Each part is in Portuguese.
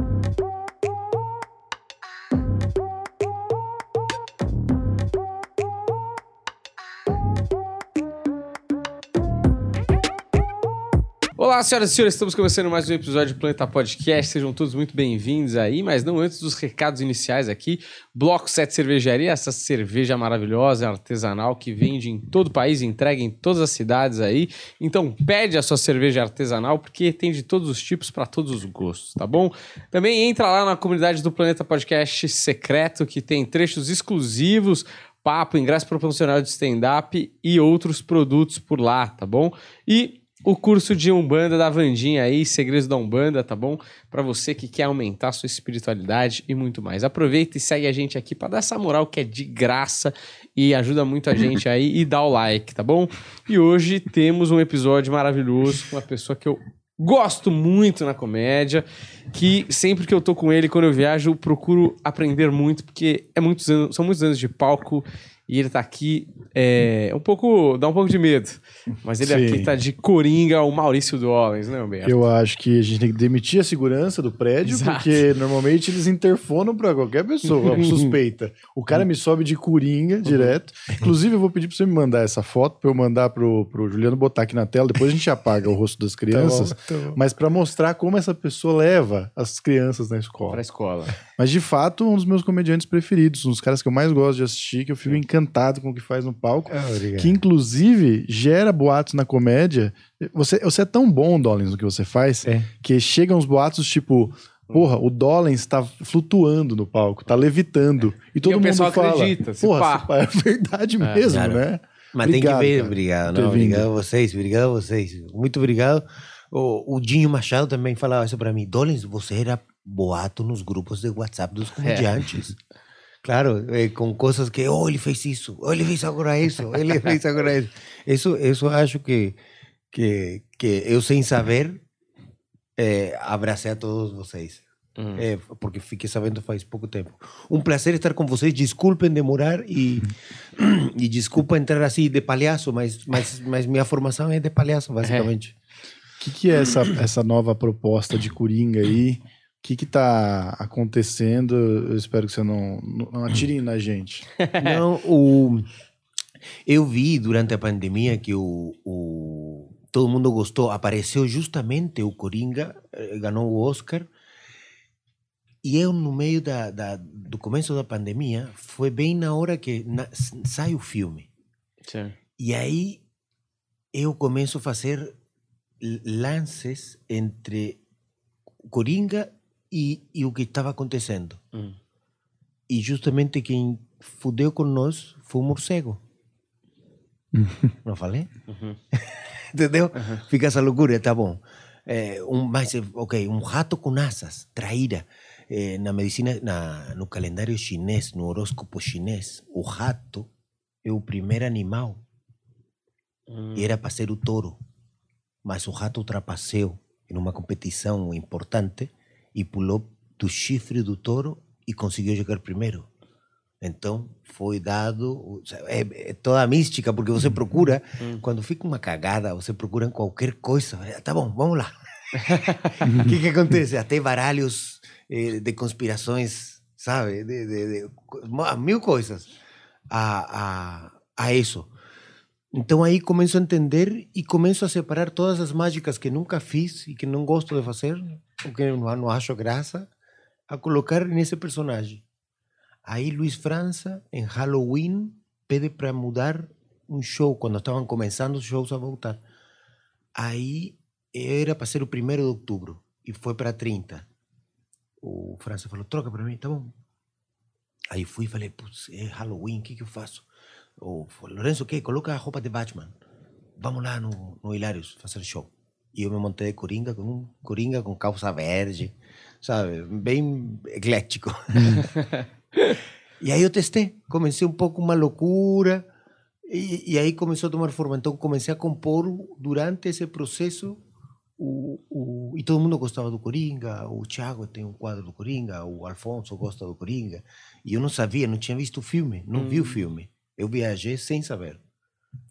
you Olá, senhoras e senhores, estamos começando mais um episódio do Planeta Podcast. Sejam todos muito bem-vindos aí, mas não antes dos recados iniciais aqui. Bloco 7 Cervejaria, essa cerveja maravilhosa, artesanal, que vende em todo o país, entrega em todas as cidades aí. Então pede a sua cerveja artesanal, porque tem de todos os tipos para todos os gostos, tá bom? Também entra lá na comunidade do Planeta Podcast Secreto, que tem trechos exclusivos papo, ingresso proporcional de stand-up e outros produtos por lá, tá bom? E o curso de Umbanda da Vandinha aí, Segredos da Umbanda, tá bom? Para você que quer aumentar sua espiritualidade e muito mais. Aproveita e segue a gente aqui para dar essa moral que é de graça e ajuda muito a gente aí e dá o like, tá bom? E hoje temos um episódio maravilhoso com uma pessoa que eu gosto muito na comédia, que sempre que eu tô com ele, quando eu viajo, eu procuro aprender muito, porque é muitos anos, são muitos anos de palco e ele tá aqui é, um pouco. dá um pouco de medo. Mas ele Sim. aqui tá de coringa, o Maurício Dollens, né, Humberto? Eu acho que a gente tem que demitir a segurança do prédio, Exato. porque normalmente eles interfonam pra qualquer pessoa, suspeita. O cara me sobe de coringa direto. Inclusive, eu vou pedir pra você me mandar essa foto, pra eu mandar pro, pro Juliano botar aqui na tela. Depois a gente apaga o rosto das crianças. Tá bom, tá bom. Mas pra mostrar como essa pessoa leva as crianças na escola. Pra escola. Mas de fato, um dos meus comediantes preferidos, um dos caras que eu mais gosto de assistir, que eu fico encantado encantado com o que faz no palco. Ah, que inclusive gera boatos na comédia. Você, você é tão bom, Dollins, no que você faz, é. que chegam os boatos tipo. Porra, o Dollins está flutuando no palco, tá levitando. E todo e mundo fala. Acredita, porra, é verdade é, mesmo, claro. né? Mas obrigado, tem que ver, cara, obrigado. Não, obrigado a vocês, obrigado a vocês. Muito obrigado. O, o Dinho Machado também falava isso para mim. Dollins, você era boato nos grupos de WhatsApp dos comediantes. É. Claro, eh, com coisas que, oh, ele fez isso, oh, ele fez agora isso, ele fez agora isso. Isso, isso acho que, que, que eu, sem saber, eh, abracei a todos vocês. Uhum. É, porque fiquei sabendo faz pouco tempo. Um prazer estar com vocês. Desculpem demorar e, e desculpa entrar assim de palhaço, mas, mas, mas minha formação é de palhaço, basicamente. O que, que é essa, essa nova proposta de Coringa aí? O que está acontecendo? Eu espero que você não, não atire na gente. Não, o, eu vi durante a pandemia que o, o, todo mundo gostou. Apareceu justamente o Coringa, eh, ganhou o Oscar. E eu, no meio da, da, do começo da pandemia, foi bem na hora que na, sai o filme. Sim. E aí eu começo a fazer lances entre Coringa e, e o que estava acontecendo. Hum. E justamente quem fudeu com nós foi o morcego. Não falei? Uhum. Entendeu? Uhum. Fica essa loucura, tá bom. É, um, mas, ok, um rato com asas, traíra. É, na medicina, na, no calendário chinês, no horóscopo chinês, o rato é o primeiro animal. Hum. E era para ser o touro. Mas o rato ultrapassou em uma competição importante e pulou do chifre do touro e conseguiu chegar primeiro. Então foi dado. É, é toda a mística, porque você procura, hum. quando fica uma cagada, você procura em qualquer coisa. Tá bom, vamos lá. O que, que acontece? Até baralhos eh, de conspirações, sabe? De, de, de, mil coisas a, a, a isso. Então aí começo a entender e começo a separar todas as mágicas que nunca fiz e que não gosto de fazer o que não, não acho graça, a colocar nesse personagem. Aí Luiz França, em Halloween, pede para mudar um show, quando estavam começando os shows a voltar. Aí era para ser o primeiro de outubro e foi para 30. O França falou: troca para mim, tá bom. Aí fui e falei: putz, é Halloween, o que, que eu faço? O Lourenço, o que? Coloca a roupa de Batman. Vamos lá no, no Hilários fazer show. E eu me montei de coringa com um coringa com calça verde, sabe? Bem eclético. e aí eu testei. Comecei um pouco uma loucura. E, e, aí começou a tomar forma. Então comecei a compor durante esse processo. O, o, e todo mundo gostava do Coringa. O Thiago tem um quadro do Coringa. O Alfonso gosta do Coringa. E eu não sabia, não tinha visto o filme. Não hum. vi o hum. filme. Eu viajei sem saber.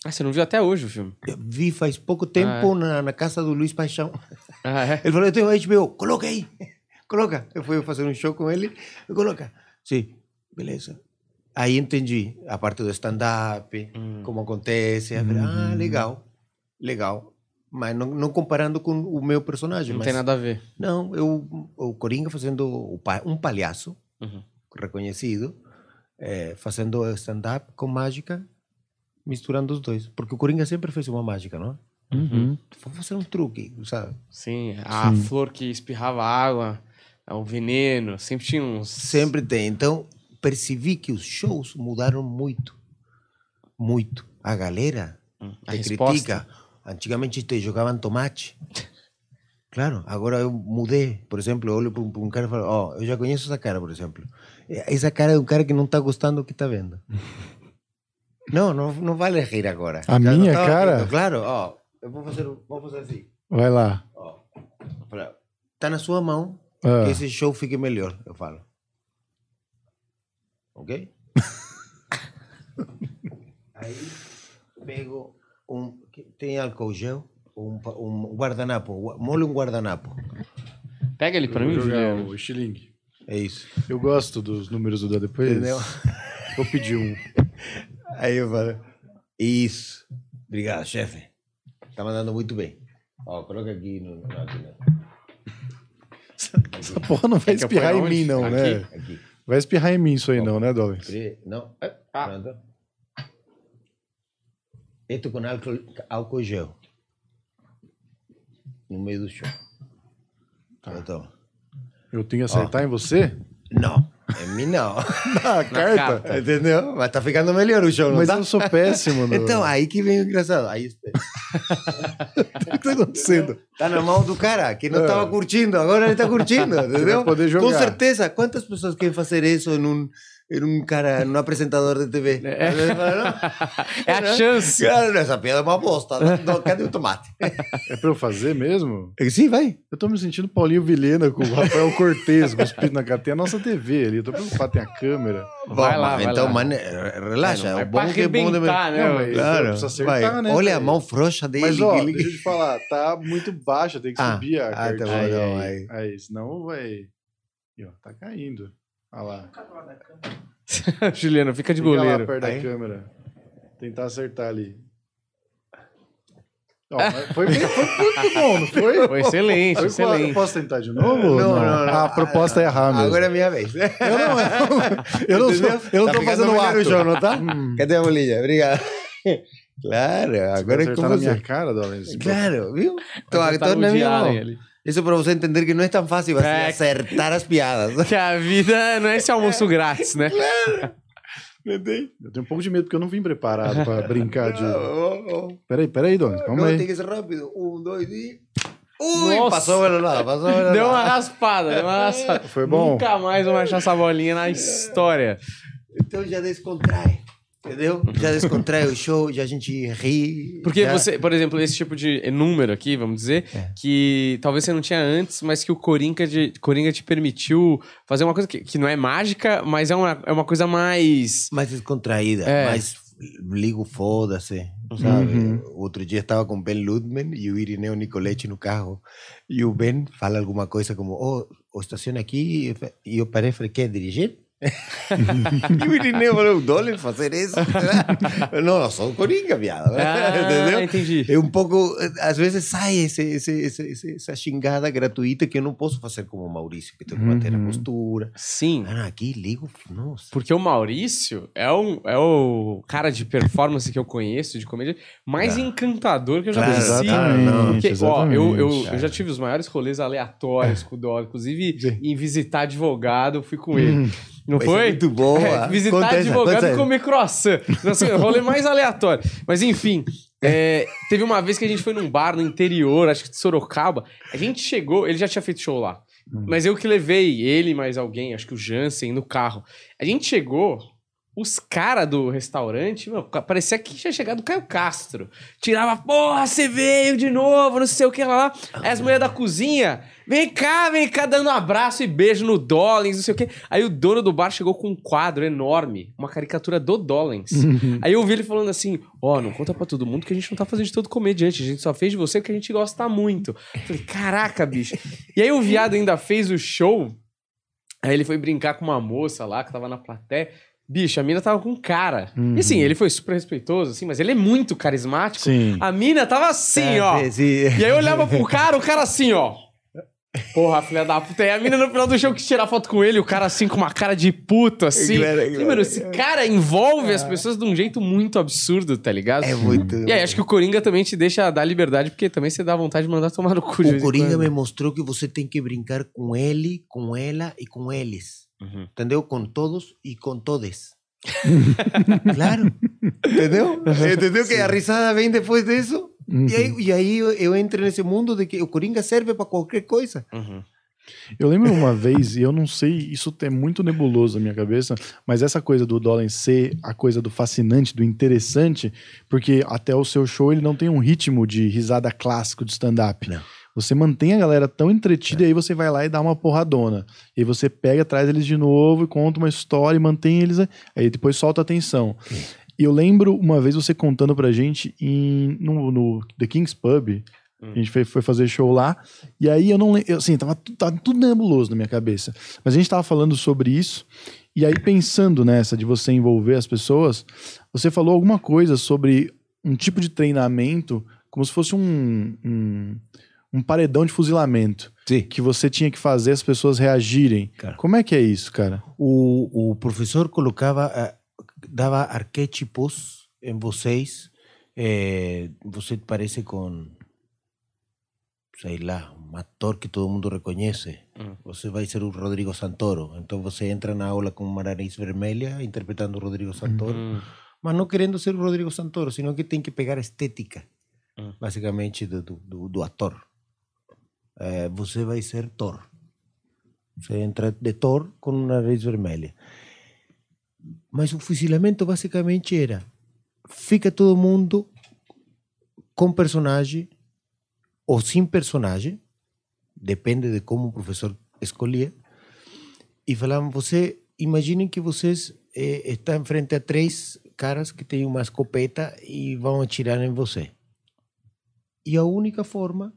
Ah, você não viu até hoje o filme? Eu vi faz pouco tempo ah, é. na, na, casa do Luiz Paixão. Ah, é? Ele falou: Eu tenho HBO, coloca aí. coloca. Eu fui fazer um show com ele, coloca. Sim, beleza. Aí entendi a parte do stand-up, hum. como acontece. Uhum. Ah, legal, legal. Mas não, não, comparando com o meu personagem. Não mas, tem nada a ver. Não, eu, o Coringa fazendo um palhaço uhum. reconhecido, é, fazendo stand-up com mágica, misturando os dois. Porque o Coringa sempre fez uma mágica, não? Uhum. Vou fazer um truque, sabe? Sim, a Sim. flor que espirrava água, o veneno, sempre tinha uns. Sempre tem. Então, percebi que os shows mudaram muito. Muito. A galera hum, a te critica. Antigamente te jogavam tomate. Claro, agora eu mudei. Por exemplo, eu olho para um, um, cara e falo: Ó, oh, eu já conheço essa cara, por exemplo. Essa cara é um cara que não está gostando do que está vendo. não, não, não vale rir agora. A já minha cara? Rindo. Claro, ó, eu vou fazer, vou fazer assim. Vai lá. Ó, tá na sua mão ah. que esse show fique melhor, eu falo. Ok? Aí pego um. Tem álcool gel? Um, um guardanapo. Molho um guardanapo. Pega ele pra mim, Juliano. O estilingue. É isso. Eu gosto dos números do depois. Entendeu? Vou pedir um. Aí eu falo. Isso. Obrigado, chefe. Tá mandando muito bem. Ó, coloca aqui no. Aqui, né? Essa porra não vai espirrar em mim, não, né? Aqui. Vai espirrar em mim isso aí, não, né, Dollars? Não. Ah. Pronto. Com álcool, álcool gel. No meio do show. Tá. Então. Eu tenho que acertar Ó. em você? Não. Em mim não. Na carta. Entendeu? Mas tá ficando melhor o show, não Mas tá? eu sou péssimo. No... Então, aí que vem o engraçado. Aí, o que tá acontecendo? Tá na mão do cara que não é. tava curtindo, agora ele tá curtindo, entendeu? Poder jogar. Com certeza. Quantas pessoas querem fazer isso em um era um cara, um apresentador de TV. É, é a chance. Cara, essa piada é uma bosta. Cadê o tomate? É pra eu fazer mesmo? Sim, vai. Eu tô me sentindo Paulinho Vilhena com o Rafael Cortez cuspindo na cara. Tem a nossa TV ali. Eu tô preocupado, tem a câmera. Vai lá, vai então, lá. Mano, relaxa. É, é o bom que é bom de... né? Não, claro. Precisa acertar, vai. né? Olha a mão frouxa dele. Mas, ó, deixa eu te falar. Tá muito baixa. Tem que ah, subir a ah, tá bom, aí, aí. aí, senão vai... Aí, ó, tá caindo. Olha lá. Juliano, fica de fica goleiro. Lá perto Aí? da câmera. Tentar acertar ali. foi, foi, muito bom, não foi? Foi excelente, foi excelente. Posso tentar de novo? Não, não, não. não. A proposta é errar mesmo. Agora é minha vez. Eu não, eu não, eu não, eu não tá tô fazendo o ato. João, não tá? Hum. Cadê a bolinha? Obrigado. Claro, agora é como na minha cara, Dolens. Claro, viu? Tô, tô na minha mão. Isso para você entender que não é tão fácil assim é, acertar as piadas. Que a vida não é esse almoço grátis, né? Claro. Eu tenho um pouco de medo porque eu não vim preparado para brincar de. Peraí, peraí, Dona. Calma aí. tem que ser rápido. Um, dois e. Ui, Nossa. passou pelo lado, passou pelo Deu uma raspada, deu uma raspada. Foi bom. Nunca mais vou achar essa bolinha na história. Então já descontrai. Entendeu? Já descontrai o show, já a gente ri. Porque já... você, por exemplo, esse tipo de número aqui, vamos dizer, é. que talvez você não tinha antes, mas que o Coringa, de, Coringa te permitiu fazer uma coisa que, que não é mágica, mas é uma, é uma coisa mais. Mais descontraída, é. mais ligo foda-se, sabe? Uhum. Outro dia estava com Ben Ludman e o Irineu Nicoletti no carro. E o Ben fala alguma coisa como: Oh, estaciona aqui. E eu parei e falei: Quer dirigir? e o Irineu falou, o Dolly fazer isso? não, eu sou o Coringa, viado. Ah, Entendeu? entendi. É um pouco, às vezes sai esse, esse, esse, essa xingada gratuita que eu não posso fazer como o Maurício, que tem que manter uhum. a postura. Sim. Ah, aqui ligo, nossa. Porque o Maurício é, um, é o cara de performance que eu conheço, de comédia, mais ah. encantador que eu já claro, conheci. Exatamente, Porque, exatamente, ó, eu, eu, eu, já tive os maiores rolês aleatórios com o Dolly, inclusive em visitar advogado, eu fui com ele. Não Vai foi? Muito boa. É, visitar Acontece, advogado comer croissant. Assim, rolê mais aleatório. Mas enfim, é, teve uma vez que a gente foi num bar no interior, acho que de Sorocaba. A gente chegou, ele já tinha feito show lá. Hum. Mas eu que levei ele mais alguém, acho que o Jansen, no carro. A gente chegou os caras do restaurante, meu, parecia que tinha chegado o Caio Castro. Tirava, porra, você veio de novo, não sei o que lá. Aí as mulheres da cozinha, vem cá, vem cá, dando um abraço e beijo no Dollins, não sei o que. Aí o dono do bar chegou com um quadro enorme, uma caricatura do Dollins. Uhum. Aí eu ouvi ele falando assim: Ó, oh, não conta pra todo mundo que a gente não tá fazendo de todo comediante, a gente só fez de você porque a gente gosta muito. Eu falei, caraca, bicho. E aí o viado ainda fez o show. Aí ele foi brincar com uma moça lá que tava na plateia. Bicho, a mina tava com cara. Uhum. E assim, ele foi super respeitoso, assim, mas ele é muito carismático. Sim. A mina tava assim, É, ó. sim. E aí eu olhava pro cara, o cara assim, ó. Porra, filha da puta. E a mina no final do show que tirar foto com ele, o cara assim com uma cara de puto, assim. Claro, Falei, Mano, esse cara envolve as pessoas de um jeito muito absurdo, tá ligado? É muito. E aí, acho que o Coringa também te deixa dar liberdade, porque também você dá vontade de mandar tomar no cu. O Coringa me mostrou que você tem que brincar com ele, com ela e com eles. Uhum. Entendeu? Com todos e com todes. claro. Entendeu? Entendeu que a risada vem depois disso? Uhum. E aí, e aí eu, eu entro nesse mundo de que o Coringa serve para qualquer coisa. Uhum. Eu lembro uma vez, e eu não sei, isso é muito nebuloso na minha cabeça, mas essa coisa do Dolan ser a coisa do fascinante, do interessante, porque até o seu show ele não tem um ritmo de risada clássico de stand-up. Não. Você mantém a galera tão entretida e aí você vai lá e dá uma porradona. E aí você pega, traz eles de novo e conta uma história e mantém eles. Aí depois solta a atenção. E eu lembro uma vez você contando pra gente em, no, no The King's Pub. A gente foi, foi fazer show lá. E aí eu não lembro. Assim, tava, tava tudo nebuloso na minha cabeça. Mas a gente tava falando sobre isso. E aí, pensando nessa de você envolver as pessoas, você falou alguma coisa sobre um tipo de treinamento, como se fosse um, um, um paredão de fuzilamento. Sim. Que você tinha que fazer as pessoas reagirem. Claro. Como é que é isso, cara? O, o professor colocava, eh, dava arquétipos em vocês. Eh, você parece com, sei lá, um ator que todo mundo reconhece. Hum. Você vai ser o Rodrigo Santoro. Então você entra na aula com uma nariz vermelha, interpretando o Rodrigo Santoro. Uhum. Mas não querendo ser o Rodrigo Santoro, sino que tem que pegar a estética, Hum. basicamente, do, do- do ator. Eh, você vai ser Thor. Você entra de Thor com uma nariz vermelha. Mas o fuzilamento basicamente era: fica todo mundo com personagem ou sem personagem, depende de como o professor escolhia, e falavam: você, imaginem que vocês eh, estão frente a três caras que têm uma escopeta e vão atirar em você. E a única forma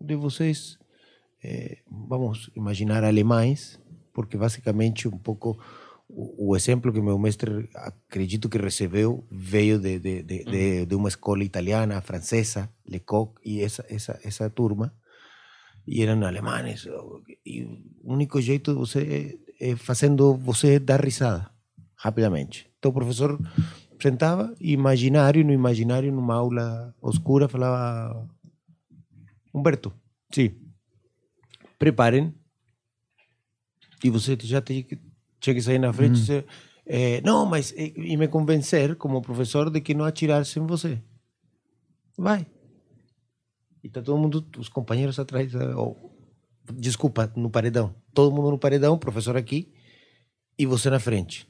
de vocês, eh, vamos imaginar alemães, porque basicamente um pouco o, o exemplo que meu mestre acredito que recebeu veio de, de, de, de, de uma escola italiana, francesa, Lecoq e essa, essa, essa turma, e eram alemães. E o único jeito de você é, fazendo você dar risada rapidamente. Então o professor sentava imaginário no imaginário numa aula oscura falava Humberto, sim, preparem e você já tem que, tinha que sair na frente e dizer eh, não, mas eh, e me convencer como professor de que não atirasse em você. Vai. E tá todo mundo, os companheiros atrás, eh, ou, desculpa, no paredão. Todo mundo no paredão, professor aqui, e você na frente.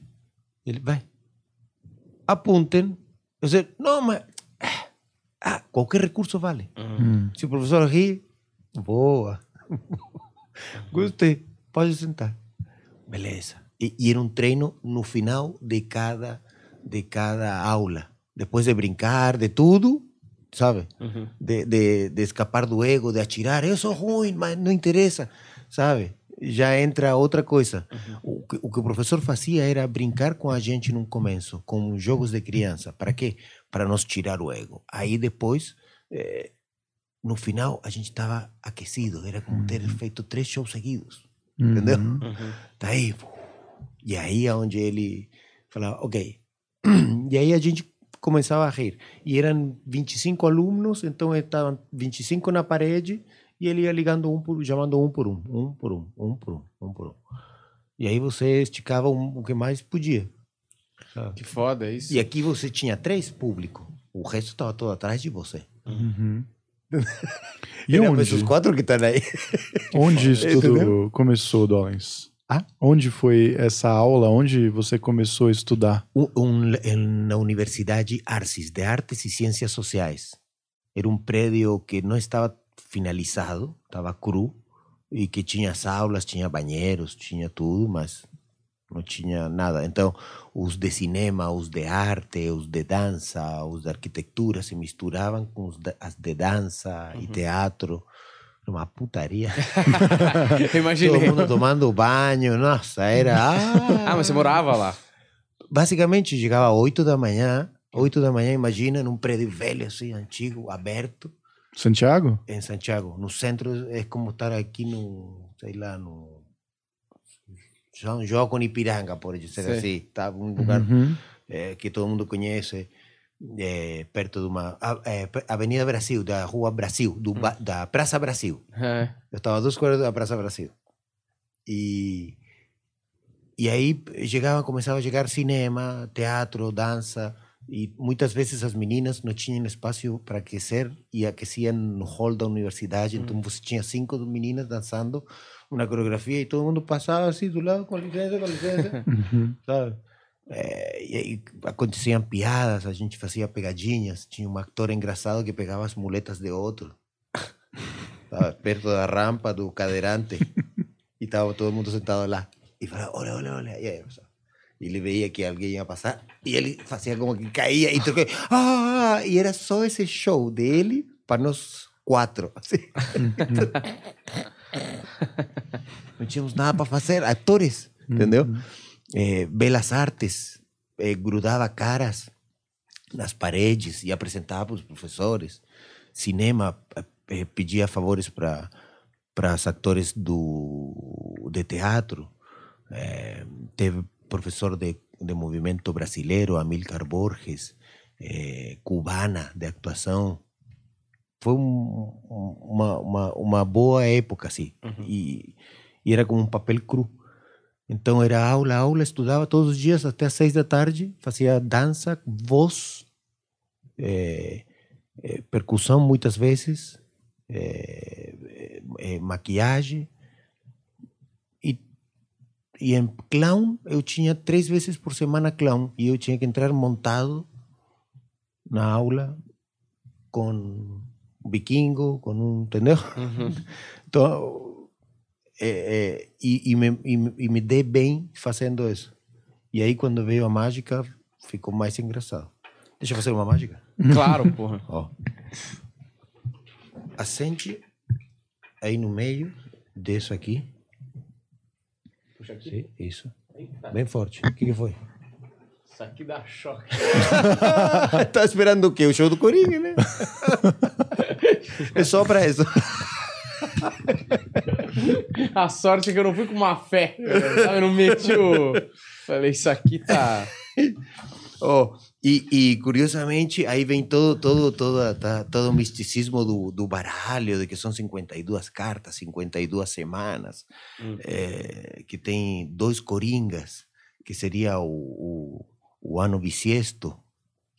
Ele vai. Apuntem. Você, não, mas. Ah, qualquer recurso vale. Hum. Se o professor ri, boa. Gostei. Pode sentar. Beleza. E, e era um treino no final de cada, de cada aula. Depois de brincar, de tudo, sabe? Uhum. De, de, de escapar do ego, de atirar. Eu sou ruim, mas não interessa, sabe? Já entra outra coisa. O, que, o que o professor fazia era brincar com a gente no começo, com jogos de criança. Para quê? Para nos tirar o ego. Aí depois, eh, no final, a gente estava aquecido. Era como ter feito três shows seguidos. Entendeu? Uhum. Uhum. Tá aí. E aí é onde ele falava, ok. E aí a gente começava a rir. E eram 25 alunos, então estavam 25 na parede e ele ia ligando um por, chamando um por um, um por um, um por um, um por um. E aí você esticava um, o que mais podia. sabe? Que foda isso. E aqui você tinha três públicos. O resto estava todo atrás de você. Uhum. E Era onde, esses quatro que estão aí. onde isso tudo Entendeu? começou, Dollins? Ah? Onde foi essa aula? Onde você começou a estudar? Um, um, na Universidade Arcis, de Artes e Ciências Sociais. Era um prédio que não estava finalizado, estava cru, e que tinha as aulas, tinha banheiros, tinha tudo, mas não tinha nada. Então, os de cinema, os de arte, os de dança, os de arquitetura se misturavam com os de, as de dança uhum. e teatro. Uma putaria. Imaginei. Todo mundo tomando banho, nossa, era. Ah, ah mas você morava lá? Basicamente, chegava às 8 da manhã, 8 da manhã, imagina, num prédio velho assim, antigo, aberto. Santiago? Em Santiago. No centro é como estar aqui no, sei lá, no São João com Ipiranga, por dizer assim. Tá? Um lugar uhum. é, que todo mundo conhece é, perto de uma é, Avenida Brasil, da Rua Brasil, do, hum. da Praça Brasil. É. Eu estava a duas quadras da Praça Brasil. E, e aí chegava, começava a chegar cinema, teatro, dança. E muitas vezes as meninas não tinham espaço para aquecer e aqueciam no hall da universidade. Hum. Então você tinha cinco meninas dançando uma coreografia e todo mundo passava assim do lado, com licença, com licença. sabe? É, e aí aconteciam piadas, a gente fazia pegadinhas. Tinha um ator engraçado que pegava as muletas de outro, perto da rampa do cadeirante. e estava todo mundo sentado lá. E falava, olha, olha, olha. E, aí, ele veia que alguém ia passar e ele fazia como que caía e trocou. Ah! E era só esse show dele para nós quatro. Assim. Não tínhamos nada para fazer, atores, entendeu? Uhum eh, Belas Artes eh, grudava caras nas paredes e apresentava para os professores. Cinema eh, pedia favores para para os atores do de teatro. Teve professor de, de movimento brasileiro, Amilcar Borges, eh, cubana de atuação. Foi um, uma, uma, uma boa época, assim. Uhum. E, e era como um papel cru. Então era aula, aula, estudava todos os dias até as seis da tarde, fazia dança, voz, é, é, percussão muitas vezes, maquiagem. E, em clown eu tinha três vezes por semana clown e eu tinha que entrar montado na aula com um vikingo, com um, entendeu? Uhum. Então é, é, e, e, me, e, e, me dei bem fazendo isso. E aí, quando veio a mágica, ficou mais engraçado. Deixa eu fazer uma mágica? Claro, porra. Ó. Acende aí no meio disso aqui. Puxa aqui. Sim, isso. Eita. Bem forte. O que, que foi? Isso aqui dá choque. tá esperando o quê? O show do Coringa, né? é só pra isso. A sorte é que eu não fui com uma fé. Eu não meti o. Falei, isso aqui tá. Oh, e, e, curiosamente aí vem todo todo todo, tá, todo o misticismo do, do baralho de que são 52 cartas 52 semanas hum. é, que tem dois coringas que seria o, o, o ano bissiesto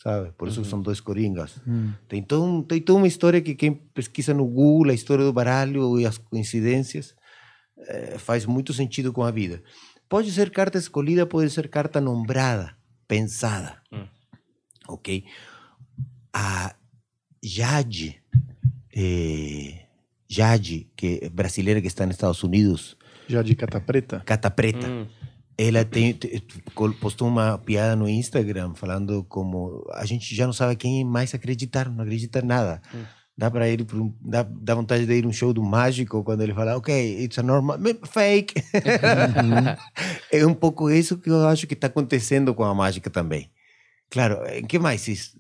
sabe? Por isso uhum. são dois coringas. Uhum. Tem, todo, tem toda uma história que quem pesquisa no Google, a história do baralho e as coincidências, é, faz muito sentido com a vida. Pode ser carta escolhida, pode ser carta nombrada, pensada. Uhum. Ok? A Jade, eh, Jade, que é brasileira que está nos Estados Unidos. Jade Cata Preta? Cata Preta. Hum. Ela tem, postou uma piada no Instagram falando como a gente já não sabe quem mais acreditar, não acredita em nada. Hum. Dá para ir um, dá, dá vontade de ir um show do mágico quando ele fala, ok, it's a normal fake. Uhum. é um pouco isso que eu acho que está acontecendo com a mágica também. Claro, em que mais?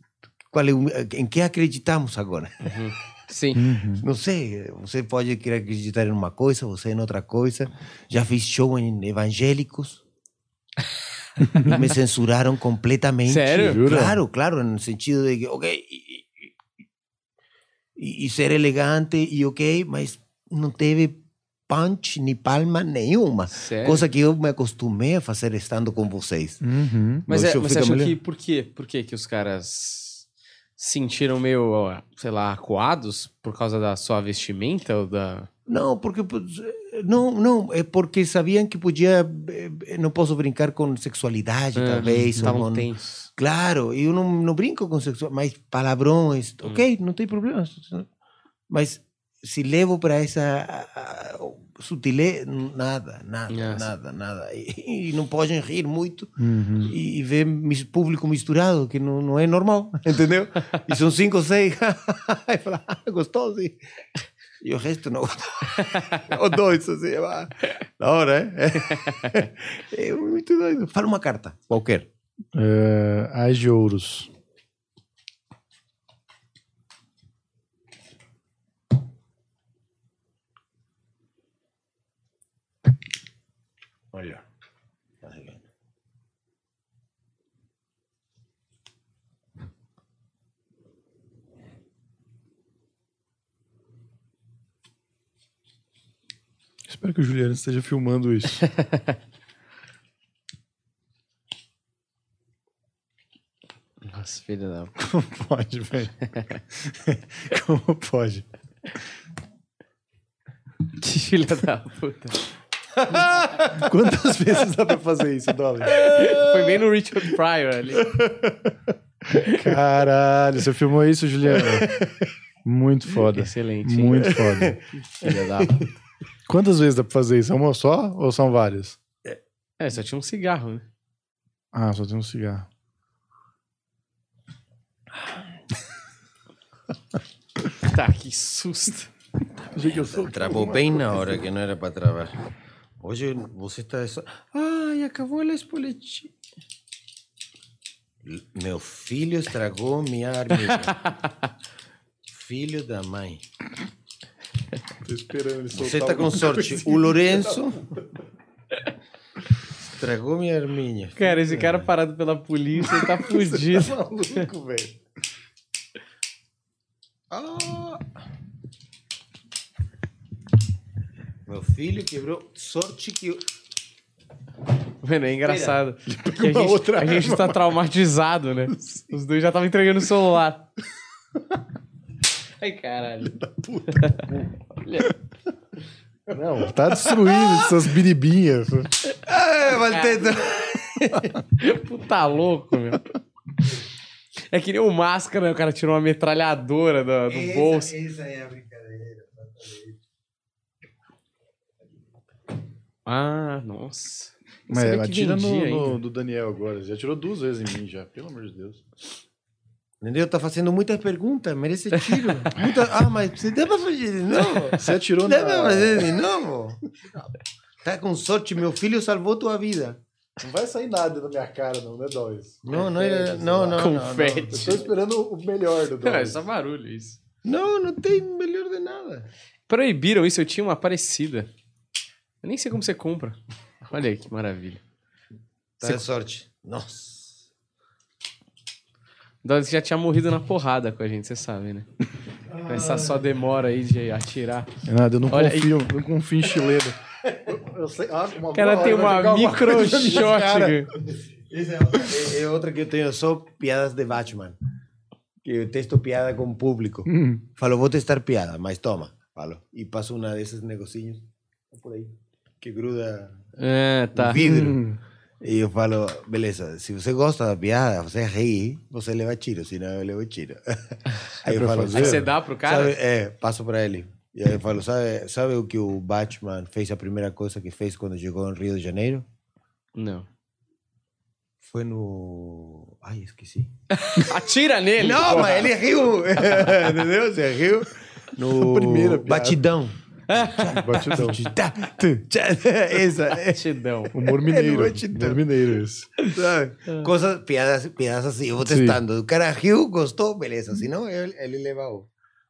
Qual é, em que acreditamos agora? Uhum. Sim. Uhum. Não sei, você pode querer acreditar em uma coisa, você em outra coisa. Já fiz show em evangélicos me censuraram completamente. Sério? Claro, claro, no sentido de que, ok, e, e, e, ser elegante e ok, mas não teve punch nem palma nenhuma. Sério? Coisa que eu me acostumei a fazer estando com vocês. Uhum. Mas, é, mas você achou que por quê? Por quê que os caras sentiram meio, sei lá, acuados por causa da sua vestimenta ou da Não, porque não, não, é porque sabiam que podia eh, não posso brincar com sexualidade, Ah, talvez. ou Estavam com- tensos. Claro, eu não, não brinco com sexual, mas palavrões, ok, não tem problema. Mas se levo para essa sutileza, nada, nada, Yes. nada, nada. E, e não podem rir muito Uhum. e, e ver mis, público misturado, que não, não é normal, entendeu? E são cinco ou seis. e fala, ah, gostoso. E, e o resto não. Ou dois, assim, da hora, é? É muito doido. Fala uma carta, qualquer. É, Ais de ouros. Olha. Espero que o Juliano esteja filmando isso. Nossa, filha da. Como pode, velho? Como pode? Que filha da puta. Quantas vezes dá pra fazer isso, Dolly? Foi bem no Richard Pryor ali. Caralho, você filmou isso, Juliano? Muito foda. Excelente. hein? Muito foda. Filha da puta. Quantas vezes dá pra fazer isso? É uma só ou são várias? É, só tinha um cigarro, né? Ah, só tem um cigarro. Tá, que susto. Travou bem na hora que não era para travar. Hoje você está só. Ai, acabou a espoletinha. Meu filho estragou minha arminha. filho da mãe. Tô esperando ele Você está com sorte. O Lourenço estragou minha arminha. Cara, esse cara parado pela polícia ele tá fudido. maluco, velho. Ah! Meu filho quebrou. Sorte que. eu- Mano, é engraçado. Que a gente, outra a gente tá traumatizado, né? Os dois já estavam entregando o celular. Ai, caralho. Não, tá destruindo essas biribinhas. Ah, Valteto! Puta louco, meu. É que nem o máscara, né? O cara tirou uma metralhadora do, do bolso. Essa é a brincadeira. Ah, nossa. Não Mas que atira no, no- do Daniel agora. Já tirou duas vezes em mim já, pelo amor de Deus. Entendeu? Tá fazendo muitas perguntas, merece tiro. Muita... Ah, mas você pra fazer de novo? Você atirou Dá pra na... fazer de novo? Tá com sorte, meu filho salvou tua vida. Não vai sair nada da minha cara, não, né, Dóis? Não, não era. Não, não. não, Confete. Eu tô esperando o melhor do Não, é Dóis. só barulho isso. Não, não tem melhor de nada. Proibiram isso, eu tinha uma parecida. Eu nem sei como você compra. Olha aí que maravilha. Tá de sorte. Nossa. Dose já tinha morrido na porrada com a gente, você sabe, né? Essa só demora aí de atirar. Nada, eu não Olha, confio, não confio em chileiro. Eu sei, ah, uma O cara boa tem uma micro shot. cara. Essa é, é outra que eu tenho só piadas de Batman. Que eu testo piada com o público. Hum. Falo, vou testar piada, mas toma. Falo. E passo uma desses negocinhos. Por aí. Que gruda É, tá. o vidro. Hum. E eu falo, beleza, se você gosta da piada, você ri, você leva tiro, senão eu levo tiro. Aí eu pra falo? Aí você dá pro cara? sabe, é, passo para ele. E aí eu falo, sabe, sabe o que o Batman fez a primeira coisa que fez quando chegou em Rio de Janeiro? Não. Foi no. Ai, esqueci. Atira nele! Não, porra. mas ele riu. Entendeu? Você riu. No A primeira piada. Batidão. Batidão. Tchá. Essa. é, Batidão. Humor mineiro. batidão. Humor mineiro esse. Sabe? Coisas, piadas, piadas assim, eu vou Sim. testando. O cara riu, gostou, beleza. Senão ele, ele leva o.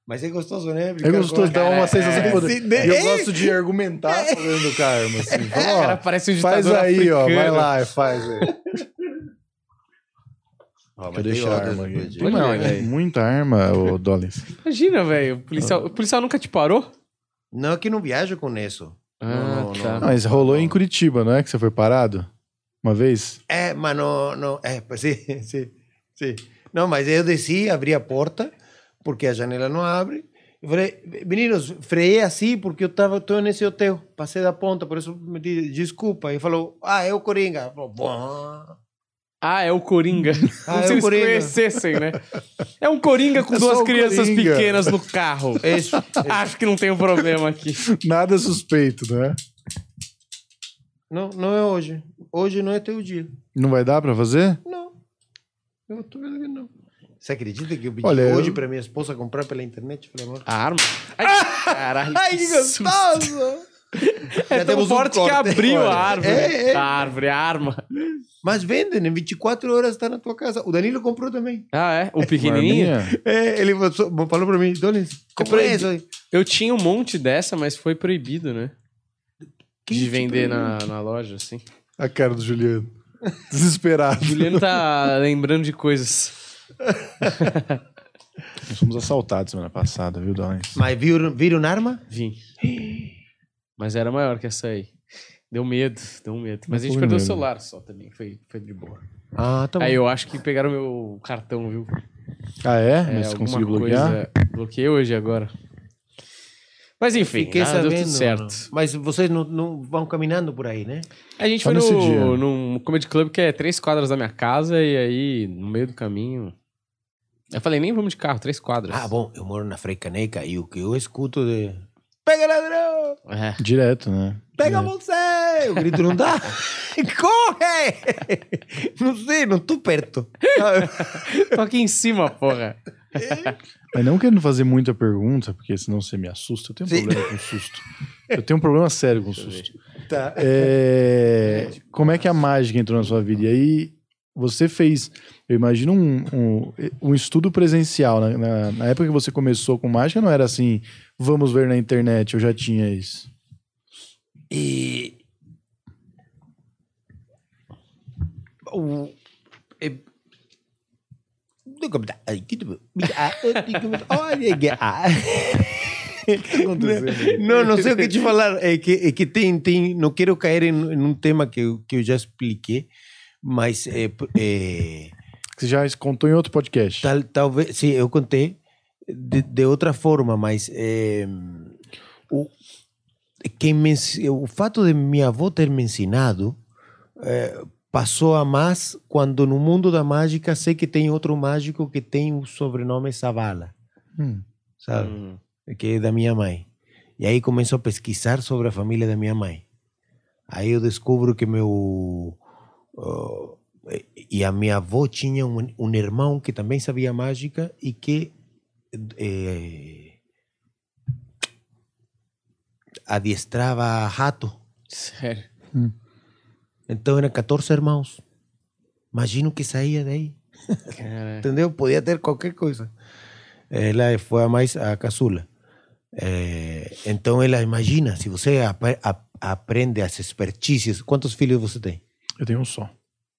Mas é gostoso, né? É Brincar gostoso, com- dá uma sensação de é, poder. sim? E eu É. gosto de argumentar falando com a arma, assim. Fala, ó, cara parece um faz aí, ó. Vai africano. lá, faz aí. Ó, Quer deixar arma aqui. Tem Olha, velho. muita arma, ô Dollins. Imagina, velho. O policial, o policial nunca te parou? Não, é que não viajo com isso. Ah, não, tá. não. Mas rolou em Curitiba, não é? Que você foi parado? Uma vez? É, mas não, não é, pois sim, sim, sim. Não, mas eu desci, abri a porta, porque a janela não abre, Eu falei, meninos, freiei assim porque eu tava, tô nesse hotel, passei da ponta, por isso me disse desculpa. E falou, ah, é o Coringa. Falou, Bom. Ah, é o Coringa. Como Ah, se é o eles Coringa. conhecessem, né? É um Coringa com É duas crianças Coringa. pequenas no carro. Isso. Acho que não tem um problema aqui. Nada suspeito, né? não, não é hoje. Hoje não é teu dia. Não vai dar pra fazer? Não. Eu tô vendo que não. Você acredita que eu pedi Olha, hoje eu- pra minha esposa comprar pela internet? Falei, amor. A arma? Ai, caralho. Ai, que susto. gostoso! É tão forte que abriu a árvore. É, é. A árvore, a arma. Mas vendem, em 24 horas está na tua casa. O Danilo comprou também. Ah, é? O pequenininho? Arminha? É, ele falou pra mim, Donis, comprei proibido. isso aí. Eu tinha um monte dessa, mas foi proibido, né? Quem De te vender na, na loja, assim. A cara do Juliano. Desesperado. O Juliano tá lembrando de coisas. Nós fomos assaltados semana passada, viu, Dólares? Mas viram, viram arma? Vim. Mas era maior que essa aí. Deu medo, deu um medo. Mas a gente perdeu o celular só também, foi, foi de boa. Ah, tá bom. Aí eu acho que pegaram meu cartão, viu? Ah, é? É, Mas você conseguiu bloquear? coisa- Bloqueei hoje agora. Mas enfim, Fiquei ah, sabendo. deu tudo certo. Mas vocês não, não vão caminhando por aí, né? A gente Só foi nesse dia. no, num comedy club que é três quadras da minha casa e aí, no meio do caminho... Eu falei, nem vamos de carro, três quadras. Ah, bom, eu moro na Frei Caneca e o que eu escuto de... Pega ladrão! É. Direto, né? Pega você! O grito não dá. Corre! Não sei, não tô perto. Tô aqui em cima, porra. Mas não querendo fazer muita pergunta, porque senão você me assusta. Eu tenho um Sim. problema com susto. Eu tenho um problema sério com susto. Tá. É, Como é que a mágica entrou na sua vida? E aí, você fez, eu imagino, um, um, um estudo presencial. Na, na- na época que você começou com mágica, não era assim, vamos ver na internet, eu já tinha isso. E. O. é- Não, não sei o que te falar. É que, é que tem, tem. Não quero cair em, em um tema que eu, que eu já expliquei, mas é, é, Você já contou em outro podcast. Tal, talvez, sim, eu contei de, de outra forma, mas eh, o, quem me, ens- o fato de minha avó ter me ensinado eh, passou a mais quando no mundo da mágica sei que tem outro mágico que tem o sobrenome Zavala, Hum. sabe? Hum. que é da minha mãe. E aí começo a pesquisar sobre a família da minha mãe. Aí eu descubro que meu. ah, e a minha avó tinha um, um irmão que também sabia mágica e que. Eh, adiestrava rato. Sério. Então eram 14 irmãos. Imagino que saía daí. Entendeu? Podia ter qualquer coisa. Ela foi a mais a caçula. Eh, então ela imagina, se você apre- a- aprende as expertices, quantos filhos você tem? Eu tenho um só.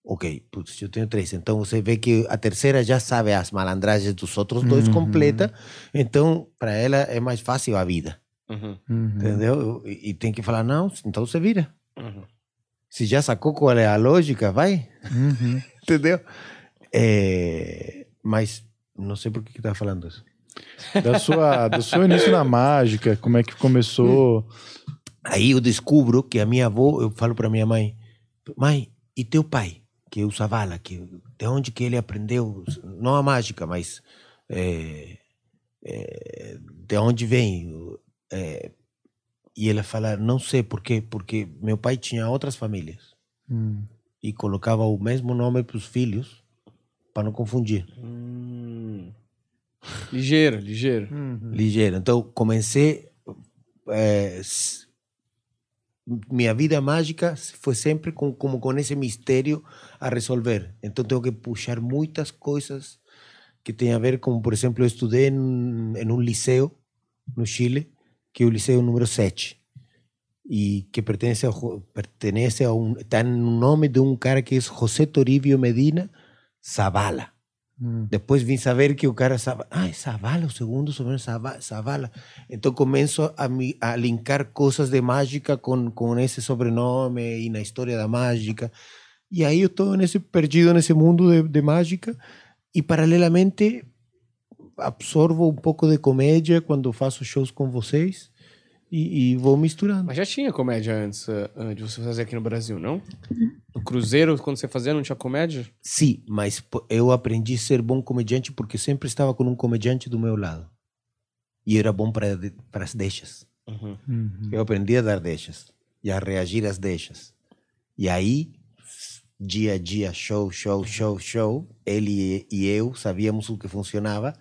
Ok, putz, eu tenho três. Então você vê que a terceira já sabe as malandragens dos outros dois Uhum. completa. Então para ela é mais fácil a vida, Uhum. Entendeu? E, e tem que falar não, então você vira. Uhum. Se já sacou qual é a lógica, vai. Uhum. Entendeu? É, mas não sei por que que tá falando isso. Da sua, do seu início na mágica, como é que começou? Aí eu descubro que a minha avó, eu falo para minha mãe, mãe, e teu pai, que é o Zavala, que de onde que ele aprendeu, não a mágica, mas é, é, de onde vem? É, e ela fala, não sei por quê, porque meu pai tinha outras famílias Hum. e colocava o mesmo nome para os filhos para não confundir. Hum. Ligeiro, ligeiro. ligeiro. Então comecei eh, s- minha vida mágica foi sempre com, como com esse mistério a resolver. Então tenho que puxar muitas coisas que têm a ver com, por exemplo, eu estudei em, em um liceu no Chile, que é o liceu número 7 e que pertence a, Jo- pertenece a um está no nome de um cara que é José Toribio Medina Zavala. Hum. Depois vim saber que o cara Zavala, ah, Zavala, o segundo sobrenome Zava- Zavala. Então começo a, mi- a linkar coisas de mágica com, com esse sobrenome e na história da mágica. E aí eu estou nesse perdido nesse mundo de, de mágica e paralelamente absorvo um pouco de comédia quando faço shows com vocês e, e vou misturando. Mas já tinha comédia antes uh, de você fazer aqui no Brasil, não? No Cruzeiro, quando você fazia, não tinha comédia? Sim, mas eu aprendi a ser bom comediante porque sempre estava com um comediante do meu lado. E era bom para as deixas. Uhum. Uhum. Eu aprendi a dar deixas e a reagir às deixas. E aí, dia a dia, show, show, show, show, ele e eu sabíamos o que funcionava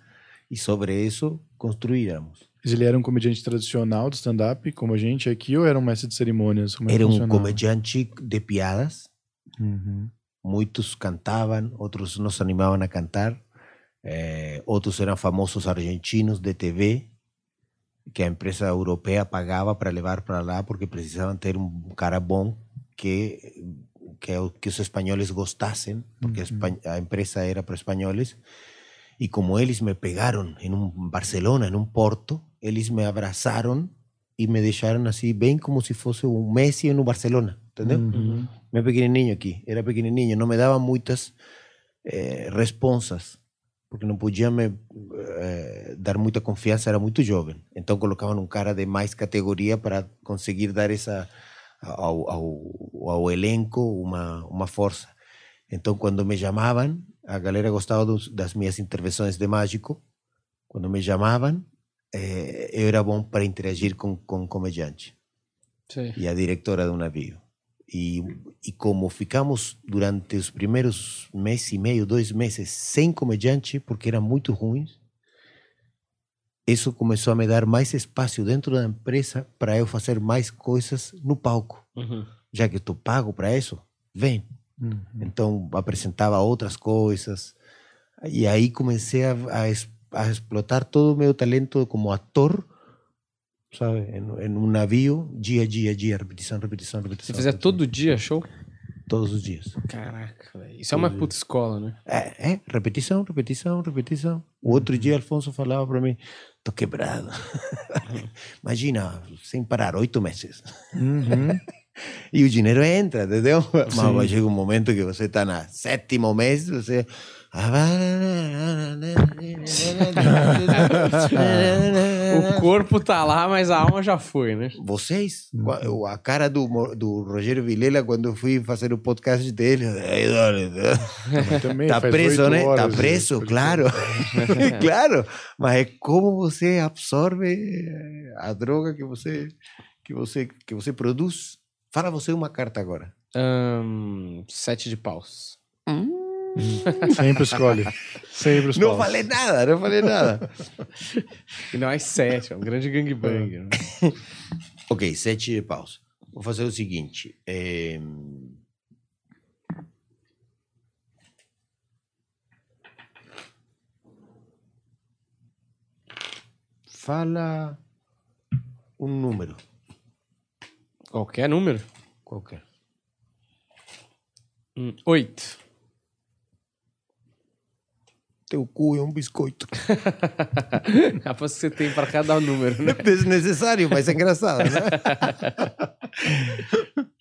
e sobre isso construíamos. Mas ele era um comediante tradicional de stand-up, como a gente aqui, ou era um mestre de cerimônias? Como era um comediante de piadas. Uhum. Muitos cantavam, outros nos animavam a cantar. É, outros eram famosos argentinos de TV, que a empresa europeia pagava para levar para lá, porque precisavam ter um cara bom que que, que os espanhóis gostassem, porque uhum. a empresa era para espanhóis. E como eles me pegaram em um Barcelona, em um Porto, eles me abraçaram e me deixaram assim, bem como se fosse um Messi no Barcelona, entendeu? Uhum. Meu pequenininho aqui, era pequenininho, não me dava muitas eh, responsas, porque não podia me eh, dar muita confiança, era muito jovem. Então colocavam um cara de mais categoria para conseguir dar essa ao, ao, ao elenco uma, uma força. Então, quando me chamavam, a galera gostava dos, das minhas intervenções de mágico. Quando me chamavam, eh, eu era bom para interagir com, com o comediante Sim. e a diretora do navio. E, e como ficamos durante os primeiros mês e meio, dois meses, sem comediante, porque era muito ruim, isso começou a me dar mais espaço dentro da empresa para eu fazer mais coisas no palco. Uhum. Já que estou pago para isso, vem, Uhum. Então apresentava outras coisas. E aí comecei a, a, a, explotar todo o meu talento como ator, sabe? Em, em, um navio, dia a dia, dia, repetição, repetição, repetição. Você fazia repetição. todo dia show? Todos os dias. Caraca, véio. isso é uma puta escola, né? É, é, repetição, repetição, repetição. O outro uhum. dia Alfonso falava para mim, tô quebrado. Imagina, sem parar, oito meses. Uhum. E o dinheiro entra, entendeu? Sim. Mas chega um momento que você está na sétimo mês, você. o corpo tá lá, mas a alma já foi, né? Vocês, uhum. a cara do, do Rogério Vilela quando eu fui fazer o podcast dele, tá preso, né? Tá preso, claro, claro. Mas é como você absorve a droga que você que você que você produz. Fala você uma carta agora. Um, sete de paus. Hum. Sempre escolhe. Sempre os Não falei nada, não falei nada. e não é sete, é um grande gangbang. Né? ok, sete paus. Vou fazer o seguinte. É... Fala um número. Qualquer número? Qualquer. Hum, oito. Teu cu é um biscoito. Aposto que você tem para cada número, né? Desnecessário, mas é engraçado, né?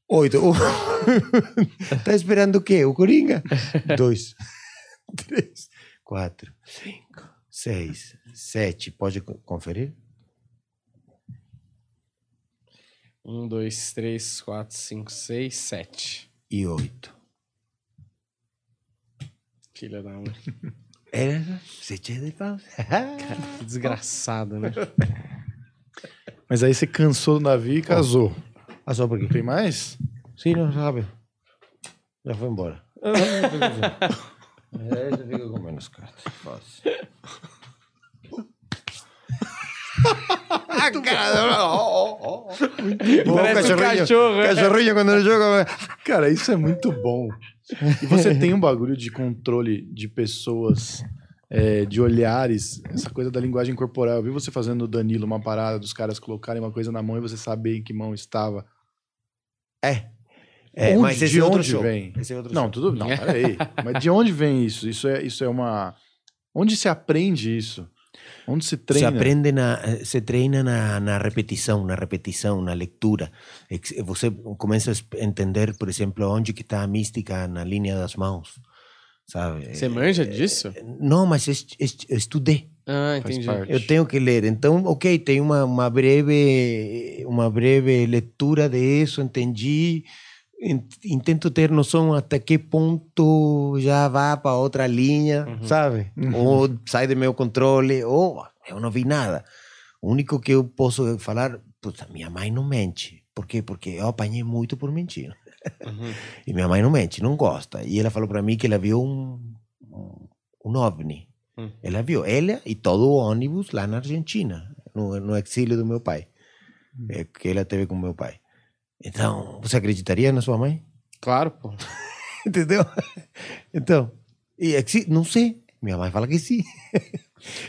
Oito. tá esperando o quê? O Coringa? Dois, três, quatro, cinco, seis, sete. Pode conferir? Um, dois, três, quatro, cinco, seis, sete. E oito. Filha da mãe. Era sete de pau. Cara, que desgraçado, né? Mas aí você cansou do navio e casou. Ah, só porque tem mais? Sim, não sabe. Já foi embora. é, já fica com menos cartas. Fácil. cara, oh, oh, oh. Muito bom. Parece cachorrinho, um cachorro. É. Cachorrinho quando ele joga. Cara, isso é muito bom. E você tem um bagulho de controle de pessoas, é, de olhares, essa coisa da linguagem corporal. Eu vi você fazendo o Danilo uma parada dos caras colocarem uma coisa na mão e você saber em que mão estava. É. É, onde, mas esse de é onde vem? Esse é não, tudo. Não, peraí. mas de onde vem isso? Isso é, isso é uma. Onde se aprende isso? Onde se treina? Se aprende na, se treina na, na repetição, na repetição, na leitura. Você começa a entender, por exemplo, onde que está a mística na linha das mãos, sabe? Você manja disso? Não, mas estudei. Ah, entendi. Eu tenho que ler. Então, ok, tem uma, uma breve uma breve leitura de isso, entendi. Intento ter noção até que ponto já vai para outra linha, uhum. sabe? Uhum. Ou sai do meu controle, ou eu não vi nada. O único que eu posso falar, puta, minha mãe não mente. Por quê? Porque eu apanhei muito por mentir. Uhum. E minha mãe não mente, não gosta. E ela falou para mim que ela viu um, um OVNI. Hum. Ela viu, ela e todo o ônibus lá na Argentina, no, no exílio do meu pai, hum. é, que ela teve com meu pai. Então, você acreditaria na sua mãe? Claro, pô. Entendeu? Então, e, não sei. Minha mãe fala que sim.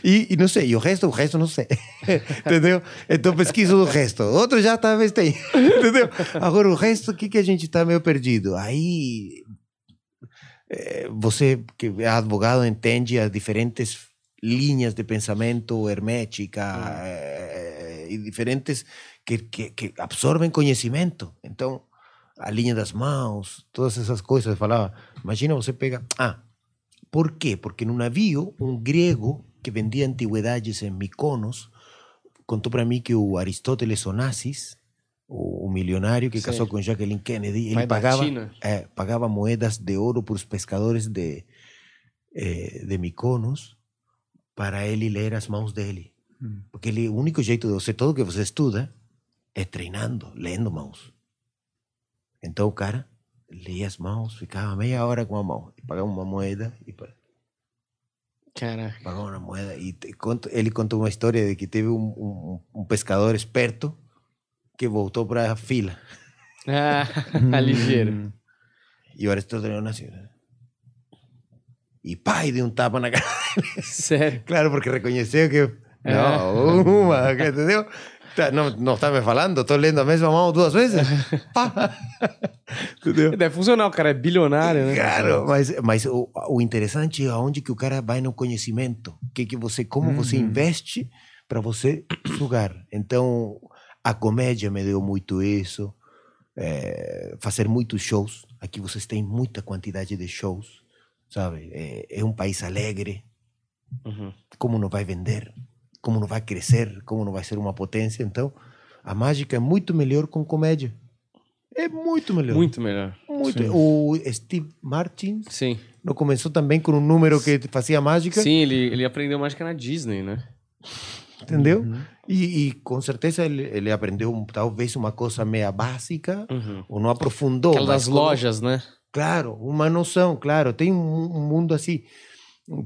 E, e, não sei, e o resto, o resto não sei. Entendeu? Então pesquiso o resto. Outro já talvez tem. Entendeu? Agora o resto, o que, que a gente está meio perdido? Aí eh, você que é advogado entende as diferentes linhas de pensamento hermética eh, e diferentes que, que, que, absorvem conhecimento. Então, a linha das mãos, todas essas coisas. Falava, imagina você pega. Ah, por quê? Porque no navio, um grego que vendia antiguidades em Mykonos contou para mim que o Aristóteles Onassis o, milionário que Sim. casou com Jacqueline Kennedy, ele pagava, é, pagava moedas de ouro para os pescadores de, é, de Mykonos para ele ler as mãos dele. Hum. Porque ele, o único jeito de você, todo que você estuda, é treinando, lendo mãos. Então o cara lia as mãos, ficava meia hora com a mão, e pagava uma moeda e Cara. Pagava uma moeda. E ele contou uma história de que teve um, um, um pescador esperto que voltou para a fila. Ah, ligeiro. E o Aristóteles nasceu. E pai de um tapa na cara Sério? Claro, porque reconheceu que. Não, uma, entendeu? Não, não está me falando, estou lendo a mesma mão duas vezes. entendeu? Deve funcionar, o cara é bilionário, né? Claro, mas, mas o, o interessante é aonde que o cara vai no conhecimento. Que que você, como uhum. você investe para você sugar. Então, a comédia me deu muito isso. É, fazer muitos shows. Aqui vocês têm muita quantidade de shows, sabe? É, é um país alegre. Uhum. Como não vai vender? Como não vai crescer? Como não vai ser uma potência? Então, a mágica é muito melhor com comédia. É muito melhor. Muito melhor. Muito. O Steve Martin Sim. não começou também com um número que fazia mágica? Sim, ele, ele aprendeu mágica na Disney, né? Entendeu? Uhum. E, e, com certeza ele, ele aprendeu talvez uma coisa meia básica, uhum. ou não aprofundou. Aquelas lojas, né? Claro, uma noção, claro. Tem um, um mundo assim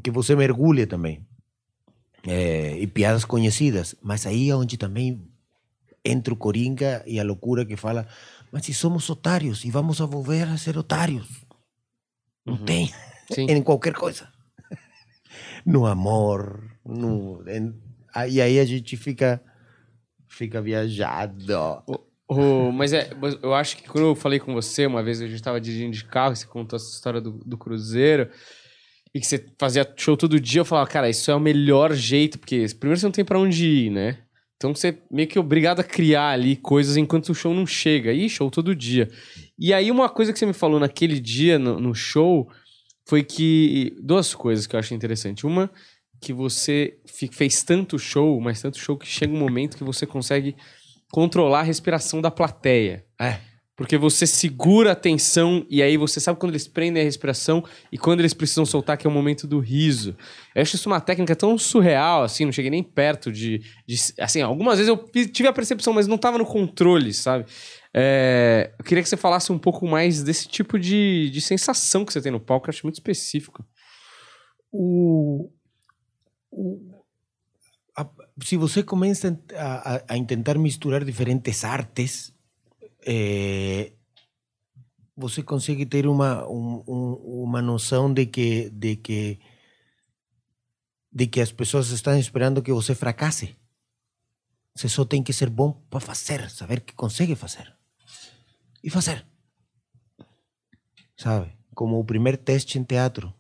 que você mergulha também. É, e piadas conhecidas. Mas aí é onde também entra o Coringa e a loucura que fala: mas se somos otários e vamos a volver a ser otários. Não uhum. tem. Sim. em qualquer coisa. No amor, no, em, e aí a gente fica, fica viajado. Oh, mas é, eu acho que quando eu falei com você, uma vez a gente estava dirigindo de carro, você contou essa história do, do Cruzeiro, e que você fazia show todo dia, eu falava, cara, isso é o melhor jeito, porque primeiro você não tem para onde ir, né? Então você é meio que obrigado a criar ali coisas enquanto o show não chega. E show todo dia. E aí uma coisa que você me falou naquele dia no, no show foi que. Duas coisas que eu achei interessante. Uma, que você fez tanto show, mas tanto show que chega um momento que você consegue controlar a respiração da plateia. É. Porque você segura a tensão e aí você sabe quando eles prendem a respiração e quando eles precisam soltar, que é o momento do riso. Eu acho isso uma técnica tão surreal, assim, não cheguei nem perto de. de assim, algumas vezes eu tive a percepção, mas não estava no controle, sabe? É, eu queria que você falasse um pouco mais desse tipo de, de sensação que você tem no palco, que eu acho muito específico. O, se você começa a, a, tentar misturar diferentes artes, é, você consegue ter uma, um, um, uma noção de que, de que de que as pessoas estão esperando que você fracasse. Você só tem que ser bom para fazer, saber que consegue fazer. E fazer. Sabe? Como o primeiro teste em teatro.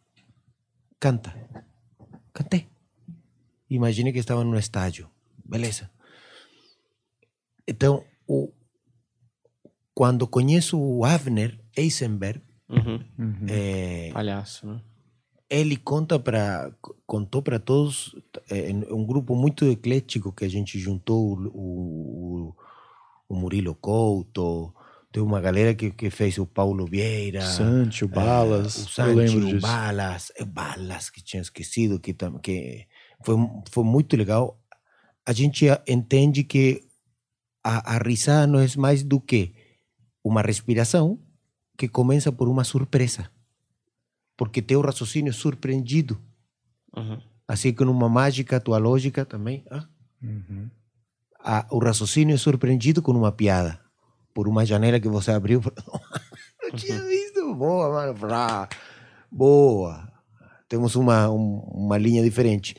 Canta. Cantei. Imagine que estava no estádio. Beleza. Então, o, quando conheço o Avner Eisenberg. Uhum. Uhum. É, Palhaço, né? ele conta para contou para todos é, um grupo muito eclético que a gente juntou o, o, o Murilo Couto tem uma galera que, que fez o Paulo Vieira Sancho, Balas o Sancho, o Balas Balas que tinha esquecido que, que foi, foi muito legal a gente entende que a, a risada não é mais do que uma respiração que começa por uma surpresa porque teu raciocínio é surpreendido. Uhum. Assim como numa mágica, tua lógica também. Ah? Uhum. Ah, o raciocínio é surpreendido com uma piada, por uma janela que você abriu. Não tinha visto. Boa, mano. Boa. Temos uma, um, uma linha diferente.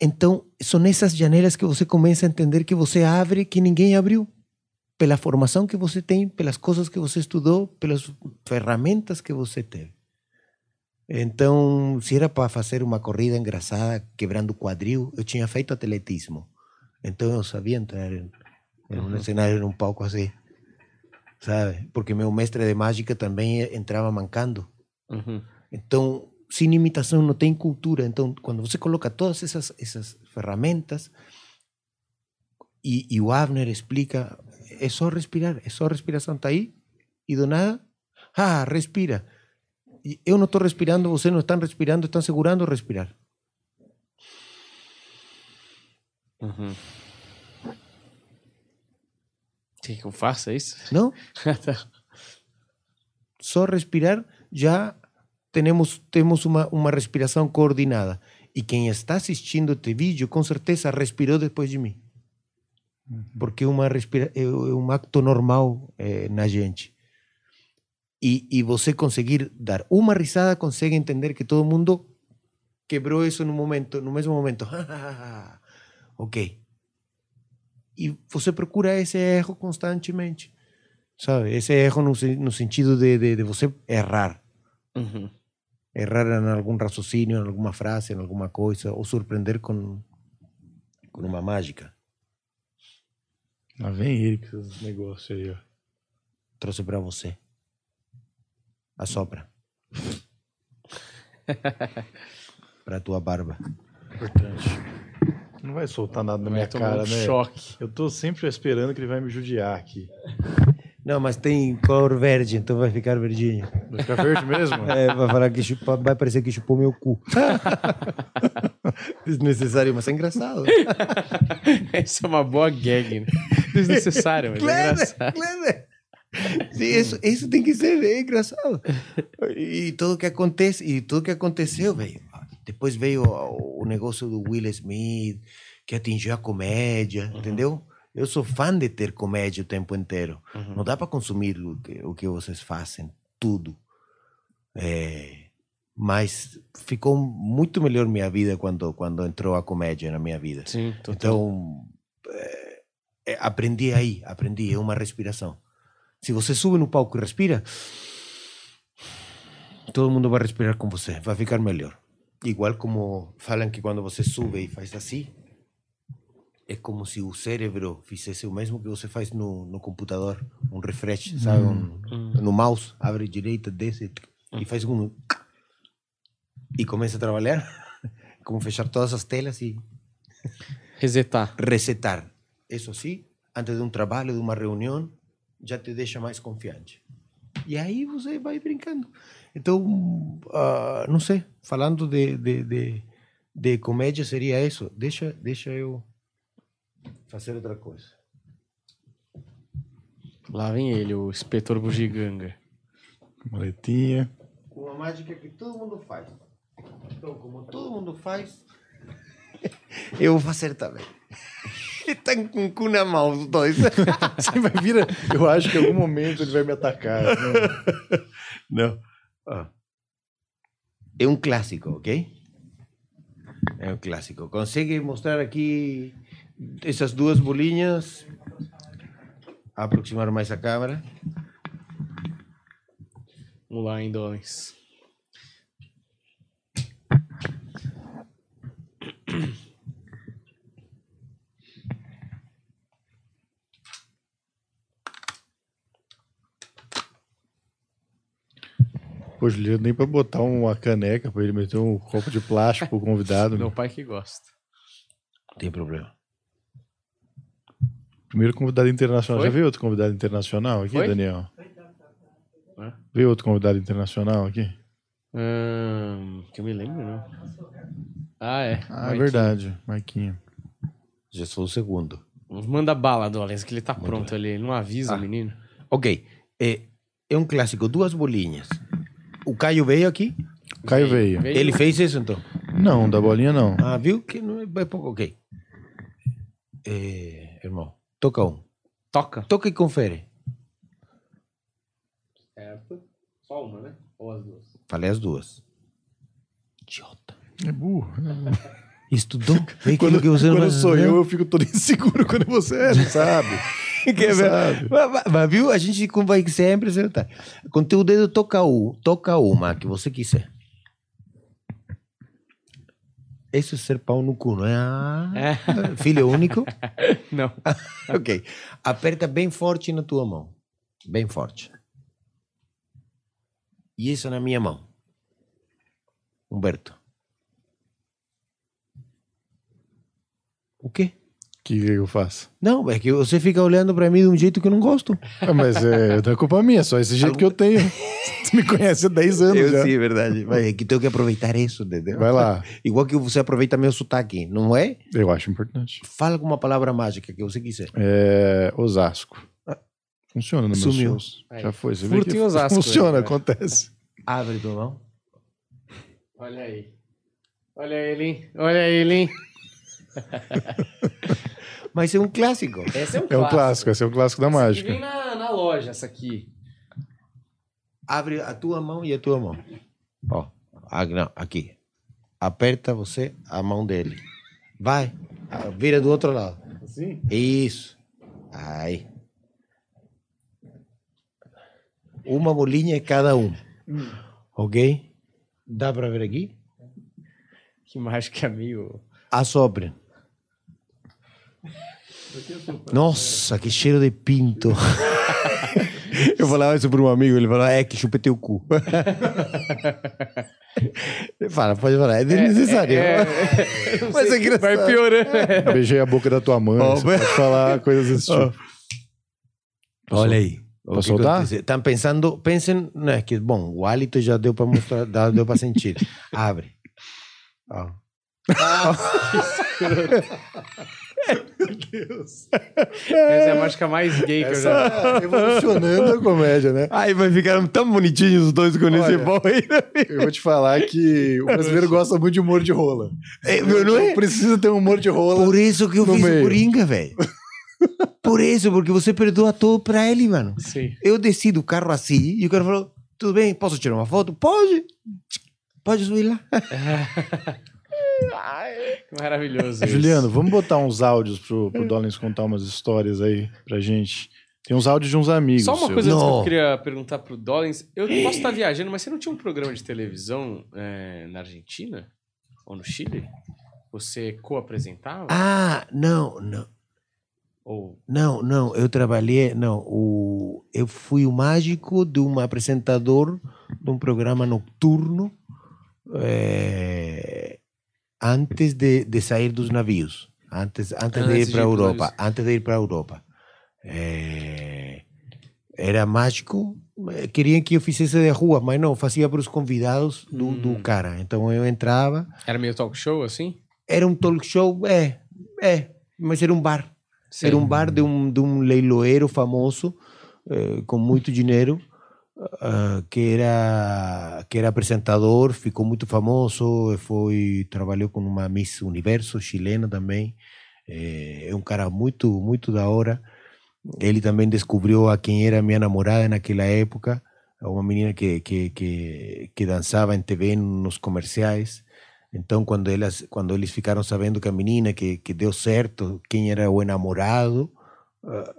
Então, são essas janelas que você começa a entender que você abre que ninguém abriu. Pela formação que você tem, pelas coisas que você estudou, pelas ferramentas que você teve. Então, se era para fazer uma corrida engraçada, quebrando quadril, eu tinha feito atletismo. Então, eu sabia entrar em, em um cenário, num palco assim. Sabe? Porque meu mestre de mágica também entrava mancando. Uhum. Então, sem imitação não tem cultura. Então, quando você coloca todas essas, essas ferramentas e, e o Abner explica, é só respirar, é só respiração, está aí, e do nada, ah, respira eu não estou respirando, vocês não estão respirando, estão segurando respirar. Uhum. Quer que eu faça isso? Não. Só respirar, já temos, temos uma, uma respiração coordenada. E quem está assistindo este vídeo, com certeza, respirou depois de mim. Uhum. Porque uma respira, é, é um acto normal é, na gente e, e você conseguir dar uma risada, consegue entender que todo mundo quebrou isso no momento, no mesmo momento. ok. E você procura esse erro constantemente, sabe? Esse erro no, no sentido de, de, de você errar. Uhum. Errar em algum raciocínio, em alguma frase, em alguma coisa, ou surpreender com, com uma mágica. Lá vem ele com esses negócios aí, ó. Trouxe para você. Assopra. pra tua barba. Importante. Não vai soltar nada na minha cara, um né? choque. Eu tô sempre esperando que ele vai me judiar aqui. Não, mas tem cor verde, então vai ficar verdinho. Vai ficar verde mesmo? É, vai falar que chupa, vai parecer que chupou meu cu. Desnecessário, mas é engraçado. Essa é uma boa gag, né? Desnecessário, mas é engraçado. Sim, isso, isso tem que ser bem engraçado. E tudo que acontece, e tudo que aconteceu, velho. Depois veio o, o, negócio do Will Smith, que atingiu a comédia, uhum. entendeu? Eu sou fã de ter comédia o tempo inteiro. Uhum. Não dá para consumir o que, o que vocês fazem, tudo. É, mas ficou muito melhor minha vida quando quando entrou a comédia na minha vida. Sim. Então, é, aprendi aí, aprendi, é uma respiração. Se você sube no palco e respira, todo mundo vai respirar com você, vai ficar melhor. Igual como falam que quando você sube e faz assim, é como se o cérebro fizesse o mesmo que você faz no, no computador, um refresh, sabe? Um, hum. No mouse, abre direita, desce e faz um. E começa a trabalhar. Como fechar todas as telas e. Resetar. Resetar. Isso sim, antes de um trabalho, de uma reunião, já te deixa mais confiante. E aí você vai brincando. Então, uh, não sei, falando de, de, de, de, comédia seria isso. Deixa, deixa eu fazer outra coisa. Lá vem ele, o inspetor bugiganga. Maletinha. Uma mágica que todo mundo faz. Então, como todo mundo faz, eu vou fazer também. Estão com o cu na mão, os dois. Você vai vir. Eu acho que em algum momento ele vai me atacar. Não. Não. Ah. É um clássico, ok? É um clássico. Consegue mostrar aqui essas duas bolinhas? Aproximar mais a câmera. Vamos lá, indolens. Pô, Juliano, nem pra botar uma caneca pra ele meter um copo de plástico pro convidado. Meu pai que gosta. Não tem problema. Primeiro convidado internacional. Foi? Já veio outro convidado internacional aqui, Foi? Daniel? É. Veio outro convidado internacional aqui? Hum, que eu me lembro, não. Ah, é. Ah, é Marquinhos. verdade. Marquinho. Já sou o segundo. Manda bala, Dolens, que ele tá pronto ali. Ele não avisa Ah. o menino. Ok. É, é um clássico, duas bolinhas. O Caio veio aqui? Caio veio. Ele fez isso então? Não, da bolinha não. Ah, viu que não é, é pouco. Ok. É, irmão, toca um. Toca. Toca e confere. Certo. Só uma, né? Ou as duas? Falei as duas. Idiota. É burro. Estudou? Quando, aquilo que você não quando vai sou eu, eu fico todo inseguro quando você é, não sabe? Quer ver? sabe. Mas, mas- mas viu? A gente como vai sempre acertar. Com teu dedo, toca, o, toca uma que você quiser. Isso é ser pau no cu, não é? Ah, É. Filho único? Não. ok. Aperta bem forte na tua mão. Bem forte. E isso na minha mão. Humberto. O quê? O que, que eu faço? Não, é que você fica olhando pra mim de um jeito que eu não gosto. Ah, mas é, não é culpa minha, só esse jeito que eu tenho. Você me conhece há 10 anos já. é verdade. Mas é que tenho que aproveitar isso, entendeu? Vai lá. Igual que você aproveita meu sotaque, não é? Eu acho importante. Fala com uma palavra mágica que você quiser. É, Osasco. Funciona nos meus Sumiu. shows. Aí. Já foi. Você Furto Osasco, Funciona, é. acontece. Abre tua mão. Olha aí. Olha ele, hein? Olha ele, hein? Mas é um clássico. Esse é um É um clássico, esse é um clássico da Essa mágica. vem na, na loja, essa aqui. Abre a tua mão e a tua mão. Ó, não, aqui. Aperta você a mão dele. Vai. Vira do outro lado. Assim? Isso. Aí. Uma bolinha cada um. Ok? Dá pra ver aqui? Que mágica meio... Assobre. Nossa, que cheiro de pinto. Eu falava isso para um amigo, ele falou, é que chupetei o cu. Fala, pode falar, é desnecessário. É, é, não Mas é engraçado. Vai piorando. Beijei a boca da tua mãe. Mas- pode falar coisas desse tipo. Olha aí. Posso soltar? Estão pensando, pensem, né, que, bom, o hálito já deu para mostrar, dá- deu para sentir. Abre. Ó. Essa é a mágica mais gay que eu já... Essa revolucionando a comédia, né? Ai, mas ficaram tão bonitinhos os dois com esse bom aí. Eu vou te falar que o brasileiro gosta muito de humor de rola. É, meu, não é? Precisa ter um humor de rola. Por isso que eu fiz meio. o Coringa, velho. Por isso, porque você perdoa tudo pra ele, mano. Sim. Eu desci do carro assim e o cara falou: tudo bem, posso tirar uma foto? Pode. Pode subir lá. Maravilhoso isso. Juliano, vamos botar uns áudios pro, pro Dollins contar umas histórias aí pra gente. Tem uns áudios de uns amigos. Só uma seus. coisa que eu Não. queria perguntar pro Dollins. Eu posso estar viajando, mas você não tinha um programa de televisão é, na Argentina? Ou no Chile? Você co-apresentava? Ah, não, não. Ou... Não, não, eu trabalhei, não, o, eu fui o mágico de um apresentador de um programa noturno eh, antes de, de sair dos navios, antes, antes de Antes ir para a Europa, antes de ir para a Europa. Eh, era mágico, eh, queriam que eu fizesse de rua, mas não, fazia para os convidados do, do Hum. cara. Então eu entrava, Era meio talk show, assim? era um talk show, é, é, mas era um bar. Sim. Era um bar de um, de um leiloeiro famoso, eh, com muito dinheiro, ah, que, era, que era apresentador, ficou muito famoso, foi, trabalhou com uma Miss Universo chilena também. Eh, É um cara muito, muito da hora. Ele também descobriu a quem era minha namorada naquela época, uma menina que, que, que, que dançava em TV nos comerciais. Então, quando elas, quando eles ficaram sabendo que a menina que, que deu certo, quem era o enamorado, ah,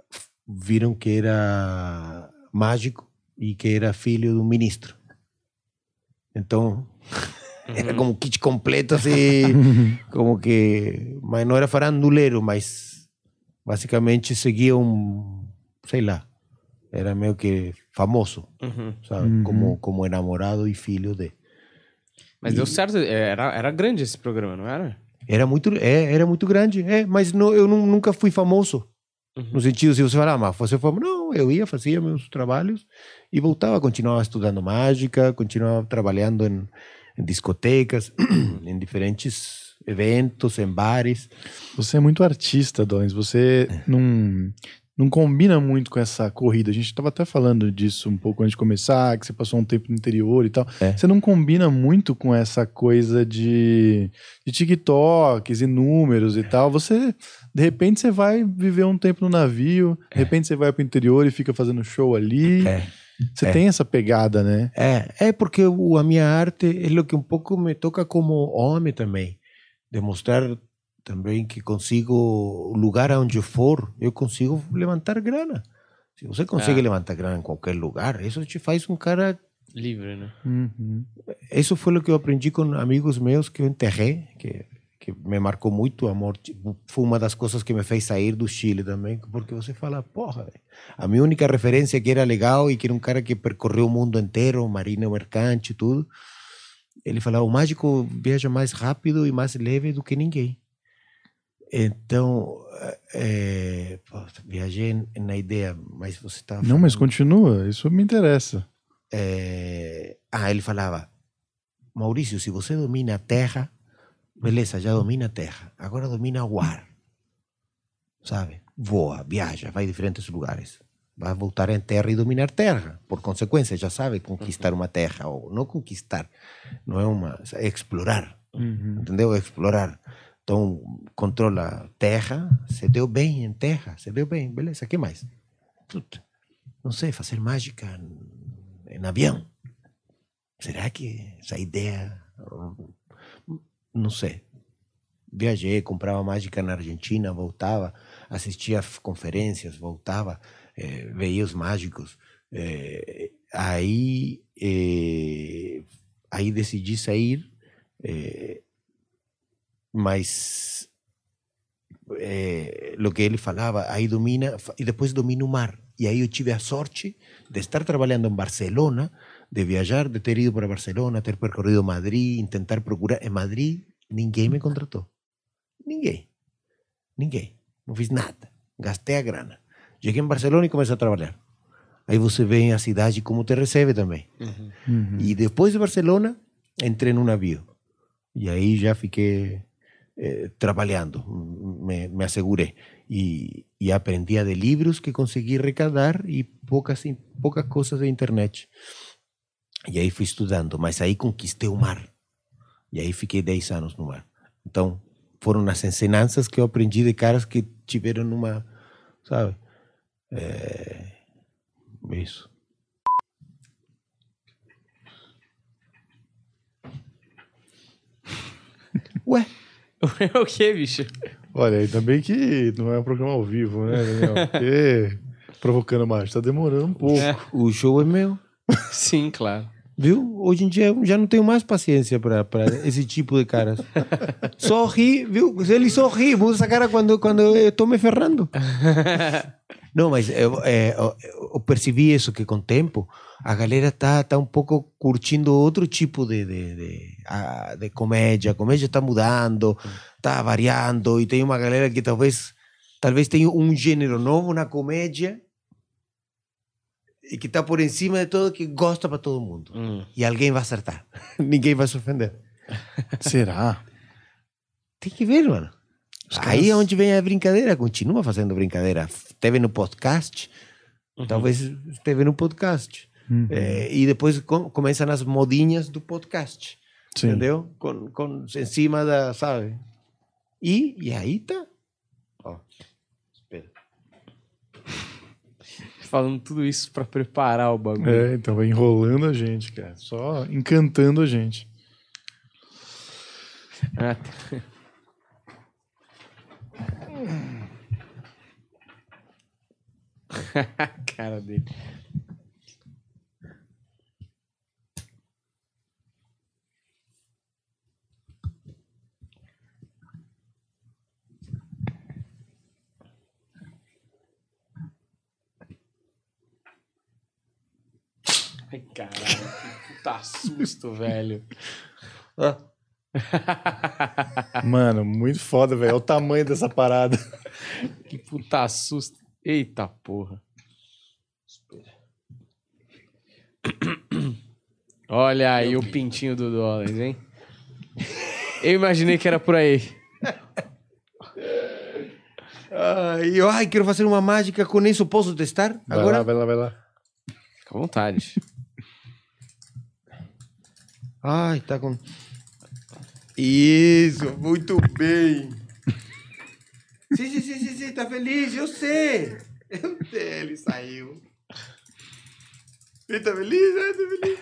viram que era mágico e que era filho de um ministro. Então, era como kit completo, assim, como que. Mas não era faranduleiro, mas basicamente seguia um, sei lá, Era meio que famoso, Uhum. sabe? Uhum. Como, como enamorado e filho de. Mas deu certo, era, era grande esse programa, não era? Era muito, é, era muito grande, é, mas não, eu nu- nunca fui famoso. Uhum. No sentido, se você falar, ah, mas você foi. Não, eu ia, fazia meus trabalhos e voltava, continuava estudando mágica, continuava trabalhando em, em discotecas, em diferentes eventos, em bares. Você é muito artista, Dolens. Você não, não combina muito com essa corrida. A gente estava até falando disso um pouco antes de começar, que você passou um tempo no interior e tal. É. Você não combina muito com essa coisa de, de TikToks e números e tal. Você, de repente, você vai viver um tempo no navio, de repente você vai pro interior e fica fazendo show ali. É. Você É. tem essa pegada, né? É, é porque o- a minha arte é o que um pouco me toca como homem também. Demonstrar também que consigo, o lugar aonde eu for, eu consigo levantar grana. Se você consegue Ah. levantar grana em qualquer lugar, isso te faz um cara Livre, né? Uhum. Isso foi o que eu aprendi com amigos meus que eu enterrei, que, que me marcou muito o amor. Tipo, Foi uma das coisas que me fez sair do Chile também, porque você fala, porra, velho, a minha única referência que era legal e que era um cara que percorreu o mundo inteiro, marina mercante e tudo, ele falava, o mágico viaja mais rápido e mais leve do que ninguém. Então, é, pô, viajei na ideia, mas você estava Não, mas continua. Isso me interessa. é... Ah, ele falava, Maurício, se você domina a terra, beleza, já domina a terra, agora domina o ar. Sabe? Voa, viaja, vai a diferentes lugares. Vai voltar em terra e dominar terra. Por consequência, já sabe conquistar uma terra, ou não conquistar, não é uma. é explorar. Uhum. Entendeu? Explorar. Então, controla terra, se deu bem em terra, se deu bem, beleza, que mais? Não sei, fazer mágica em, em avião. Será que essa ideia. Não sei. Viajei, comprava mágica na Argentina, voltava, assistia conferências, voltava, eh, veia os mágicos. Eh, aí, eh, aí decidi sair, eh, mas eh, o que ele falava, aí domina, e depois domina o mar. E aí eu tive a sorte de estar trabalhando em Barcelona, de viajar, de ter ido para Barcelona, ter percorrido Madrid, intentar procurar. Em Madrid, ninguém me contratou. Ninguém. Ninguém. Não fiz nada. Gastei a grana. Cheguei em Barcelona e comecei a trabalhar. Aí você vê a cidade como te recebe também. Uhum. E depois de Barcelona, entrei num navio. E aí já fiquei eh, trabalhando, me, me assegurei. E, e aprendia de livros que consegui arrecadar e poucas, poucas coisas da internet. E aí fui estudando, mas aí conquistei o mar. E aí fiquei 10 anos no mar. Então, foram as ensinanças que eu aprendi de caras que tiveram uma, sabe? É, isso. Ué, o que, bicho? Olha, ainda bem que não é um programa ao vivo, né, Daniel? Porque provocando mais, tá demorando um pouco. É. o show é meu. Sim, claro. Viu? Hoje em dia eu já não tenho mais paciência para esse tipo de caras. Só ri, viu? Ele só ri, muda essa cara quando, quando eu estou me ferrando. Não, mas eu, é, eu, eu percebi isso, que com o tempo a galera tá, tá um pouco curtindo outro tipo de, de, de, de comédia. A comédia está mudando, está variando, e tem uma galera que talvez, talvez tenha um gênero novo na comédia que está por cima de todo, que gosta para todo mundo. Hum. E alguém vai acertar. Ninguém vai se ofender. Será? Tem que ver, mano. Os Aí é caras- onde vem a brincadeira, continua fazendo brincadeira. Teve no podcast, talvez esteve no podcast. Uhum. É, e depois com, começam as modinhas do podcast, Sim. entendeu? Com, com, em cima da, sabe? E, e aí tá. Ó, espera. Falando tudo isso pra preparar o bagulho. É, então vai enrolando a gente, cara. Só encantando a gente. Ah, A cara dele. Ai, caralho, que puta susto, velho. Mano, muito foda, velho. Olha o tamanho dessa parada. Que puta susto. Eita porra. Olha aí o pintinho do Dollars, hein? Eu imaginei que era por aí. Ai, eu, ai, quero fazer uma mágica com isso. Posso testar? Vai Agora? lá, vai lá, vai lá. Fica à vontade. Ai, tá com. Isso, muito bem. sim, sim, sim, sim, sim, tá feliz, eu sei. Eu sei, ele saiu. Ele tá feliz, né? Tá feliz.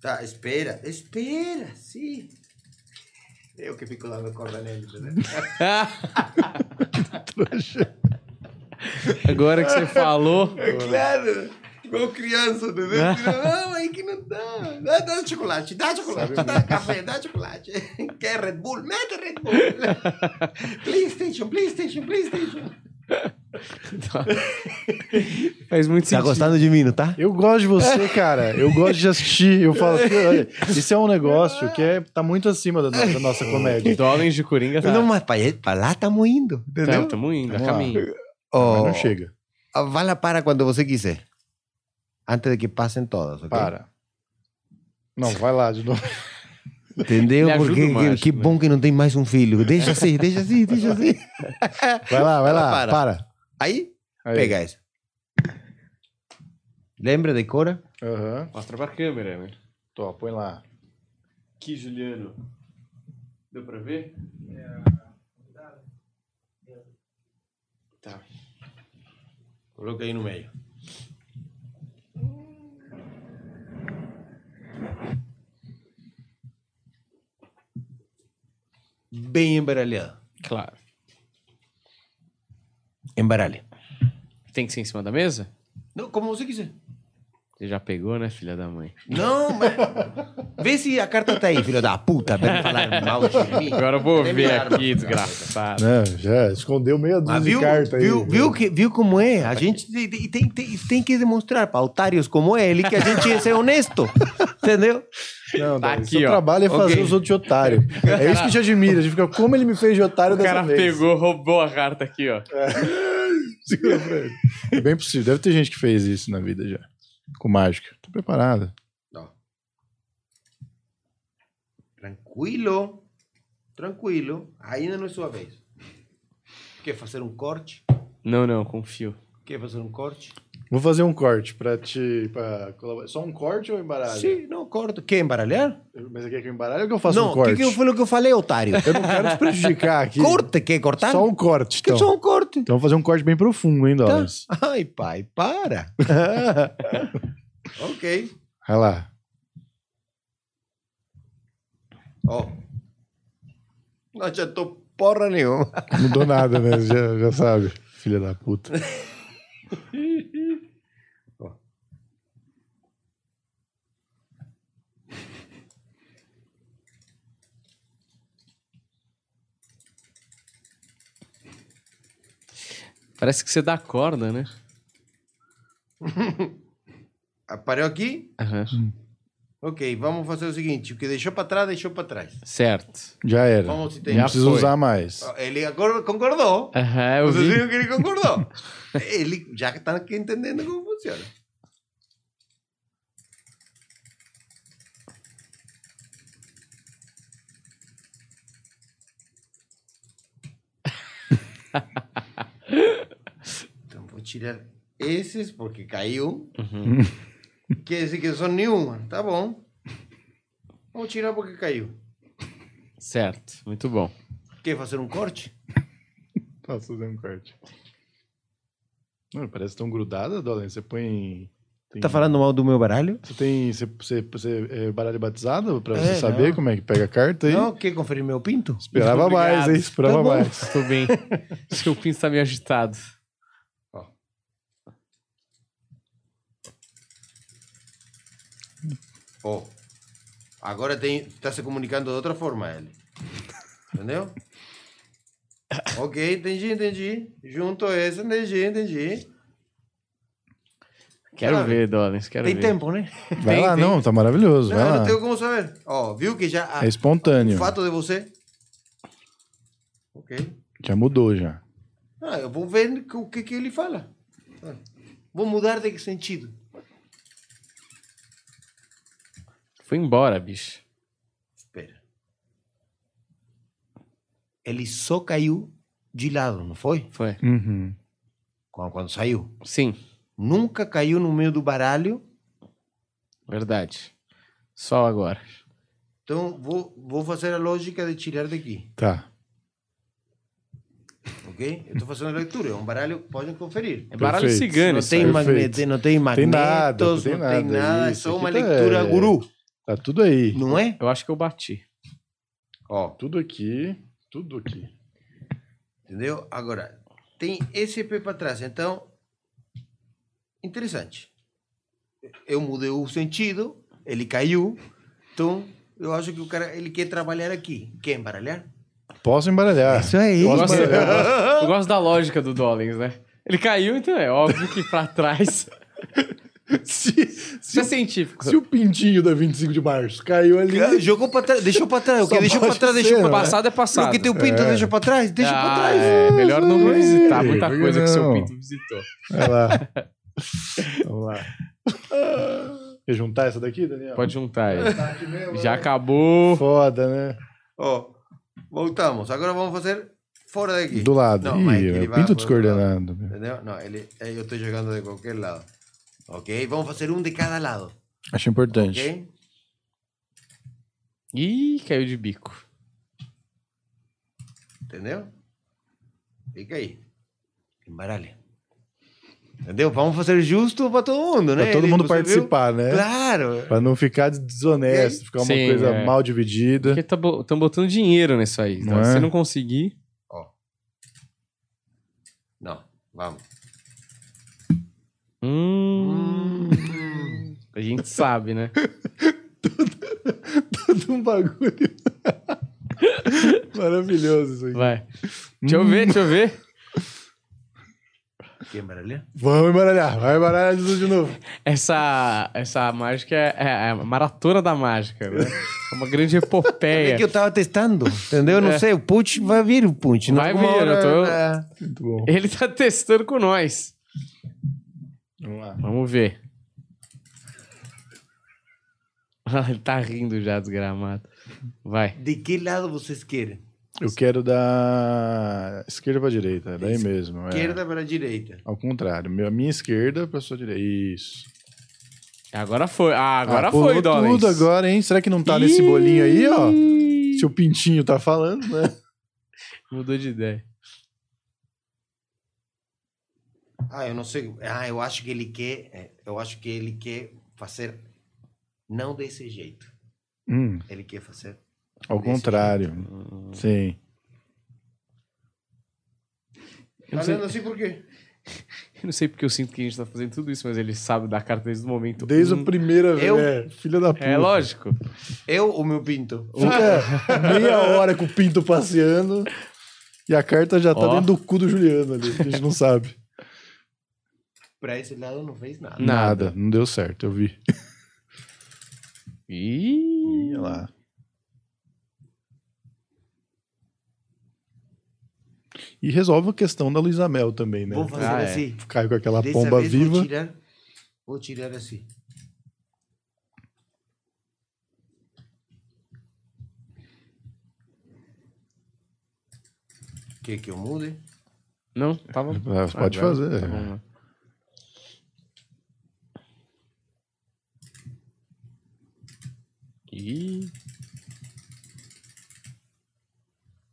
Tá, espera, espera, sim. Eu que fico dando corda nele, né? Agora que você falou. É claro. Igual criança, entendeu? Não, aí que não dá. Dá, dá chocolate, dá chocolate, dá café, dá chocolate. Quer Red Bull? Mete Red Bull. Playstation, Playstation, Playstation. Faz muito Tá sentido. de mim, não tá? Eu gosto de você, cara. Eu gosto de assistir. Eu falo, olha, isso é um negócio que é, tá muito acima da nossa, da nossa comédia. Dollars de Coringa tá. Não, mas pra, pra lá estamos indo, entendeu? Tá, tamo indo, a caminho. Mas Oh, não chega. vai lá para quando você quiser. Antes de que passem todas, ok? Para. Não, vai lá de novo. Entendeu? Me Porque o que, né? bom que não tem mais um filho. Deixa assim, deixa assim, deixa assim. Vai lá, vai lá. Para. Para. Aí, Aí. pega essa. Lembra, decora? Aham. Mostra pra câmera, né? Tô, põe lá. Aqui, Juliano. Deu pra ver? Tá. Coloca aí no meio. Bem embaralhado. Claro. Embaralhe. Tem que ser em cima da mesa? Não, como você quiser. Você já pegou, né, filha da mãe? Não, mas... Vê se a carta tá aí, filho da puta, pra não falar mal de mim. Agora eu vou Tem ver aqui, desgraçado. Não, já escondeu meia dúzia Mas de viu, carta aí. viu, viu, que, viu como é? A gente tem, tem, tem, tem que demonstrar para otários como ele que a gente é honesto. Entendeu? Não, Tá aqui, seu ó. trabalho é fazer Ok. os outros de otário. É isso que te admira. A gente fica, como ele me fez de otário O dessa cara vez? pegou, roubou a carta aqui, ó. Segura pra ele. É bem possível. Deve ter gente que fez isso na vida já. Com mágica. Tô preparado. Não. Tranquilo. Tranquilo. Ainda não é sua vez. Quer fazer um corte? Não, não, confio. Quer fazer um corte? Vou fazer um corte pra te. Pra colaborar. Só um corte ou embaralho? Sim, não, corto. Quer embaralhar? Mas você quer que eu embaralhe ou que eu faça não, um corte? que, que foi o que eu falei, otário? Eu não quero te prejudicar aqui. Corte, quer cortar? Só um corte, Que então. só um corte. Então eu vou fazer um corte bem profundo, hein, Tá. Dólares? Ai, pai, para. ok. Vai lá. Ó. Não adiantou porra nenhuma. Não mudou nada, né? Já, já sabe. Filha da puta. Parece que você dá corda, né? Apareu aqui? Aham. Ok, vamos fazer o seguinte: o que deixou para trás, deixou para trás. Certo. Já era. Vamos se tem. Precisa foi. usar mais. Ele concordou. Aham, eu Vocês vi. viram que ele concordou. ele já está aqui entendendo como funciona. então vou tirar esses porque caiu. Uhum. Quer dizer que são nenhuma. Tá bom. Vou tirar porque caiu. Certo, muito bom. Quer fazer um corte? Posso fazer um corte. Não, parece tão grudada, Dolan. Você põe. Tem, Tá falando mal do meu baralho? Você tem. Você, você, você é baralho batizado pra É, você saber não. como é que pega a carta aí? Não, quer conferir meu pinto? Esperava mais, Obrigado. hein? Esperava Tá mais. Tô bem. Seu pinto tá meio agitado. Ó, agora tem, tá se comunicando de outra forma ele. Entendeu? ok, entendi, entendi. Junto esse, entendi, entendi. Quero ver, Dolens, quero Tem ver. tempo, né? Vai Tem, lá, tem. não, tá maravilhoso. Não, Vai eu lá. não tenho como saber. Ó, viu que já. É espontâneo. o fato de você. Ok. Já mudou já. Ah, eu vou ver o que, que ele fala. Ah, Vou mudar de que sentido? Foi embora, bicho. Espera. Ele só caiu de lado, não foi? Foi. Uhum. Quando, quando saiu. Sim, Nunca caiu no meio do baralho. verdade. Só agora. Então, vou, vou fazer a lógica de tirar daqui. Tá. Ok? Eu estou fazendo a leitura. É um baralho, podem conferir. É baralho Perfeito. cigano Não tem, magnete, não tem magnetos, nada, não tem não tem nada, nada. É só uma tá- leitura é- guru. Tá tudo aí. Não é? Eu acho que eu bati. Ó, Tudo aqui. Tudo aqui. entendeu? Agora, tem esse pé para trás. Então, interessante. Eu mudei o sentido, ele caiu. Então, eu acho que o cara ele quer trabalhar aqui. Quer embaralhar? Posso embaralhar. Isso aí. Eu gosto, embaralhar. eu gosto da lógica do Dolens, né? Ele caiu, então é óbvio que pra trás. se, Isso se, é científico. se o pintinho da 25 de março caiu ali. Ah, Jogou para trás, deixou para trás. O que deixou para pode trás, ser, deixou né? para Passado é passado. O que teu pinto É. deixa para trás, deixa Ah, para trás. É, melhor não revisitar muita coisa que seu não? pinto visitou. Vai lá. Vamos lá. Quer juntar essa daqui, Daniel? Pode juntar mesmo, Já né? acabou. Foda, né? Ó, voltamos. Agora vamos fazer fora daqui. Do lado. Não, Ih, ele é vai lado. descoordenado. Entendeu? Não, ele, eu estou jogando de qualquer lado. Ok? Vamos fazer um de cada lado. Acho importante. Ok? Ih, caiu de bico. Entendeu? Fica aí. Embaralha. Entendeu? Vamos fazer justo para todo mundo, né? Pra todo Ele- mundo você viu? participar, né? Claro. Pra não ficar desonesto, ficar uma Sim, coisa é. mal dividida. Porque estão botando dinheiro nisso aí. Não Então, Se é? você não conseguir. Ó. Não, vamos. Hum, a gente sabe, né? Todo um bagulho. Maravilhoso isso aqui. Vai. Deixa eu ver, deixa eu ver. Quer embaralhar? Vamos embaralhar. Vai embaralhar Jesus de novo. Essa, essa mágica é, é a maratona da mágica, né? É uma grande epopeia. É que eu tava testando, entendeu? Eu não É. sei, o punch vai vir o punch. Vai vir, eu tô- é. Muito bom. Ele tá testando com nós. Vamos lá. Vamos ver. Ele tá rindo já, desgramado. Vai. De que lado vocês querem? Eu quero da esquerda pra direita. é Daí mesmo. é. Esquerda para a direita. Ao contrário. A minha esquerda pra sua direita. Isso. Agora foi. Ah, agora Ah, pulou foi, Dolens. tudo agora, hein? Será que não tá nesse bolinho aí, ó? Se o pintinho tá falando, né? Mudou de ideia. Ah, eu não sei. Ah, eu acho que ele quer. é, Eu acho que ele quer fazer não desse jeito. Hum, Ele quer fazer. Ao contrário. Sim. Eu Tá não, sei, vendo assim por quê? eu não sei porque eu sinto que a gente tá fazendo tudo isso, mas ele sabe da carta desde o momento. Desde um. a primeira vez. Eu- É, filha da puta. É lógico. Eu ou meu pinto? Fica meia hora com o pinto passeando e a carta já tá Ó. dentro do cu do Juliano ali. A gente não sabe. Pra esse lado não fez nada. Nada. Não deu certo, eu vi. Ih, Olha lá. E resolve a questão da Luísa Mel também, né? Vou fazer Ah, é. assim. Cai com aquela Dessa pomba vez viva. Vou tirar, vou tirar assim. Quer que eu mude? Não, tava. Ah, pode Agora, fazer. tá bom, né? Ih,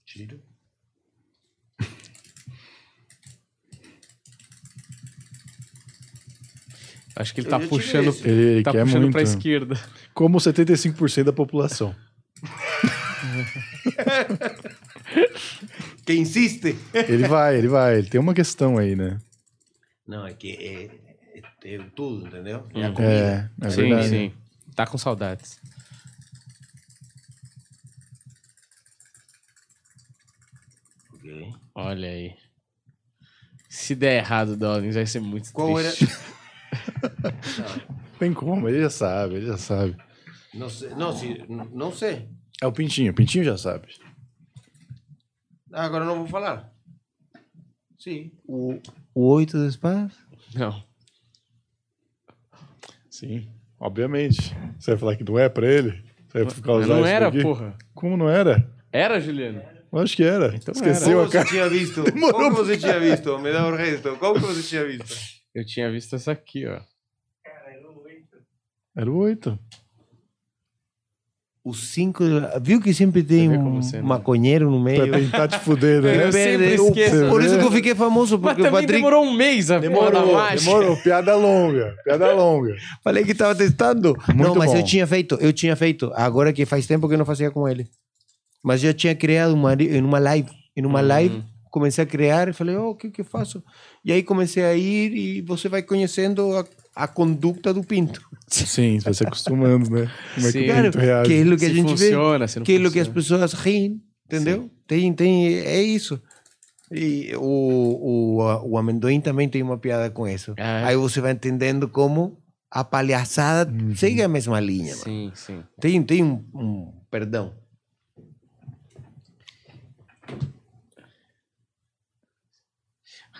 Tiro. Acho que ele tá puxando. Ele, tá quer puxando muito. pra esquerda. Como 75% da população. Que insiste? Ele vai, ele vai. Ele tem uma questão aí, né? Não, é que é, é, é tudo, entendeu? É Hum. a comida. É, é sim, verdade. sim. Tá com saudades. Ok. Olha aí. Se der errado, Dollins, vai ser muito Qual era? Tem como, ele já sabe, ele já sabe. Não sei, não, se, não sei. É o Pintinho, o Pintinho já sabe. Agora não vou falar. Sim. O, o oito de espadas? Não. Sim, obviamente. Você vai falar que não é pra ele? Você vai ficar usando não era, daqui? porra. Como não era? Era, Juliano? Eu acho que era. Então Esqueceu Como a cara. você tinha visto? Como que você tinha visto? Me dá o resto. Como que você tinha visto? Eu tinha visto essa aqui, ó. Era o 8. O cinco... Viu que sempre tem um você não- maconheiro no meio? Pra tentar te fuder, né? Eu sempre Eu- esqueço. Por isso que eu fiquei famoso, Mas porque o também Patrick... demorou um mês a porra da Demorou, mágica. demorou. Piada longa, piada longa. Falei que estava testando. não, Muito mas bom. eu tinha feito, eu tinha feito. Agora que faz tempo que eu não fazia com ele. Mas já tinha criado uma, em uma live. Em uma Uhum. live, comecei a criar e falei, oh, o que que eu faço? E aí comecei a ir e você vai conhecendo a, a conduta do pinto. Sim, você vai se acostumando, né? Como é Sim. que o Pinto reage. que é o que a Se gente funciona, vê. Que é o que as pessoas riem, entendeu? Tem, tem, é isso. E o, o, o amendoim também tem uma piada com isso. Ah, é? Aí você vai entendendo como a palhaçada segue a mesma linha. mano. Sim, sim. Tem, tem um, um- Perdão.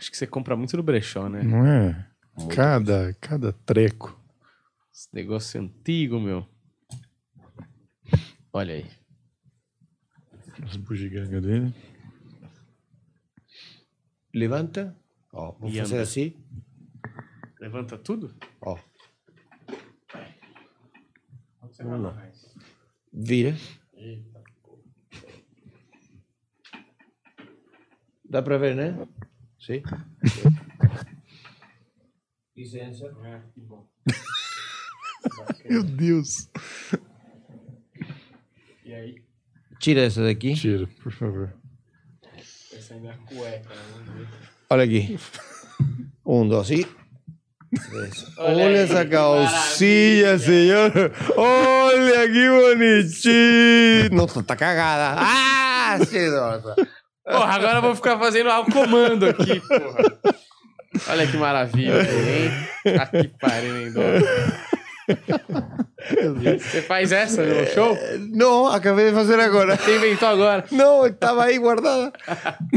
Acho que você compra muito no brechó, né? Não é? Cada, cada treco. Esse negócio antigo, meu. Olha aí. As bugigangas dele. Levanta. Ó, vou E fazer anda. assim. Levanta tudo? Ó. Uma. Vira. Dá pra ver, né? Sim. Licença. Meu Deus. E aí? Tira essa daqui. Tira, por favor. Essa ainda é a cueca, né? Olha aqui. Um, dois e. Olha Olha, essa calcinha, senhor. Olha que bonitinho. Nossa, tá cagada. Ah, senhora. Porra, agora eu vou ficar fazendo o comando aqui, porra. Olha que maravilha, hein? Aqui pariu, hein? Você faz essa no show? Não, acabei de fazer agora. Você inventou agora? Não, estava aí guardada.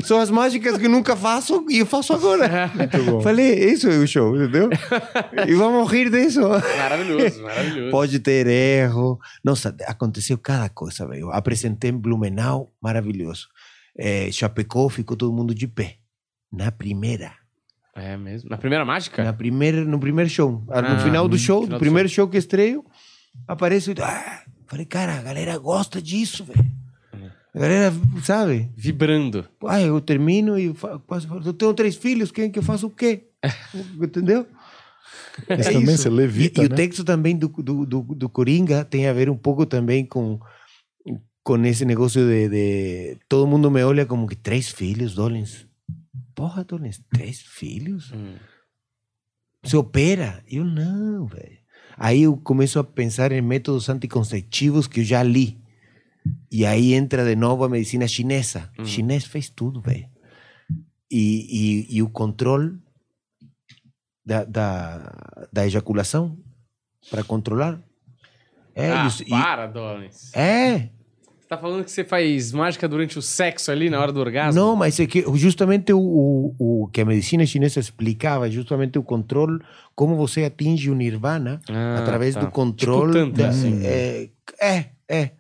São as mágicas que nunca faço e eu faço agora. Muito bom. Falei, isso é o show, entendeu? E vamos rir disso. Maravilhoso, maravilhoso. Pode ter erro. Nossa, aconteceu cada coisa, velho. Apresentei em Blumenau, maravilhoso. É, Chapecó, ficou todo mundo de pé. Na primeira. É mesmo? Na primeira mágica? Na primeira no primeiro show. Ah, No Ah, final do show, no do primeiro show que estreio, aparece. Ah, falei, cara, a galera gosta disso, velho. A galera, sabe? Vibrando. Ah, eu termino e faço. Eu tenho três filhos, quem que eu faço o quê? Entendeu? Mas É também isso. você levita, e, e né? o texto também do, do, do, do Coringa tem a ver um pouco também com, com esse negócio de, de. Todo mundo me olha como que três filhos, Dolens. Porra, Dolens, três filhos? Hum. Se opera? Eu não, velho. Aí eu começo a pensar em métodos anticonceptivos que eu já li. E aí entra de novo a medicina chinesa. Hum. Chinês fez tudo, velho. E, e, e o controle da, da, da ejaculação para controlar. É, ah, e- para, Donis. é. Você tá falando que você faz mágica durante o sexo ali, na hora do orgasmo? Não, mas é que justamente o, o, o que a medicina chinesa explicava, justamente o controle, como você atinge o nirvana Ah, através tá. do controle. Tipo tantra, da- assim. é, é, é,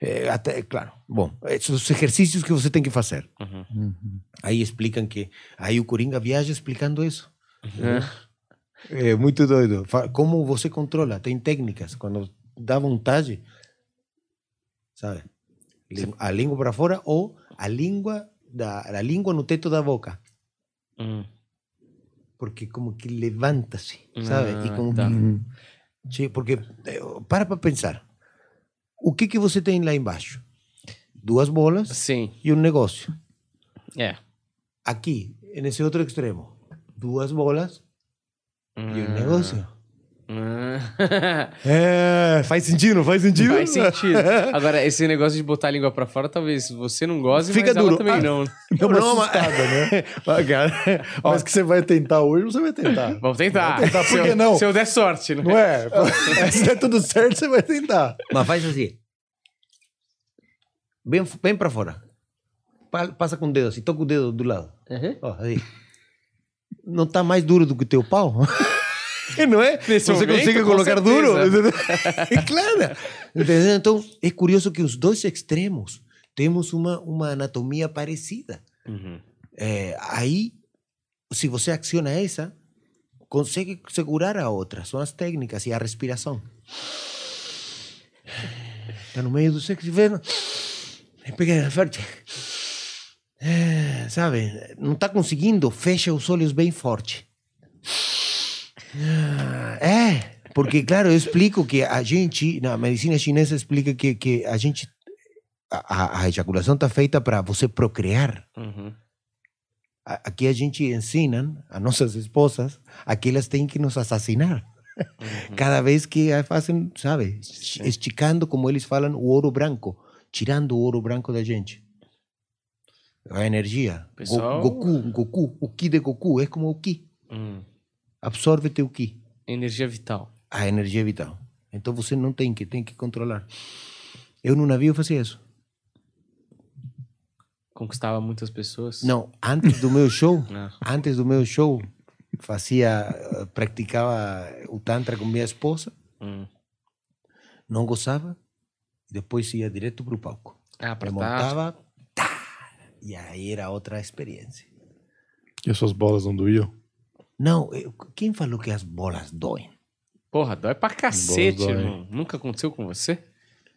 É, até, claro. Bom, esses os exercícios que você tem que fazer. Uhum. Aí explicam que. Aí o Coringa viaja explicando isso. É. É muito doido. Como você controla? Tem técnicas. Quando dá vontade, sabe? A língua para fora ou a língua da a língua no teto da boca, Hum. porque como que levanta-se, sabe? e Ah, como tá. que- porque eh, para para pensar. O que que você tem lá embaixo? Duas bolas Sim. e um negócio. É. Aqui, nesse outro extremo, duas bolas e um Ah. negócio. Ah. É, faz sentido, não faz sentido? Faz sentido. Agora, esse negócio de botar a língua pra fora, talvez você não goste, Fica mas ela duro. também Ah. não. Uma Não, mas- assustada, né? Ah, cara, ó, Mas que você vai tentar hoje, você vai tentar. Vamos tentar. Vamos tentar, se, por que eu, não? se eu der sorte, né? Não é? Se der tudo certo, você vai tentar. mas faz assim. Bem, bem pra fora. Pa- Passa com o dedo assim, toca o dedo do lado. Uhum. Ó, aí. Não tá mais duro do que o teu pau? Não é? Nesse Você momento, consegue com colocar duro? claro. Entendeu? Então, é curioso que os dois extremos temos uma, uma anatomia parecida. Uhum. É, aí, se você aciona essa, consegue segurar a outra. São as técnicas e a respiração. Está no meio do sexo e vendo. Pega forte. É, sabe? Não está conseguindo, fecha os olhos bem forte. É, porque, claro, eu explico que a gente, na medicina chinesa, explica que, que a gente. A, a- ejaculação está feita para você procriar. Uhum. A- Aqui a gente ensina a nossas esposas a que elas têm que nos assassinar. Cada vez que fazem, sabe, esticando, como eles falam, o ouro branco, tirando o ouro branco da gente. A energia. Go- Pessoal- Goku, Goku, o Ki de Goku é como o Ki. Absorve teu Ki, Energia vital. a energia vital. Então você não tem que, tem que controlar. Eu no navio fazia isso. Conquistava muitas pessoas. Não, antes do meu show, Ah. antes do meu show, fazia, eh, praticava o tantra com minha esposa, Hum. não gozava, e depois ia direto pro palco. Ah, tá. montava, tá, e aí era outra experiência. E as suas bolas não doíam? Não, quem falou que as bolas doem? Porra, dói pra cacete, irmão. Nunca aconteceu com você?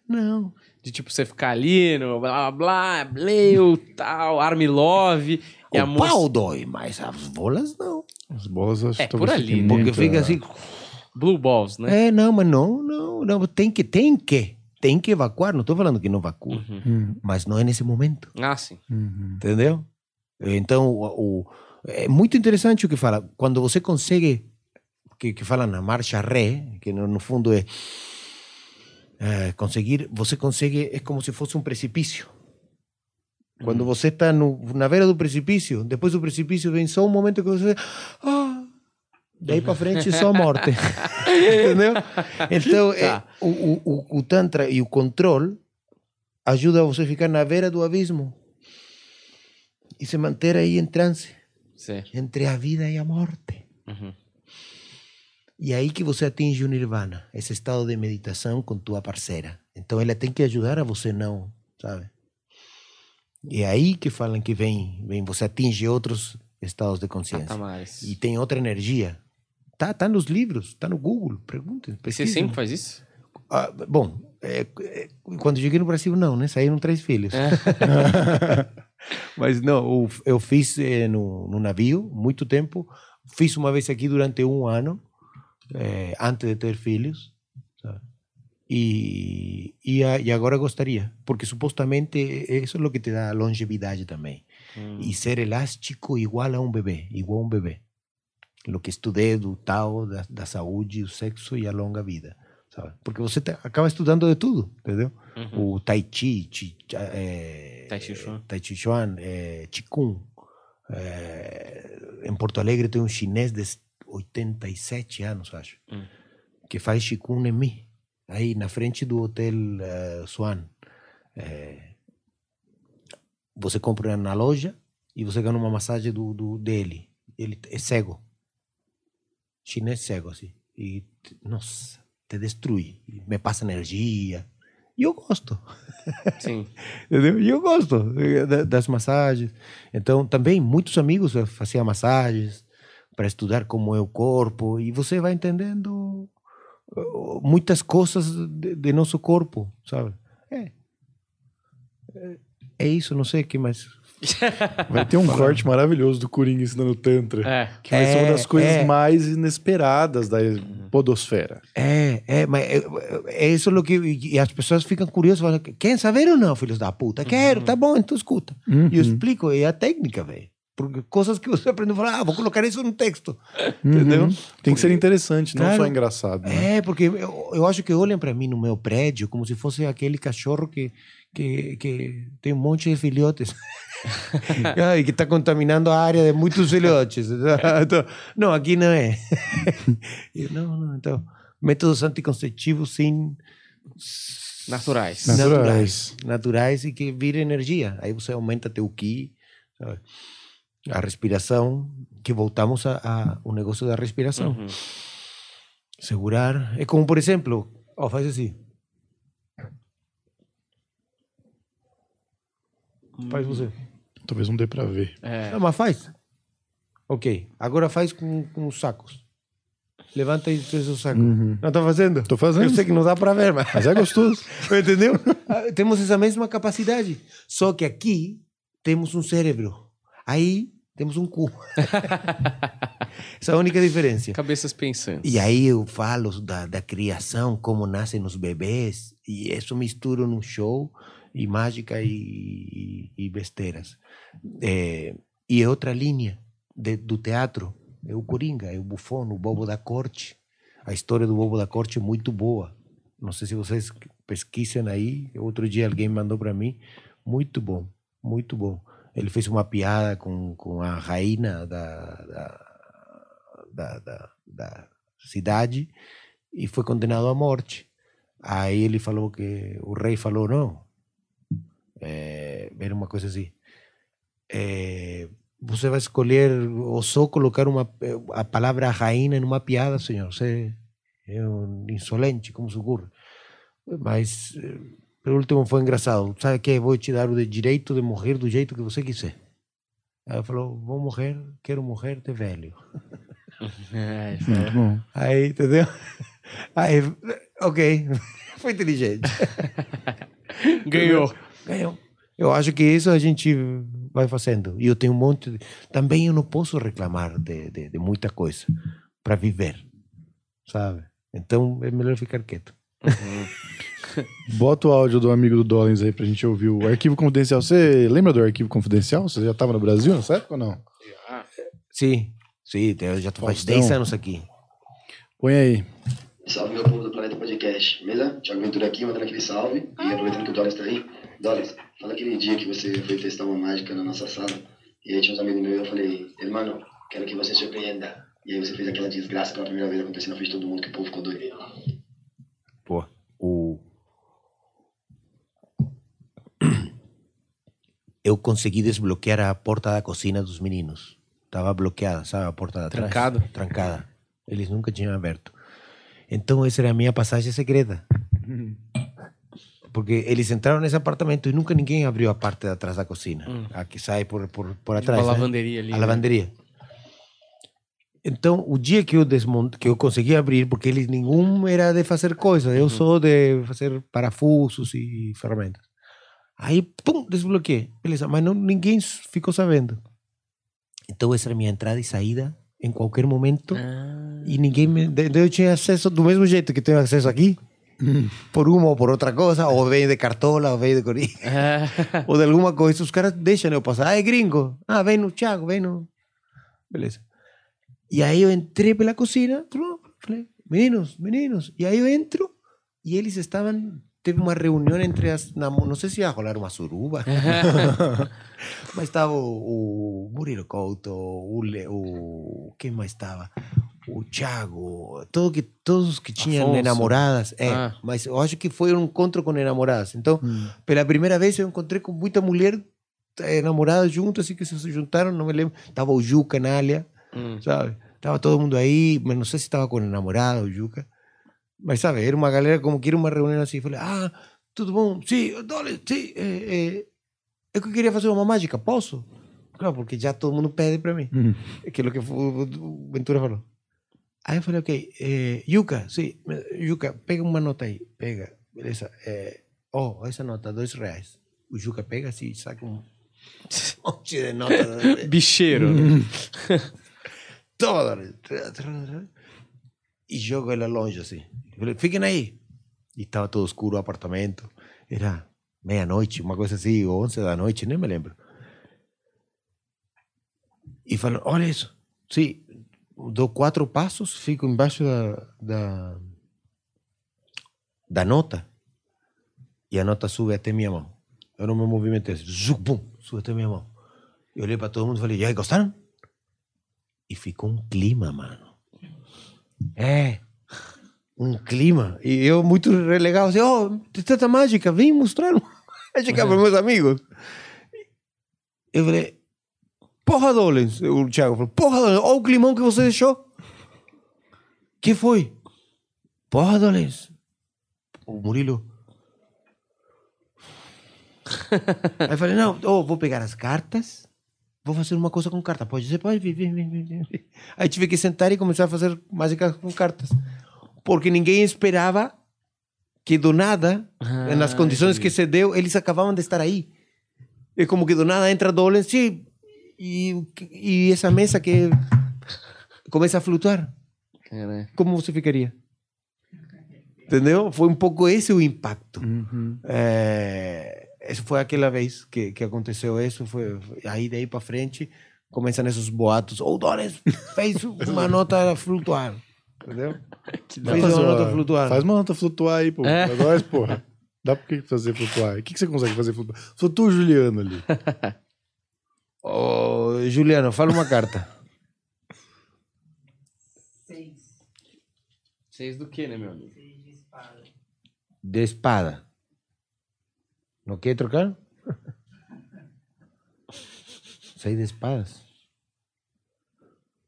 Não. De tipo, você ficar ali no blá blá blá, bleu, tal, Armilove, e a o moça. pau dói, mas as bolas não. As bolas acho É, que por ali, né? Porque fica ah, assim, Blue Balls, né? é, não, mas não, não, não, tem que, tem que, tem que evacuar, não estou falando que não evacua, Uhum. hum, mas não é nesse momento. Ah, sim. uhum. Entendeu? Então, o, o- é muito interessante o que fala. Quando você consegue, que, que fala na marcha ré, que no, no fundo é, é, conseguir, você consegue, é como se fosse um precipício. Quando você está na beira do precipício, depois do precipício vem só um momento que você. Ah, daí para frente só morte. Entendeu? Então, é, Tá. o, o, o, o Tantra e o controle ajuda você a ficar na beira do abismo e se manter aí em transe Sim. entre a vida e a morte. Uhum. E aí que você atinge o nirvana, esse estado de meditação com tua parceira. Então ela tem que ajudar a você não, sabe? E é aí que falam que vem, vem você atinge outros estados de consciência. E tem outra energia. Tá, tá nos livros, tá no Google, perguntem. E você sempre faz isso? Ah, bom, é, é, quando cheguei no Brasil, não, né? Saíram três filhos. É. Mas não, eu, fiz eh, no, no navio muito tempo. Fiz uma vez aqui durante um ano, eh, antes de ter filhos. sabe? E, e, a- e agora gostaria, porque supostamente isso é o que te dá longevidade também. Hum. E ser elástico igual a um bebê, igual a um bebê. O que estudei do tal, da, da saúde, o sexo e a longa vida. Sabe? Porque você te- acaba estudando de tudo, entendeu? Uhum. O Tai Chi, chi, é, Tai Chi Chuan. Tai Chi Chuan, é, Qigong. É, em Porto Alegre tem um chinês de 87 anos, acho, Hum. que faz Qigong em mim, aí na frente do Hotel eh, Swan. É, você compra na loja e você ganha uma massagem do, do, dele. Ele é cego. Chinês cego, assim. E, nossa, te destrui. Me passa energia. E eu gosto. Sim. Entendeu? E eu gosto eh, da- das massagens. Então, também, muitos amigos eh, faziam massagens para estudar como é o corpo. E você vai entendendo eh, muitas coisas de, de nosso corpo, sabe? É. É- É isso, não sei o que mais. Vai ter um corte maravilhoso do Coringa ensinando Tantra. É. Que vai ser uma É, das coisas é. mais inesperadas da podosfera. É, é, mas é, é isso é o que. E as pessoas ficam curiosas, falam: querem saber ou não, filhos da puta? Quero, tá bom, então escuta. E eu Uhum. explico, é a técnica, velho. Porque coisas que você aprendeu a falar, ah, vou colocar isso no texto. Uhum. Entendeu? Tem que ser interessante, não Claro. só engraçado. né? É, porque eu, eu acho que olham para mim no meu prédio como se fosse aquele cachorro que, que, que tem um monte de filhotes. E que está contaminando a área de muitos filhotes. Então, não, aqui não é. Eu, não, não, então, métodos anticonceptivos sim Naturais. Naturais. naturais, naturais e que vira energia. Aí você aumenta teu ki, sabe? a respiração, que voltamos a, a o negócio da respiração. Uhum. Segurar. É como, por exemplo, ó, faz assim. Faz você. Talvez não dê pra ver. É. Não, mas faz. Ok. Agora faz com, com os sacos. Levanta e traz o saco. Uhum. Não tá fazendo? Tô fazendo. Eu sei que não dá para ver, mas. Mas é gostoso. Entendeu? Ah, temos essa mesma capacidade. Só que aqui temos um cérebro. Aí temos um cu. essa é a única diferença. Cabeças pensantes. E aí eu falo da, da criação, como nascem os bebês, e isso misturo num show, e mágica e, e, besteiras. E é outra linha de- do teatro, é o Coringa, é o Buffon, o Bobo da Corte. A história do Bobo da Corte é muito boa. Não sei se vocês pesquisem aí, outro dia alguém mandou para mim, muito bom, muito bom. Ele fez uma piada com, com a rainha da, da cidade e foi condenado à morte. Aí ele falou que o rei falou não, é, era uma coisa assim. É, você vai escolher ou só colocar uma a palavra rainha numa piada, senhor. Você é um insolente, como se ocorre. Mas eh, pelo último foi engraçado. Sabe que vou te dar o de direito de morrer do jeito que você quiser. Aí ele falou: vou morrer, quero morrer de velho. É, Muito bom. Aí, entendeu? Aí, ok, foi inteligente. Ganhou. Ganhou. Eu acho que isso a gente vai fazendo. E eu tenho um monte. De... Também eu não posso reclamar de, de, de muita coisa para viver, sabe? Então é melhor ficar quieto. Bota o áudio do amigo do Dollins aí pra gente ouvir o arquivo confidencial. Você lembra do arquivo confidencial? Você já tava no Brasil nessa época ou não? Sim, sim, eu já tô faz Faustão. 10 anos aqui. Põe aí. Salve meu povo do Planeta Podcast, beleza? Thiago Ventura aqui, mandando aquele salve. E aproveitando que o Doris tá aí. Doris, fala aquele dia que você foi testar uma mágica na nossa sala. E aí tinha uns amigos meus e eu falei, irmão, quero que você surpreenda. E aí você fez aquela desgraça pela primeira vez acontecendo na frente de todo mundo, que o povo ficou doido. Pô, o. Eu consegui desbloquear a porta da cozinha dos meninos. Estava bloqueada, sabe? A porta da trás. Trancado? Trancada. Eles nunca tinham aberto. Então, essa era a minha passagem secreta. Porque eles entraram nesse apartamento e nunca ninguém abriu a parte de atrás da cozinha. A que sai por, por, por Tipo atrás. a né? lavanderia ali. a né? lavanderia. Então, o dia que eu desmonte, que eu consegui abrir, porque eles nenhum era de fazer coisa, eu sou de fazer parafusos e ferramentas. Aí, pum, desbloqueei. Beleza, mas não, ninguém ficou sabendo. Então, essa era minha entrada e saída em qualquer momento. Ah. E ninguém me. Eu tinha acesso do mesmo jeito que tenho acesso aqui, por uma ou por outra coisa, ou vem de cartola, ou vem de Coringa ou de alguma coisa, os caras deixam eu passar. Ah, é gringo. Ah, vem no Thiago, vem no. Beleza. E aí eu entrei pela cozinha, falei, meninos, meninos. E aí eu entro e eles estavam. Teve uma reunião entre as. Não sei se ia rolar uma suruba, mas estava o, o Murilo Couto, o, Le, o. Quem mais estava? O Thiago, todo que, todos os que tinham Afonso. namoradas. É, Ah. mas eu acho que foi um encontro com namoradas. Então, pela primeira vez eu encontrei com muita mulher eh, namorada junto, assim que se juntaram, não me lembro. Tava o Juca na área, Hum. sabe? Tava todo mundo aí, mas não sei se estava com o namorado, o Juca. Mas, sabe, era uma galera como que era uma reunião assim. Falei, ah, tudo bom? Sim, dole, sim. É, é, é que eu queria fazer uma mágica, posso? Claro, porque já todo mundo pede para mim. É aquilo que o Ventura falou. Aí eu falei, ok, eh, Yuka, sim, Yuka, pega uma nota aí, pega, beleza. Eh, oh, essa nota, dois reais. O Yuka pega assim, saca um monte de nota. Bicheiro. Toda. E joga ela longe assim. Eu falei, fiquem aí. E estava todo escuro o apartamento. Era meia-noite, uma coisa assim, ou onze da noite, nem me lembro. E falou, olha isso. Sim, dou quatro passos, fico embaixo da, da, da nota e a nota sube até minha mão. Eu não me movimentei, zuc, bum, sube até minha mão. Eu olhei para todo mundo e falei, e aí, gostaram? E ficou um clima, mano. É, um clima. E eu muito legal, assim, oh, teta mágica, vem mostrar mágica para meus amigos. Eu falei, porra, Dolens. O Thiago falou, porra, Dolens, olha o climão que você deixou. que foi? Porra, Dolens. O Murilo. Aí eu falei, não, oh, vou pegar as cartas, vou fazer uma coisa com carta. Pode ser, pode, vem, vem. Aí tive que sentar e começar a fazer mágica com cartas. Porque ninguém esperava que do nada, Ah, nas condições que se deu, eles acabavam de estar aí. É como que do nada entra Dolens sim, e, e essa mesa que começa a flutuar. Como você ficaria? Entendeu? Foi um pouco esse o impacto. Uhum. É, isso foi aquela vez que, que aconteceu isso. Foi, aí daí para frente começam esses boatos. O Dolens fez uma nota flutuar. Entendeu? Fez Faz uma nota flutuar. Faz uma nota flutuar aí, pô. É. Nós, porra. Dá pra que fazer flutuar? O que, que você consegue fazer flutuar? Flutua o Juliano ali. Ô, Juliano, fala uma carta. Seis. Seis do que, né, meu amigo? Seis de espada. De espada. Não quer trocar? Seis de espadas.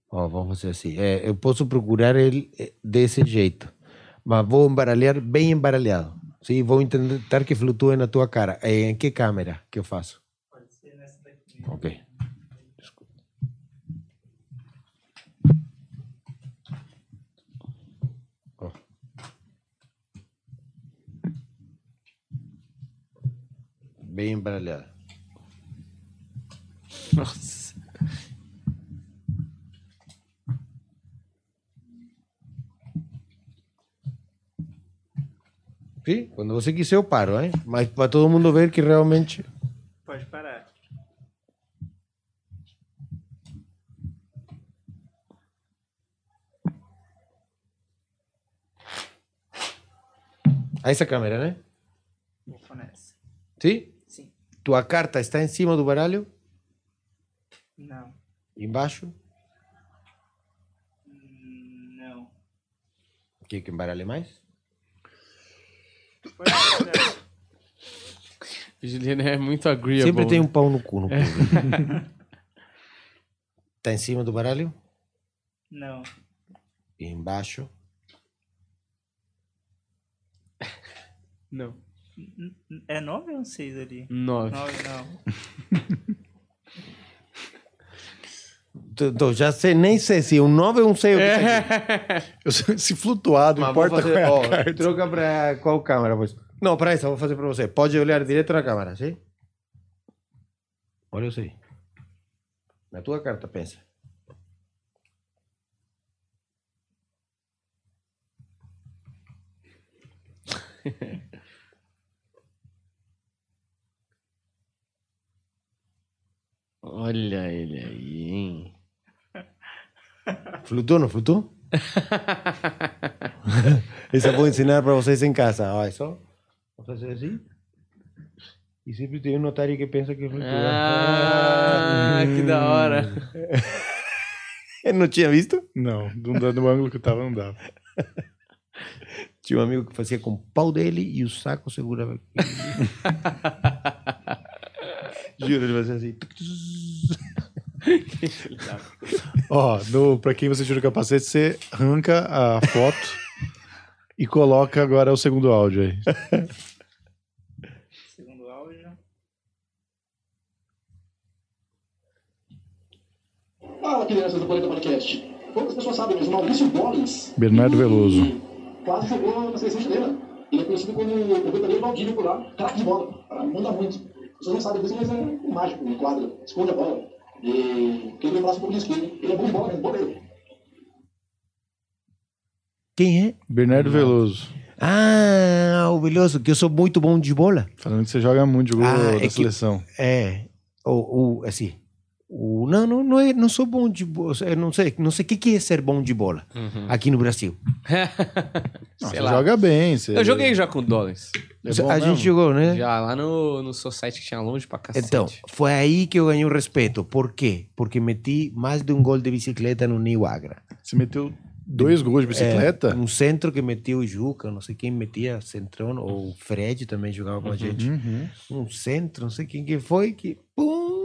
Ó, vamos fazer assim. É, eu posso procurar ele eh, desse jeito. Mas vou embaralhar bem embaralhado. Sim, vou tentar que flutue na tua cara. Eh, Em que câmera que eu faço? Pode ser nessa daqui. Ok. Bem embaralhada. Nossa. Sim, quando você quiser eu paro, hein? Mas para todo mundo ver que realmente. Pode parar. A essa câmera, né? Vou pôr nessa. Sim? Tua carta está em cima do baralho? Não. Embaixo? Não. Quer que embaralhe mais? Pode parar. Juliano é muito agreeable. Sempre tem um pau no cu no povo. tá em cima do baralho? Não. E embaixo? Não. É nove ou um seis ali? Nove. Nove, não. Tô- tô, já sei, nem sei se um 9 ou um 6. Eu sei- Se flutuar, não importa qual é a carta. Troca para qual câmera, pois. Não, para essa, vou fazer para você. Pode olhar direto na câmera, sim? Olha isso aí. Na tua carta, pensa. Olha ele aí, hein? Flutuou, não flutuou? Isso eu vou ensinar para vocês em casa. Olha só. Vou fazer assim. E sempre tem um notário que pensa que flutua. Ah, que da hora. Eu não tinha visto? Não, dá no ângulo que eu tava, não dava. Tinha um amigo que fazia com o pau dele e o saco segurava. Juro, ele fazia assim. Ó, no, pra quem você tira o capacete, você arranca a foto e coloca agora o segundo áudio aí. Segundo áudio. Fala, crianças do Planeta Podcast. Poucas pessoas sabem, mas o Maurício Bollins... Bernardo Veloso. Quase jogou na seleção chilena. Ele é conhecido como o verdadeiro Valdívio por lá. Craque de bola. Manda muito. As pessoas não sabem disso, mas é um mágico, um quadro. Esconde a bola. E queria falar pouco disso com ele. É bom bola, mas boleiro. Quem é? Bernardo Veloso. Ah, o Veloso, que eu sou muito bom de bola. Falando que você joga muito, jogou Ah, é na que- seleção. É. O, o, assim. O não, não, não, é, não sou bom de bola. Eu não sei, não sei o que, que é ser bom de bola aqui no Brasil. Não, Sei você lá. joga bem. Você... Eu joguei já com dólares. É a mesmo? gente jogou, né? Já lá no, no Society que tinha longe pra cacete. Então, foi aí que eu ganhei o respeito. Por quê? Porque meti mais de um gol de bicicleta no New Agra. Você meteu dois gols de bicicleta? É, um centro que metia o Juca, não sei quem metia centrão, ou o Fred também jogava com a gente. Uhum. Um centro, não sei quem que foi, que pum,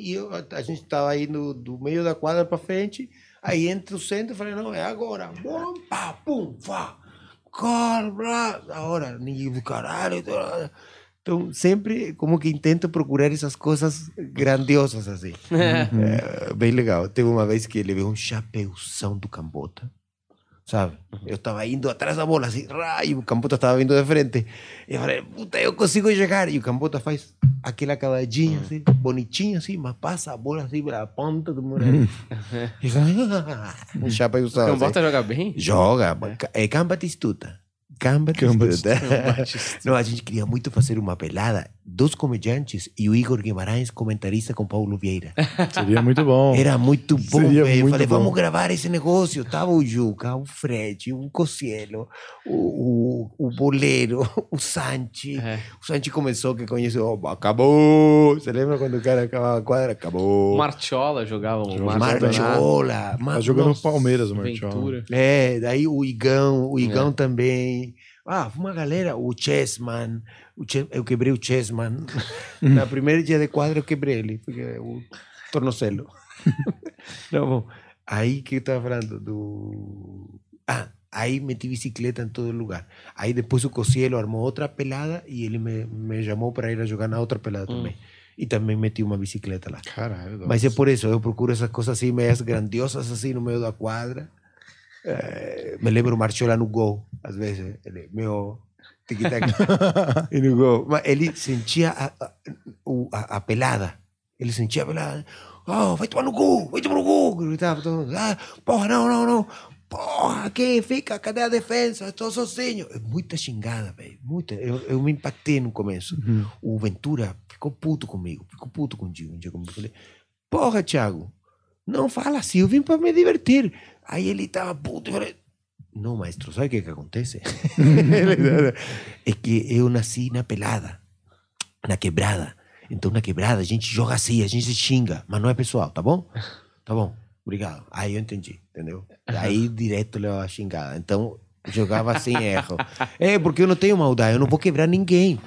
e eu, a, gente tava aí no, do meio da quadra pra frente, aí entra o centro, eu falei, não, é agora. Bom, pá, pum, vá. Cara, agora, ninguém do caralho. Então, sempre como que intento procurar essas coisas grandiosas assim. É, bem legal. Teve uma vez que ele levei um chapeuzão do Cambota, sabe? Eu estava indo atrás da bola, assim, rá, e o Cambota estava vindo de frente. E eu falei, puta, eu consigo chegar. E o Cambota faz aquela cavadinha, assim, bonitinha, assim, mas passa a bola assim pela ponta do muro. E eu falei, um chapeuzão. O assim. Cambota joga bem? Joga, é Can Batistuta. Can Batistuta. Não, a gente queria muito fazer uma pelada dos comediantes e o Igor Guimarães comentarista com Paulo Vieira. Seria muito bom. Era muito bom, Seria velho. Eu muito falei, bom. vamos gravar esse negócio. Tava o Juca, o Fred, o Cocielo, o, o, o Boleiro, o Sanchi. É. O Sanchi começou que conheceu, oh, acabou. Você lembra quando o cara acabava a quadra? Acabou. O Martiola jogava. Martiola. Martiola. Tá jogando no. Palmeiras, o Martial. Ventura. É, daí o Igão, o Igão É. também. Ah, uma galera, o Chessman, o Ches- eu quebrei o Chessman. Na primeira dia de quadra eu quebrei ele, porque o tornozelo. Não, bom, aí que eu estava falando do... Ah, aí meti bicicleta em todo lugar. Aí depois o Cocielo armou outra pelada e ele me, me chamou para ir a jogar na outra pelada também. E também meti uma bicicleta lá. Caralho. Mas é por isso, eu procuro essas coisas assim, meias grandiosas assim no meio da quadra. Eh, me lembro o Marchola no gol, às vezes. Ele, meu, tic-tac, e no gol. Mas ele sentia a, a, o- a, pelada. Ele sentia a pelada. Oh, vai tomar no gol, vai tomar no gol. Gritava todo mundo. Ah, porra, não, não, não. Porra, aqui fica, cadê a defesa? Estou sozinho. É muita xingada, velho. Muita. Eu, eu me impactei no começo. O Ventura ficou puto comigo, ficou puto contigo. Dia comigo. Eu falei, porra, Thiago, não fala assim, eu vim para me divertir. Aí ele estava puto. Falei, não, maestro, sabe o que, que acontece? é que eu nasci na pelada, na quebrada. Então, na quebrada, a gente joga assim, a gente se xinga, mas não é pessoal, tá bom? Tá bom, obrigado. Aí eu entendi, entendeu? Aí direto levava a xingada. Então, jogava sem erro. É, porque eu não tenho maldade, eu não vou quebrar ninguém.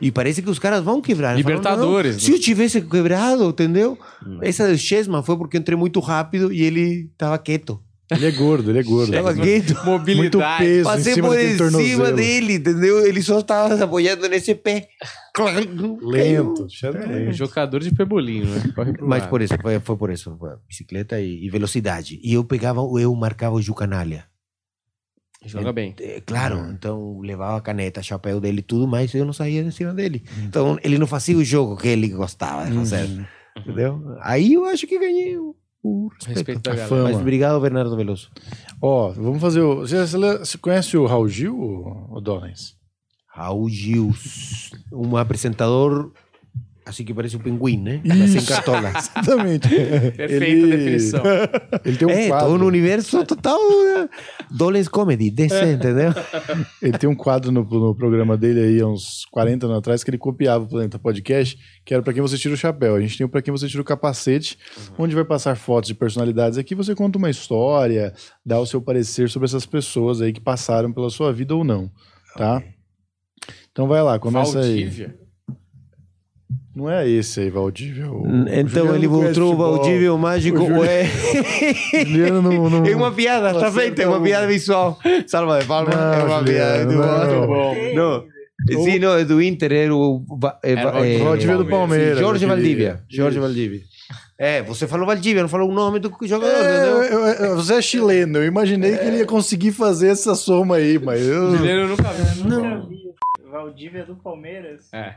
E parece que os caras vão quebrar. Falo, Libertadores, "Não, né? Se eu tivesse quebrado, entendeu? Essa do Chesman foi porque eu entrei muito rápido e ele tava quieto. Ele é gordo, ele é gordo. Tava quieto. Muito Mobilidade. peso Passei em cima por cima dele, entendeu? Ele só estava se apoiando nesse pé. Lento. É, lento. jogador de pebolinho, né? Mas por isso, foi, foi por isso. Foi bicicleta e, e velocidade. E eu pegava, eu marcava o Jucanalha. Joga bem. É, claro, então levava a caneta, chapéu dele e tudo, mas eu não saía de cima dele. Então ele não fazia o jogo que ele gostava de fazer. Entendeu? Aí eu acho que ganhei o, o respeito. Respeito da galera. fama. Mas obrigado, Bernardo Veloso. Ó, vamos fazer o. Você, você, você conhece o Raul Gil, o Donens? Raul Gil, um apresentador assim que parece um pinguim, né? Nasce em cartola. Exatamente. Perfeita definição. Ele tem um é, quadro. todo no universo total né? Dolens Comedy, DC, entendeu? Ele tem um quadro no, no programa dele aí, há uns 40 anos atrás, que ele copiava o Planeta Podcast, que era pra quem você tira o chapéu. A gente tem o pra quem você tira o capacete, onde vai passar fotos de personalidades aqui, você conta uma história, dá o seu parecer sobre essas pessoas aí que passaram pela sua vida ou não, tá? Então vai lá, começa Valdívia. aí. Não é esse aí, Valdívia. o- o Então Juliano ele não mostrou o. Valdívio mágico. O ué. Juliano não... não... É uma piada, tá feita, é uma piada visual. Salva de palmas, Não, é uma piada. Muito não. bom. Não, sim, não, é do Inter, era o. Va- é, va- o é, Valdívia do Palmeiras. sim, Jorge. Valdívia. Jorge. Valdívia. É, você falou Valdívia, não falou o nome do jogador, É, entendeu? eu- eu- você é chileno, eu imaginei que ele ia conseguir fazer essa soma aí, mas eu... Eu nunca vi. Eu nunca vi. Valdívia do Palmeiras. É.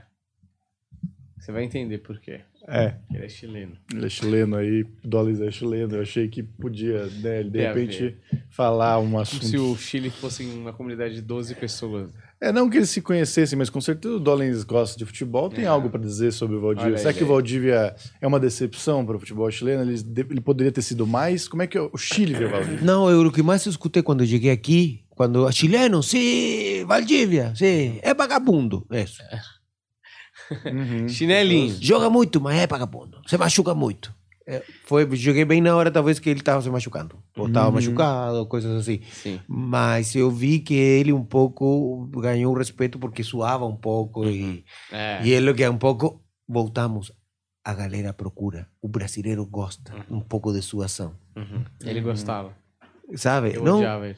Você vai entender por quê. É. Ele é chileno. Ele é chileno aí, Dolis é chileno. Eu achei que podia, né, de Tem a repente, falar um Como assunto. se o Chile fosse uma comunidade de 12 pessoas. É, não que eles se conhecessem, mas com certeza o Dollins gosta de futebol. Tem É. algo para dizer sobre o Valdívia? Olha Será aí, que o. Valdívia é uma decepção para o futebol chileno? Ele, ele poderia ter sido mais? Como é que o Chile vê o Valdívia? Não, eu, o que mais escutei quando eu cheguei aqui, quando chileno, sim, Valdívia, sim, é vagabundo. Isso. Uhum. Chinelinho. Joga muito, mas é vagabundo. Se machuca muito. É, foi, joguei bem na hora, talvez, que ele estava se machucando. Ou estava machucado, coisas assim. Sim. Mas eu vi que ele um pouco ganhou respeito porque suava um pouco. E, É. e é o que um pouco voltamos. A galera procura. O brasileiro gosta um pouco de suação. Uhum. Ele gostava. Sabe? Eu Não, odiava ele.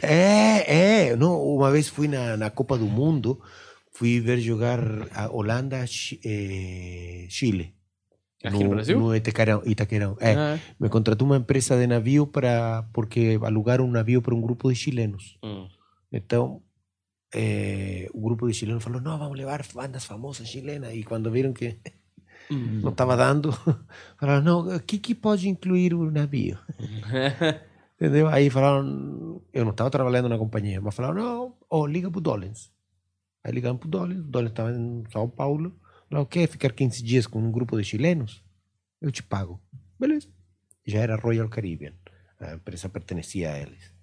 É, é. Não, uma vez fui na, na Copa do Mundo, fui ver jogar a Holanda, eh, Chile. Aqui no Brasil? No Itaquerão. Itaquerão. É. Ah, Me contratou uma empresa de navio para porque alugaram um navio para um grupo de chilenos. hum. Então, eh, o grupo de chilenos falou: não, vamos levar bandas famosas chilenas. E quando viram que Hum. não estava dando, falaram: não, o que, que pode incluir o navio? Entendeu? Aí falaram, eu não estava trabalhando na companhia, mas falaram, não, ó, liga pro Dollens. Aí ligaram pro Dollens, o Dollens estava em São Paulo. Falaram, quer ficar 15 dias com um grupo de chilenos? Eu te pago. Beleza. Já era Royal Caribbean, a empresa pertencia a eles.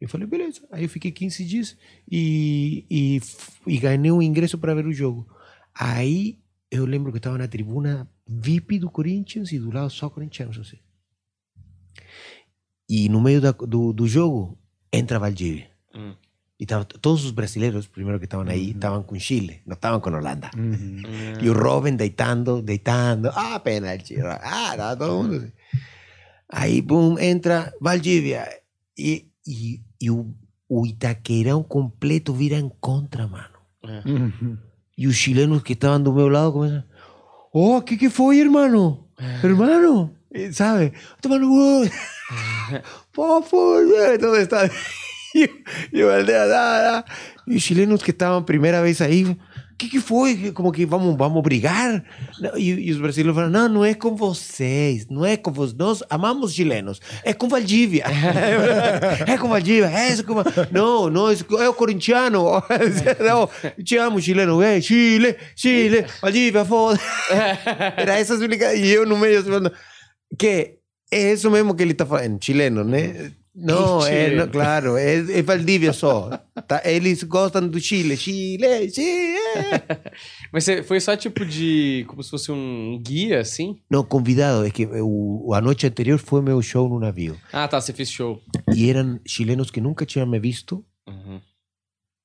Eu falei, beleza. Aí eu fiquei 15 dias e, e, e ganhei um ingresso para ver o jogo. Aí eu lembro que estava na tribuna VIP do Corinthians e do lado só corintianos, assim. E no meio da, do, do jogo entra Valdívia. Hum. E tava, todos os brasileiros, primeiro que estavam aí, estavam com Chile, não estavam com Holanda. Uhum. E o Robin deitando, deitando. Ah, pênalti. Ah, tava todo mundo assim. Aí, boom, entra Valdívia. E, e, e o, o Itaqueirão completo vira em contra, mano. Uhum. E os chilenos que estavam do meu lado começam. Oh, ¿qué, qué fue, hermano? Hermano, Eh, ¿sabe? Tomando gol. Por favor, eh, ¿dónde está? Aldea, da, da. Y os chilenos que estaban primera vez ahí. ¿Qué, qué foi? Como que vamos, vamos brigar? E, e os brasileiros falaram: não, não é com vocês, não é com vocês. Nós amamos chilenos, é com Valdívia. é com Valdívia, é isso com... Não, não, é o corintiano. não, te amo, chileno. É, Chile, Chile, Valdívia, foda. Era essa a explicação. E eu no meio falando que é isso mesmo que ele está falando, chileno, né? Não, é, não, claro, é, é Valdívia só. Tá? Eles gostam do Chile, Chile, Chile. Mas foi só tipo de. como se fosse um guia, assim? Não, convidado, é que o, a noite anterior foi meu show no navio. Ah, tá, você fez show. E eram chilenos que nunca tinham me visto Uhum.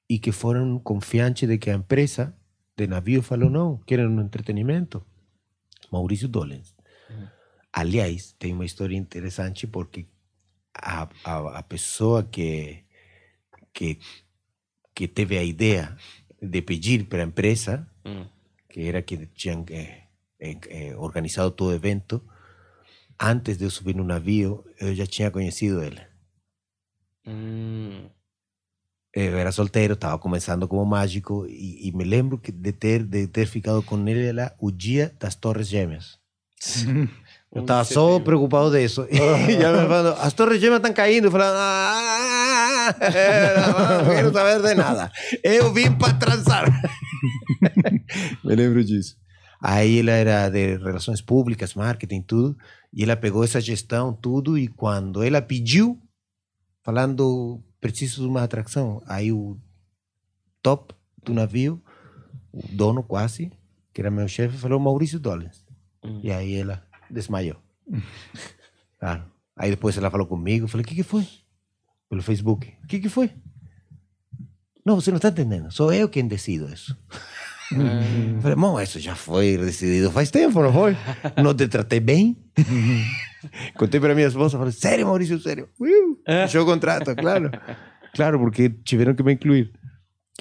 e que foram confiantes de que a empresa de navio falou: não, querem um entretenimento. Maurício Dolens. Aliás, tem uma história interessante porque a, a, a pessoa que, que, que teve a ideia de pedir para a empresa, Hum. que era que tinham eh, eh, eh, organizado todo o evento, antes de eu subir no navio, eu já tinha conhecido ele. Hum. Eu era solteiro, estava começando como mágico e, e me lembro que de ter de ter ficado com ele lá o dia das Torres Gêmeas. Eu estava só preocupado disso. e já me falando, as Torres Gêmeas estão caindo. Eu falando, ah, não quero saber de nada. Eu vim para transar. me lembro disso. Aí ela era de relações públicas, marketing, tudo. E ela pegou essa gestão, tudo. E quando ela pediu, falando, preciso de uma atração. Aí o top do navio, o dono quase, que era meu chefe, falou Maurício Dollens. Hum. E aí ela desmaiou. claro. Aí depois ela falou comigo, eu falei, o que, que foi? Pelo Facebook. O que, que foi? Não, você não está entendendo. Sou eu quem decido isso. Falei, bom, isso já foi decidido faz tempo, não foi? Não te tratei bem? Contei para minha esposa, falei, sério, Maurício, sério? Uh, fechou o contrato, claro. Claro, porque tiveram que me incluir.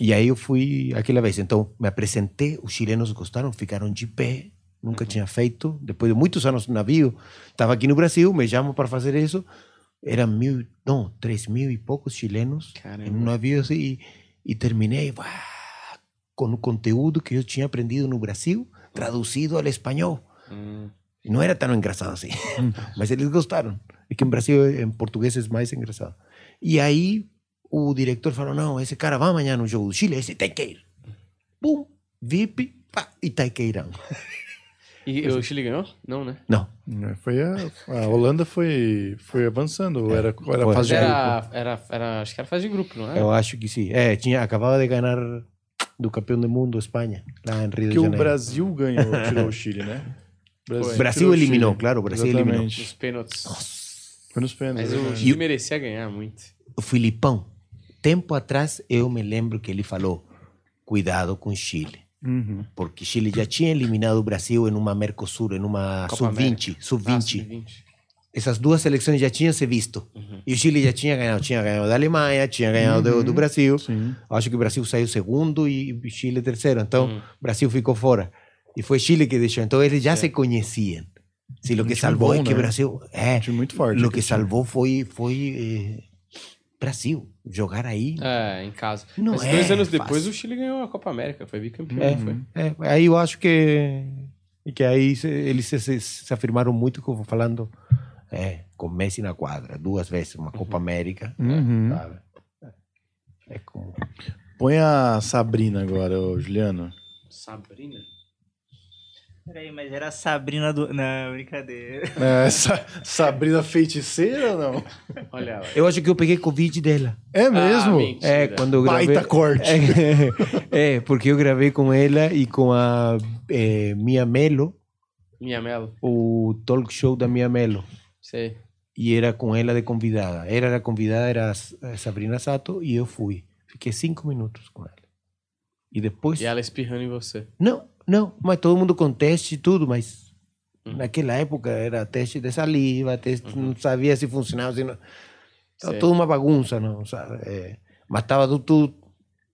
E aí eu fui aquela vez. Então, me apresentei, os chilenos gostaram, ficaram de pé. Nunca tinha feito. Depois de muitos anos no navio, estava aqui no Brasil, me chamam para fazer isso. Eram mil, não, três mil e poucos chilenos Caramba. em um navio assim. E, e terminei uá, com o conteúdo que eu tinha aprendido no Brasil, traduzido ao espanhol. Hum. E não era tão engraçado assim. Mas eles gostaram. É que em Brasil, em português, é mais engraçado. E aí, o diretor falou: não, esse cara vai amanhã no jogo do Chile, esse tem que ir. Pum, VIP, pá, e tem que ir. E o Chile ganhou? Não, né? Não, É, Foi a, a Holanda foi, foi avançando, ou era, era Foi. fase de grupo. Era, era, era, acho que era fase de grupo, não é? eu acho que sim. É, tinha, acabava de ganhar do campeão do mundo, Espanha, lá em Rio Porque de o Janeiro. Brasil ganhou, tirou o Chile, né? Foi. Brasil o eliminou, Chile. claro, o Brasil Exatamente. Nos pênaltis. Foi nos pênaltis. Mas o. Chile merecia ganhar muito. O Filipão, tempo atrás, eu me lembro que ele falou: cuidado com Chile. Uhum. Porque Chile já tinha eliminado o Brasil em uma Mercosul, em uma Copa sub-20. Ah, Sub-20. sub-20. Essas duas seleções já tinham se visto. E o Chile já tinha ganhado. Tinha ganhado da Alemanha, tinha ganhado do, do Brasil. Sim. Acho que o Brasil saiu segundo e o Chile terceiro. Então, o Brasil ficou fora. E foi Chile que deixou. Então, eles já se conheciam. Se lo Um que salvou bom, é que o né? Brasil... É, muito forte. lo aquele que salvou foi, foi eh, Brasil. Jogar aí. É, em casa. Não Mas é dois anos fácil. depois o Chile ganhou a Copa América, foi bicampeão, É. foi? É, aí eu acho que que aí se- eles se, se, se afirmaram muito como falando é, com Messi na quadra duas vezes uma Copa América Uhum. sabe? é como Põe a Sabrina agora, ô, Juliano. Sabrina? Peraí, mas era a Sabrina do. Não, brincadeira. É, Sa- Sabrina feiticeira ou não? Olha ela. eu acho que eu peguei covid dela É mesmo? Ah, é quando eu gravei Baita corte. é, é, porque eu gravei com ela e com a eh, Mia Melo Minha Melo. o talk show da Mia Melo Sei. e era com ela de convidada. Ela era convidada, era a Sabrina Sato, e eu fui. Fiquei cinco minutos com ela. E depois. E ela espirrando em você. Não, não, mas todo mundo com teste e tudo, mas Uhum. naquela época era teste de saliva, teste, não sabia se funcionava, se não. Toda uma bagunça, não sabe? É, mas estava tudo, tudo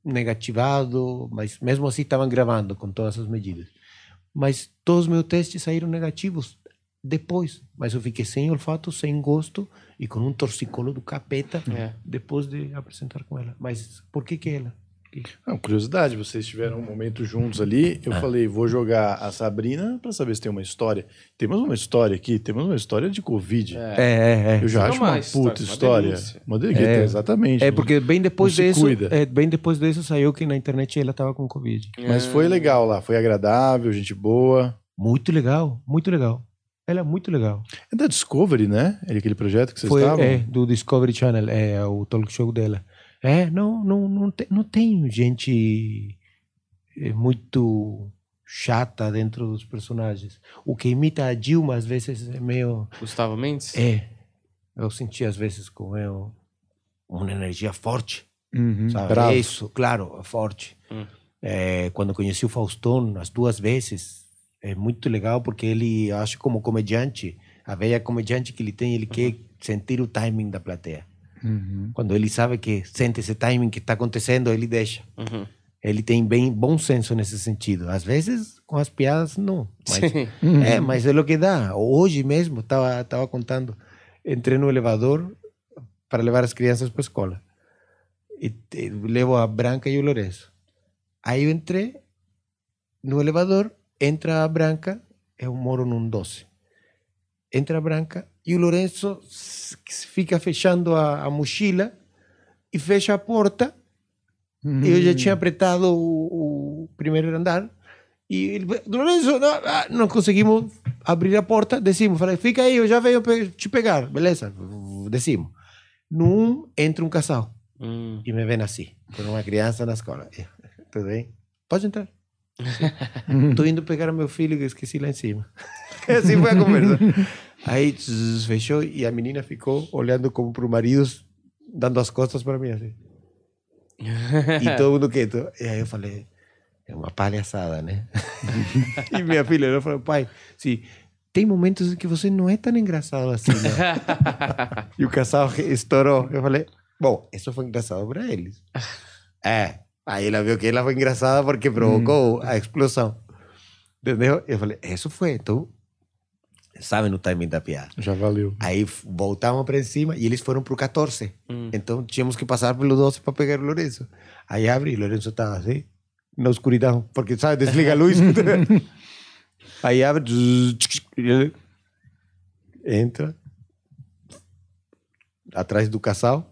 negativado, mas mesmo assim estavam gravando com todas as medidas. Mas todos os meus testes saíram negativos depois, mas eu fiquei sem olfato, sem gosto e com um torcicolo do capeta É. depois de apresentar com ela. Mas por que que ela? Não, curiosidade, vocês tiveram um momento juntos ali. Eu Ah. falei, vou jogar a Sabrina pra saber se tem uma história. Temos uma história aqui, temos uma história de Covid. É. É, é, Eu já é acho uma uma história, puta uma história. delícia. Uma delícia, É. exatamente. É porque bem depois disso, cuida. é, bem depois disso saiu que na internet ela estava com covid. Mas foi legal lá, foi agradável, gente boa. Muito legal, muito legal. Ela é muito legal. É da Discovery, né? É aquele projeto que vocês Foi estavam? é, do Discovery Channel, é o talk show dela. É, não, não, não, tem, não tem gente é, muito chata dentro dos personagens. O que imita a Dilma às vezes é meio Gustavo Mendes? é. Eu senti às vezes com eu uma energia forte. Uhum, Sabe? bravo. Isso, claro, forte. Hum. É, quando conheci o Faustão as duas vezes, é muito legal porque ele, acho como comediante, a velha comediante que ele tem, ele quer sentir o timing da plateia. Uhum. Quando ele sabe que sente esse timing que está acontecendo, ele deixa. Uhum. Ele tem bem bom senso nesse sentido. Às vezes, com as piadas, não. Mas, é, mas é o que dá. Hoje mesmo, estava tava contando, entrei no elevador para levar as crianças para a escola. E te- levo a Branca e o Lourenço. Aí eu entrei no elevador, entra a Branca, eu moro num 12. Entra a Branca e o Lourenço fica fechando a, a mochila e fecha a porta eu já tinha apretado o, o primeiro andar e ele, Lourenço, não, ah, não conseguimos abrir a porta, descimos. Falei, fica aí, eu já venho te pegar. Beleza, descimos. No um, entra um casal Hum. e me vem assim, com uma criança na escola. Tudo bem? Pode entrar. Estou indo pegar meu filho que esqueci lá em cima. assim foi a conversa. Aí zzz, fechou e a menina ficou olhando como para o marido, dando as costas para mim assim. E todo mundo quieto. E aí eu falei, é uma palhaçada, né? e minha filha ela falou, pai, sim, tem momentos em que você não é tão engraçado assim, né? e o casal estourou. Eu falei, bom, isso foi engraçado para eles. É, aí ela viu que ela foi engraçada porque provocou a explosão. Entendeu? Eu falei, isso foi, então, sabem o timing da piada. Já valeu. Aí voltamos para cima e eles foram pro 14. Hum. Então tínhamos que passar pelo 12 para pegar o Lourenço. Aí abre e o Lourenço estava assim, na escuridão, porque sabe, desliga a luz. Aí abre, entra atrás do casal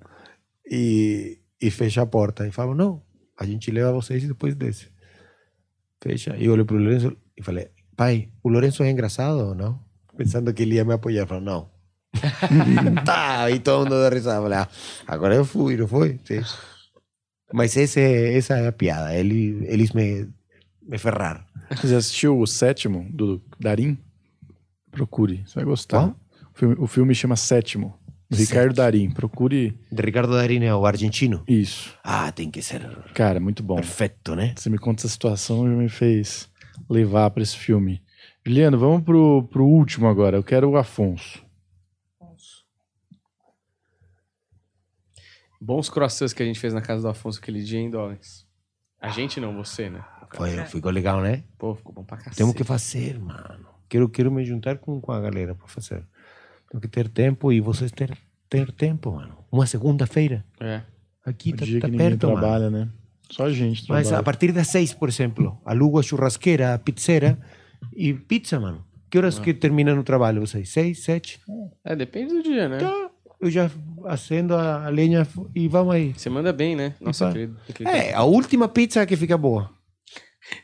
e, e fecha a porta. E fala, não, a gente leva vocês e depois desce. Fecha. E eu olhei pro Lourenço e falei, pai, o Lourenço é engraçado ou não? Pensando que ele ia me apoiar. Falei, não. tá, e todo mundo deu risada. Falei, ah, agora eu fui, não foi? Sim. Mas esse, essa é a piada. Eles, eles me, me ferraram. Você assistiu o sétimo do Darim? Procure, você vai gostar. Qual? O filme, o filme chama Sétimo. do Ricardo Darim. Procure De Ricardo Darín é o argentino. isso. Ah, tem que ser Cara, muito bom. perfeito, né? Você me conta essa situação já me fez levar pra esse filme. Juliano, vamos pro, pro último agora. Eu quero o Afonso. Bons croissants que a gente fez na casa do Afonso aquele dia, hein, Dollars? A gente não, você, né? Foi, ficou legal, né? Pô, ficou bom pra cacete. Temos que fazer, mano. Quero, quero me juntar com, com a galera para fazer. Tenho que ter tempo e vocês ter, ter tempo, mano. Uma segunda-feira. É. Aqui O tá, dia tá que ninguém perto, mano. trabalha, né? Só a gente Mas trabalha. a partir das seis, por exemplo, alugo a churrasqueira, a pizzeira e pizza, mano. Que horas que termina no trabalho vocês? Seis, sete? É, depende do dia, né? Tá. Eu já acendo a lenha e vamos aí. Você manda bem, né? Nossa, querido. querido. É, a última pizza que fica boa.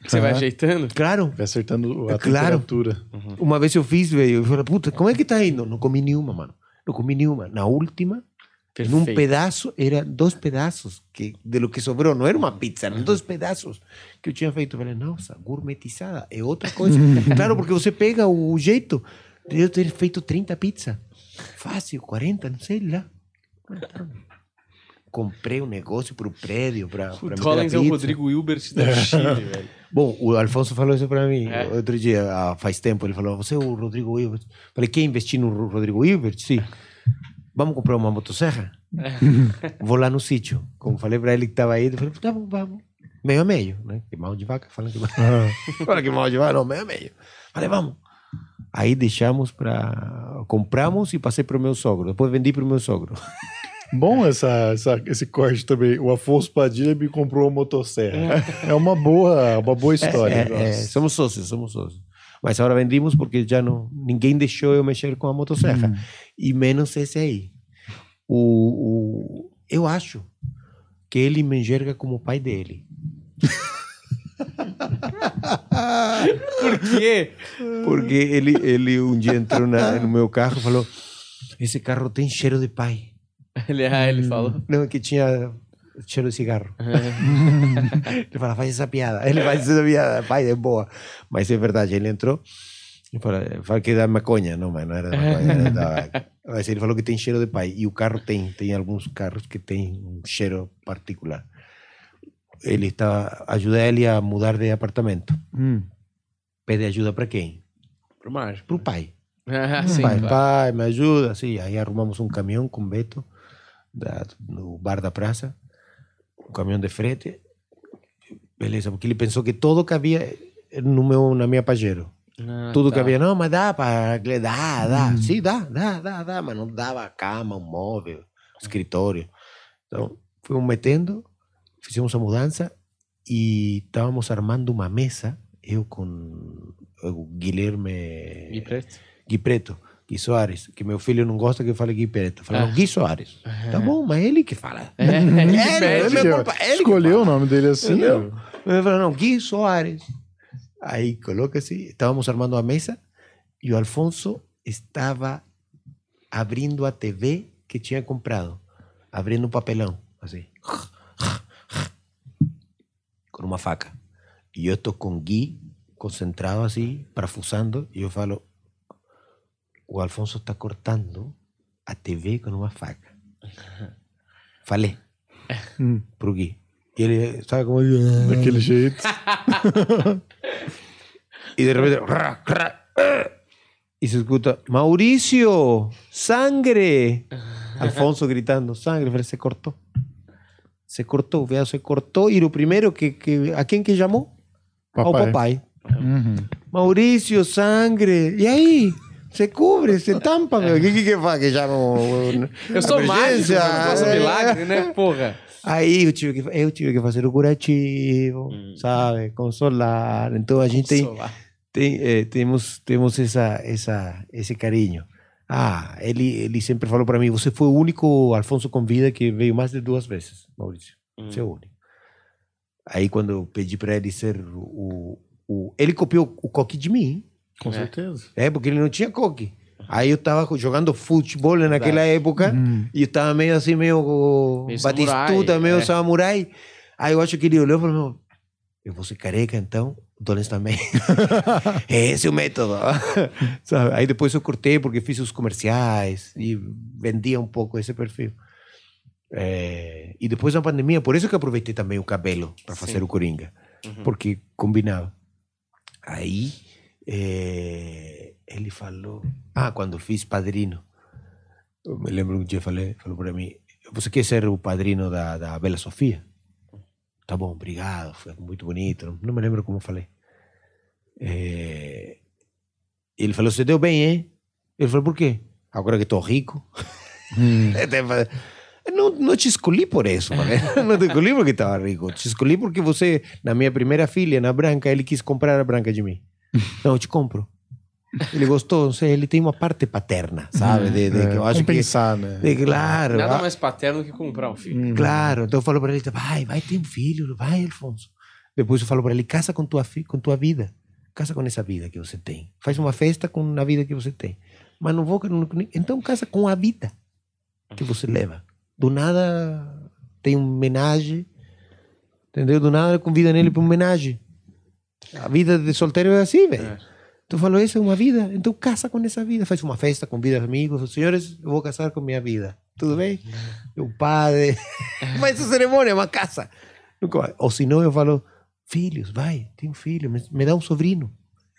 Você vai Aham. ajeitando? Claro. Vai acertando a É claro. temperatura. Uma vez eu fiz, velho, eu falei, puta, como é que tá indo? Não comi nenhuma, mano. Não comi nenhuma. Na última, Perfeito. pedaço, era dois pedaços que, de lo que sobrou. Não era uma pizza, eram dois pedaços que eu tinha feito. Eu falei, nossa, gourmetizada. É outra coisa. claro, porque você pega o jeito de eu ter feito 30 pizzas. Fácil, 40, não sei lá. Comprei um negócio pro prédio para O Dollins é o Rodrigo Hilbert da Chile, velho. Bom, o Alfonso falou isso para mim É? outro dia, faz tempo. Ele falou: Você é o Rodrigo Hilbert? Falei: Quer investir no Ro- Rodrigo Hilbert? Sim. Vamos comprar uma motosserra? Vou lá no sítio. Como falei para ele que estava aí, ele falou: Tá bom, vamos. Meio a meio, né? Que mal de vaca, falam que mal. Fala que mal de vaca, não, meio a meio. Falei: Vamos. Aí deixamos para. Compramos e passei para o meu sogro. Depois vendi para o meu sogro. Bom essa, essa- esse corte também. O Afonso Padilha me comprou uma motosserra. É uma boa, uma boa história. É, eu é, gosto. somos sócios, somos sócios. Mas agora vendimos porque já não ninguém deixou eu mexer com a motosserra. E menos esse aí. O, o, eu acho que ele me enxerga como o pai dele. Por quê? Porque ele, ele um dia entrou na- no meu carro e falou: Esse carro tem cheiro de pai. Ele, ah, ele falou. Não, que tinha cheiro de cigarro. ele fala: Faz essa piada. Ele faz essa piada. Pai, é boa. Mas é verdade, ele entrou. E fala, fala que é da maconha. Não, mas não era da maconha. Era da... Mas ele falou que tem cheiro de pai. E o carro tem. Tem alguns carros que tem um cheiro particular. Ele está. Ajudei ele a mudar de apartamento. Hum. Pede ajuda para quem? Pro mágico. Para o pai. Ah, sim, pai, claro. pai, me ajuda. Sim, aí arrumamos um caminhão com Beto da, no bar da praça, um caminhão de frete. Beleza, porque ele pensou que tudo cabia no meu, na minha Pajero. Ah, tudo tá. cabia, não, mas dá para. Dá, dá, sim, dá, dá, dá, dá, mas não dava cama, um móvel, escritório. Então, fomos metendo, fizemos a mudança e estávamos armando uma mesa, eu com o Guilherme. Gui Preto? Gui Preto, Gui Soares, que meu filho não gosta que eu fale Gui Preto. Fala, Ah. não, Gui Soares. Tá bom, mas ele que fala. É, ele É, é meu culpa, ele que Escolheu o nome dele assim. Entendeu? ó. Ele falou, não, Gui Soares. Aí coloca assim, estávamos armando a mesa e o Alfonso estava abrindo a TV que tinha comprado, abrindo um papelão, assim, com uma faca. E eu estou com Gui concentrado assim, parafusando, e eu falo, o Alfonso está cortando a TV com uma faca. Falei Hum. pro Gui. E ele, sabe como... Daquele jeito. Y de repente. ra, ra, eh, Y se escucha: Mauricio, sangre. Alfonso gritando: sangre. Pero se cortó. Se cortó, vea, se cortó. Y lo primero que. que ¿A quién que llamó? Ao Papai. papai. Uhum. Mauricio, sangre. Y ahí. Se cubre, se tampa, meu. ¿Qué, qué, qué fa? Que llama um- Eu sou mágico, eu não faço É. milagre, né, porra? Aí eu tive que, eu tive que fazer o curativo, Hum. sabe? Consolar. Então a gente tem, Solar. tem, eh, temos, temos essa, essa, esse carinho. Ah, ele, ele sempre falou para mim: você foi o único Alfonso com vida que veio mais de duas vezes, Maurício. Hum. Você é o único. Aí, quando eu pedi para ele ser o, o. Ele copiou o coque de mim. Com É. certeza. É, porque ele não tinha coque. Aí eu tava jogando futebol naquela época Hum. e eu tava meio assim, meio, Meio batistuta, samurai, meio é. samurai. Aí eu acho que ele olhou e falou: Eu vou ser careca então? O Donis também. é esse o método. Sabe? Aí depois eu cortei porque fiz os comerciais e vendia um pouco esse perfil. É, e depois da pandemia, por isso que aproveitei também o cabelo para Sim. fazer o Coringa Uhum. porque combinava. Aí eh, ele falou, ah, quando fiz padrino, eu me lembro que um dia falei, falou para mim, você quer ser o padrino da, da Bela Sofia? Tá bom, obrigado, foi muito bonito, não, me lembro como falei. Eh, ele falou, você deu bem, hein? Ele falou, por quê? Agora que estou rico. Hum. Não, não te escolhi por isso, mano. Não te escolhi porque estava rico. Te escolhi porque você, na minha primeira filha, na Branca, ele quis comprar a Branca de mim. Não, eu te compro. Ele gostou, não sei, ele tem uma parte paterna, sabe? De, de, É, que eu acho que... compensar, né? de- claro, Nada ah, mais paterno que comprar um filho. Hum. claro. Então eu falo para ele, vai, vai ter um filho, vai, Alfonso. Depois eu falo para ele, casa com tua, com tua vida. Casa com essa vida que você tem. Faz uma festa com a vida que você tem. Mas não vou... não- Então casa com a vida que você leva. Do nada tem um homenagem, entendeu? Do nada convida nele para um homenagem. A vida de solteiro é assim, velho. É. Então falou, essa é uma vida, então casa com essa vida. Faz uma festa, convida amigos, senhores, eu vou casar com minha vida. Tudo bem? O padre. Mas essa cerimônia é uma casa. Ou se não, eu falo, filhos, vai, tem um filho, me, dá um sobrinho.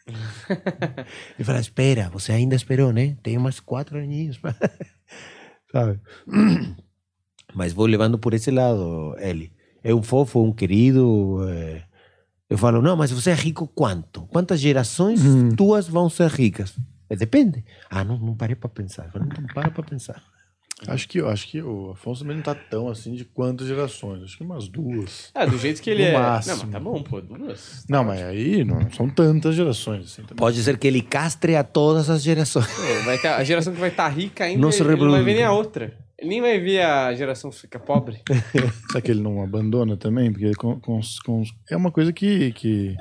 Ele fala, espera, você ainda esperou, né? Tem umas quatro aninhos. pra-" Sabe? Mas vou levando por esse lado, ele. É um fofo, um querido. é. Eu falo, não, mas você é rico quanto? Quantas gerações Hum. tuas vão ser ricas? É, depende. Ah, não, não parei para pensar. Eu falei, não para para pensar. Acho que, acho que o Afonso também não tá tão assim de quantas gerações. Acho que umas duas. Ah, do jeito que ele No é. máximo. Não, mas tá bom, pô, duas. Não, mas aí não são tantas gerações assim. Pode ser que ele castre a todas as gerações. Pô, vai ter, a geração que vai estar rica ainda, Não se ele não vai ver nem a outra. Ele nem vai ver a geração que fica pobre. Será que ele não abandona também? Porque com, com, com é uma coisa que, que,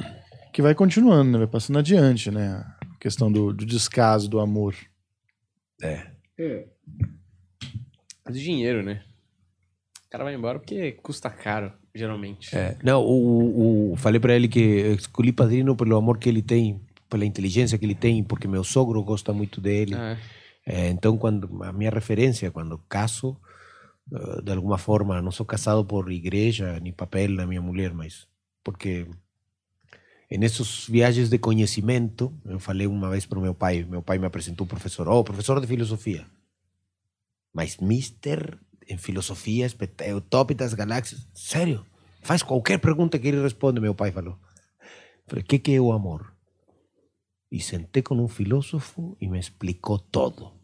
que vai continuando, né? vai passando adiante, né? A questão do, do descaso, do amor. É do dinheiro, né? O cara vai embora porque custa caro, geralmente. Não, o, o- o- falei para ele que eu escolhi padrino pelo amor que ele tem, pela inteligência que ele tem, porque meu sogro gosta muito dele. Ah, Eh, então, quando a minha referência, quando caso, eh, de alguma forma, não sou casado por igreja nem papel da minha mulher, mas porque nesses viagens de conhecimento, eu falei uma vez para meu pai, meu pai me apresentou um professor, oh, professor de filosofia, mas mister em filosofia, o top das galáxias, sério, faz qualquer pergunta que ele responde, meu pai falou. Falei, o que, é o amor? E sentei com um filósofo e me explicou todo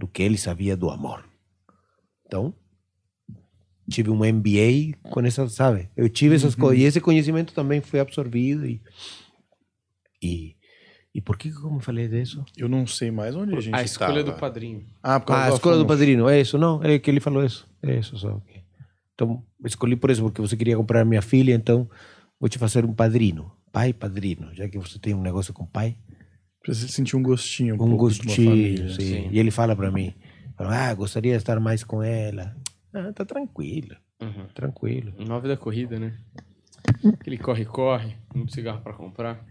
do que ele sabia do amor. Então, tive um MBA com essa, sabe? Eu tive essas coisas. E esse conhecimento também foi absorvido. E, e, e por que que eu me falei disso? Eu não sei mais onde a gente a escolha tava. do padrinho. Ah, por causa Ah, a escola do padrino, é isso, não? É que ele falou isso. É isso, só. Então, escolhi por isso, porque você queria comprar minha filha, então vou te fazer um padrino. Pai padrino, já que você tem um negócio com pai. Precisa sentir um gostinho. Um, um pouco de uma gostinho, família. sim. sim. E ele fala para mim, fala, ah, gostaria de estar mais com ela. Ah, tá tranquilo, Uhum. tranquilo. Nove da corrida, né? Aquele corre-corre, muito cigarro pra comprar.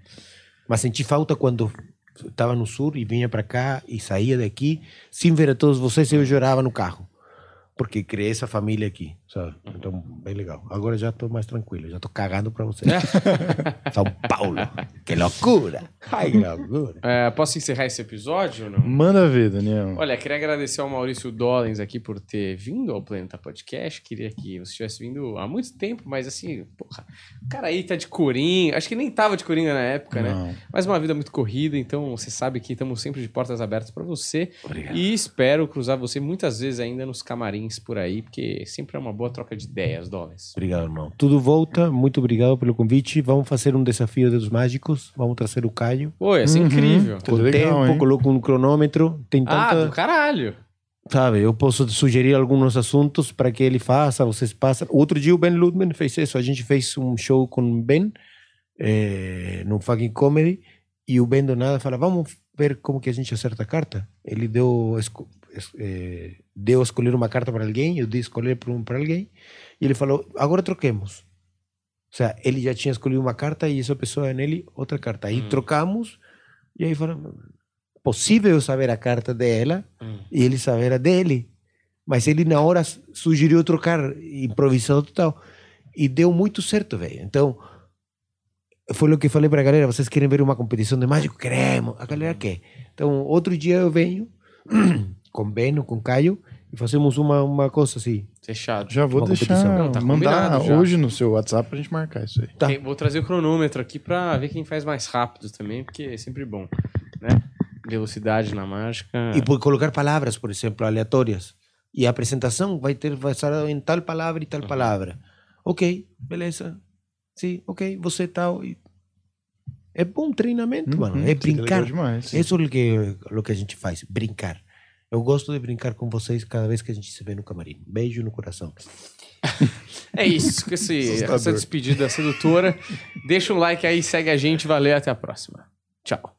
Mas senti falta quando estava no sul e vinha para cá e saía daqui sem ver a todos vocês eu chorava no carro. Porque criei essa família aqui, sabe? Então, bem legal. Agora já tô mais tranquilo, já tô cagando para vocês. São Paulo, que loucura! Ai, que loucura! É, posso encerrar esse episódio ou não? Manda ver, Daniel. Olha, queria agradecer ao Maurício Dollens aqui por ter vindo ao Planeta Podcast. Queria que você tivesse vindo há muito tempo, mas assim, porra, o cara aí tá de coringa. Acho que nem tava de coringa na época, né? Não. Mas uma vida muito corrida, então você sabe que estamos sempre de portas abertas para você. Obrigado. E espero cruzar você muitas vezes ainda nos camarins por aí, porque sempre é uma boa troca de ideias, Dollens. Obrigado, irmão. Tudo volta. Muito obrigado pelo convite. Vamos fazer um desafio dos mágicos. Vamos trazer o Caio. Pô, ia ser Uhum. incrível. Tudo Com legal, tempo, hein? coloco um cronômetro. Tem Ah, tanta... do caralho. Sabe, eu posso sugerir alguns assuntos para que ele faça, vocês passam. Outro dia o Ben Ludman fez isso. A gente fez um show com o Ben eh, no fucking comedy e o Ben do nada fala: Vamos ver como que a gente acerta a carta. Ele deu, eh, deu a escolher uma carta para alguém, eu dei a escolher para um, para alguém e ele falou: Agora troquemos. Ou seja, ele já tinha escolhido uma carta e essa pessoa nele outra carta. Aí Hum. trocamos e aí falamos: Possível eu saber a carta dela Hum. e ele saber a dele. Mas ele na hora su- sugeriu trocar, improvisou total. E deu muito certo, velho. Então, foi o que falei pra galera, vocês querem ver uma competição de mágico? Queremos. A galera quer. Então, outro dia eu venho com o Beno, com o Caio, e fazemos uma, uma coisa assim. Fechado. Já vou Uma deixar. Não, tá mandar já. hoje no seu WhatsApp pra gente marcar isso aí. Tá. Tem- vou trazer o cronômetro aqui pra ver quem faz mais rápido também, porque é sempre bom, né? Velocidade na mágica. E por colocar palavras, por exemplo, aleatórias. E a apresentação vai ter basada em tal palavra e tal palavra. Ok, beleza. Sim, ok, você tal. E... É bom treinamento, mano. Uhum, É seria brincar. demais. Isso é o que, o que a gente faz, brincar. Eu gosto de brincar com vocês cada vez que a gente se vê no camarim. Beijo no coração. É isso, com esse, essa despedida sedutora. Deixa um like aí, segue a gente, valeu, até a próxima. Tchau.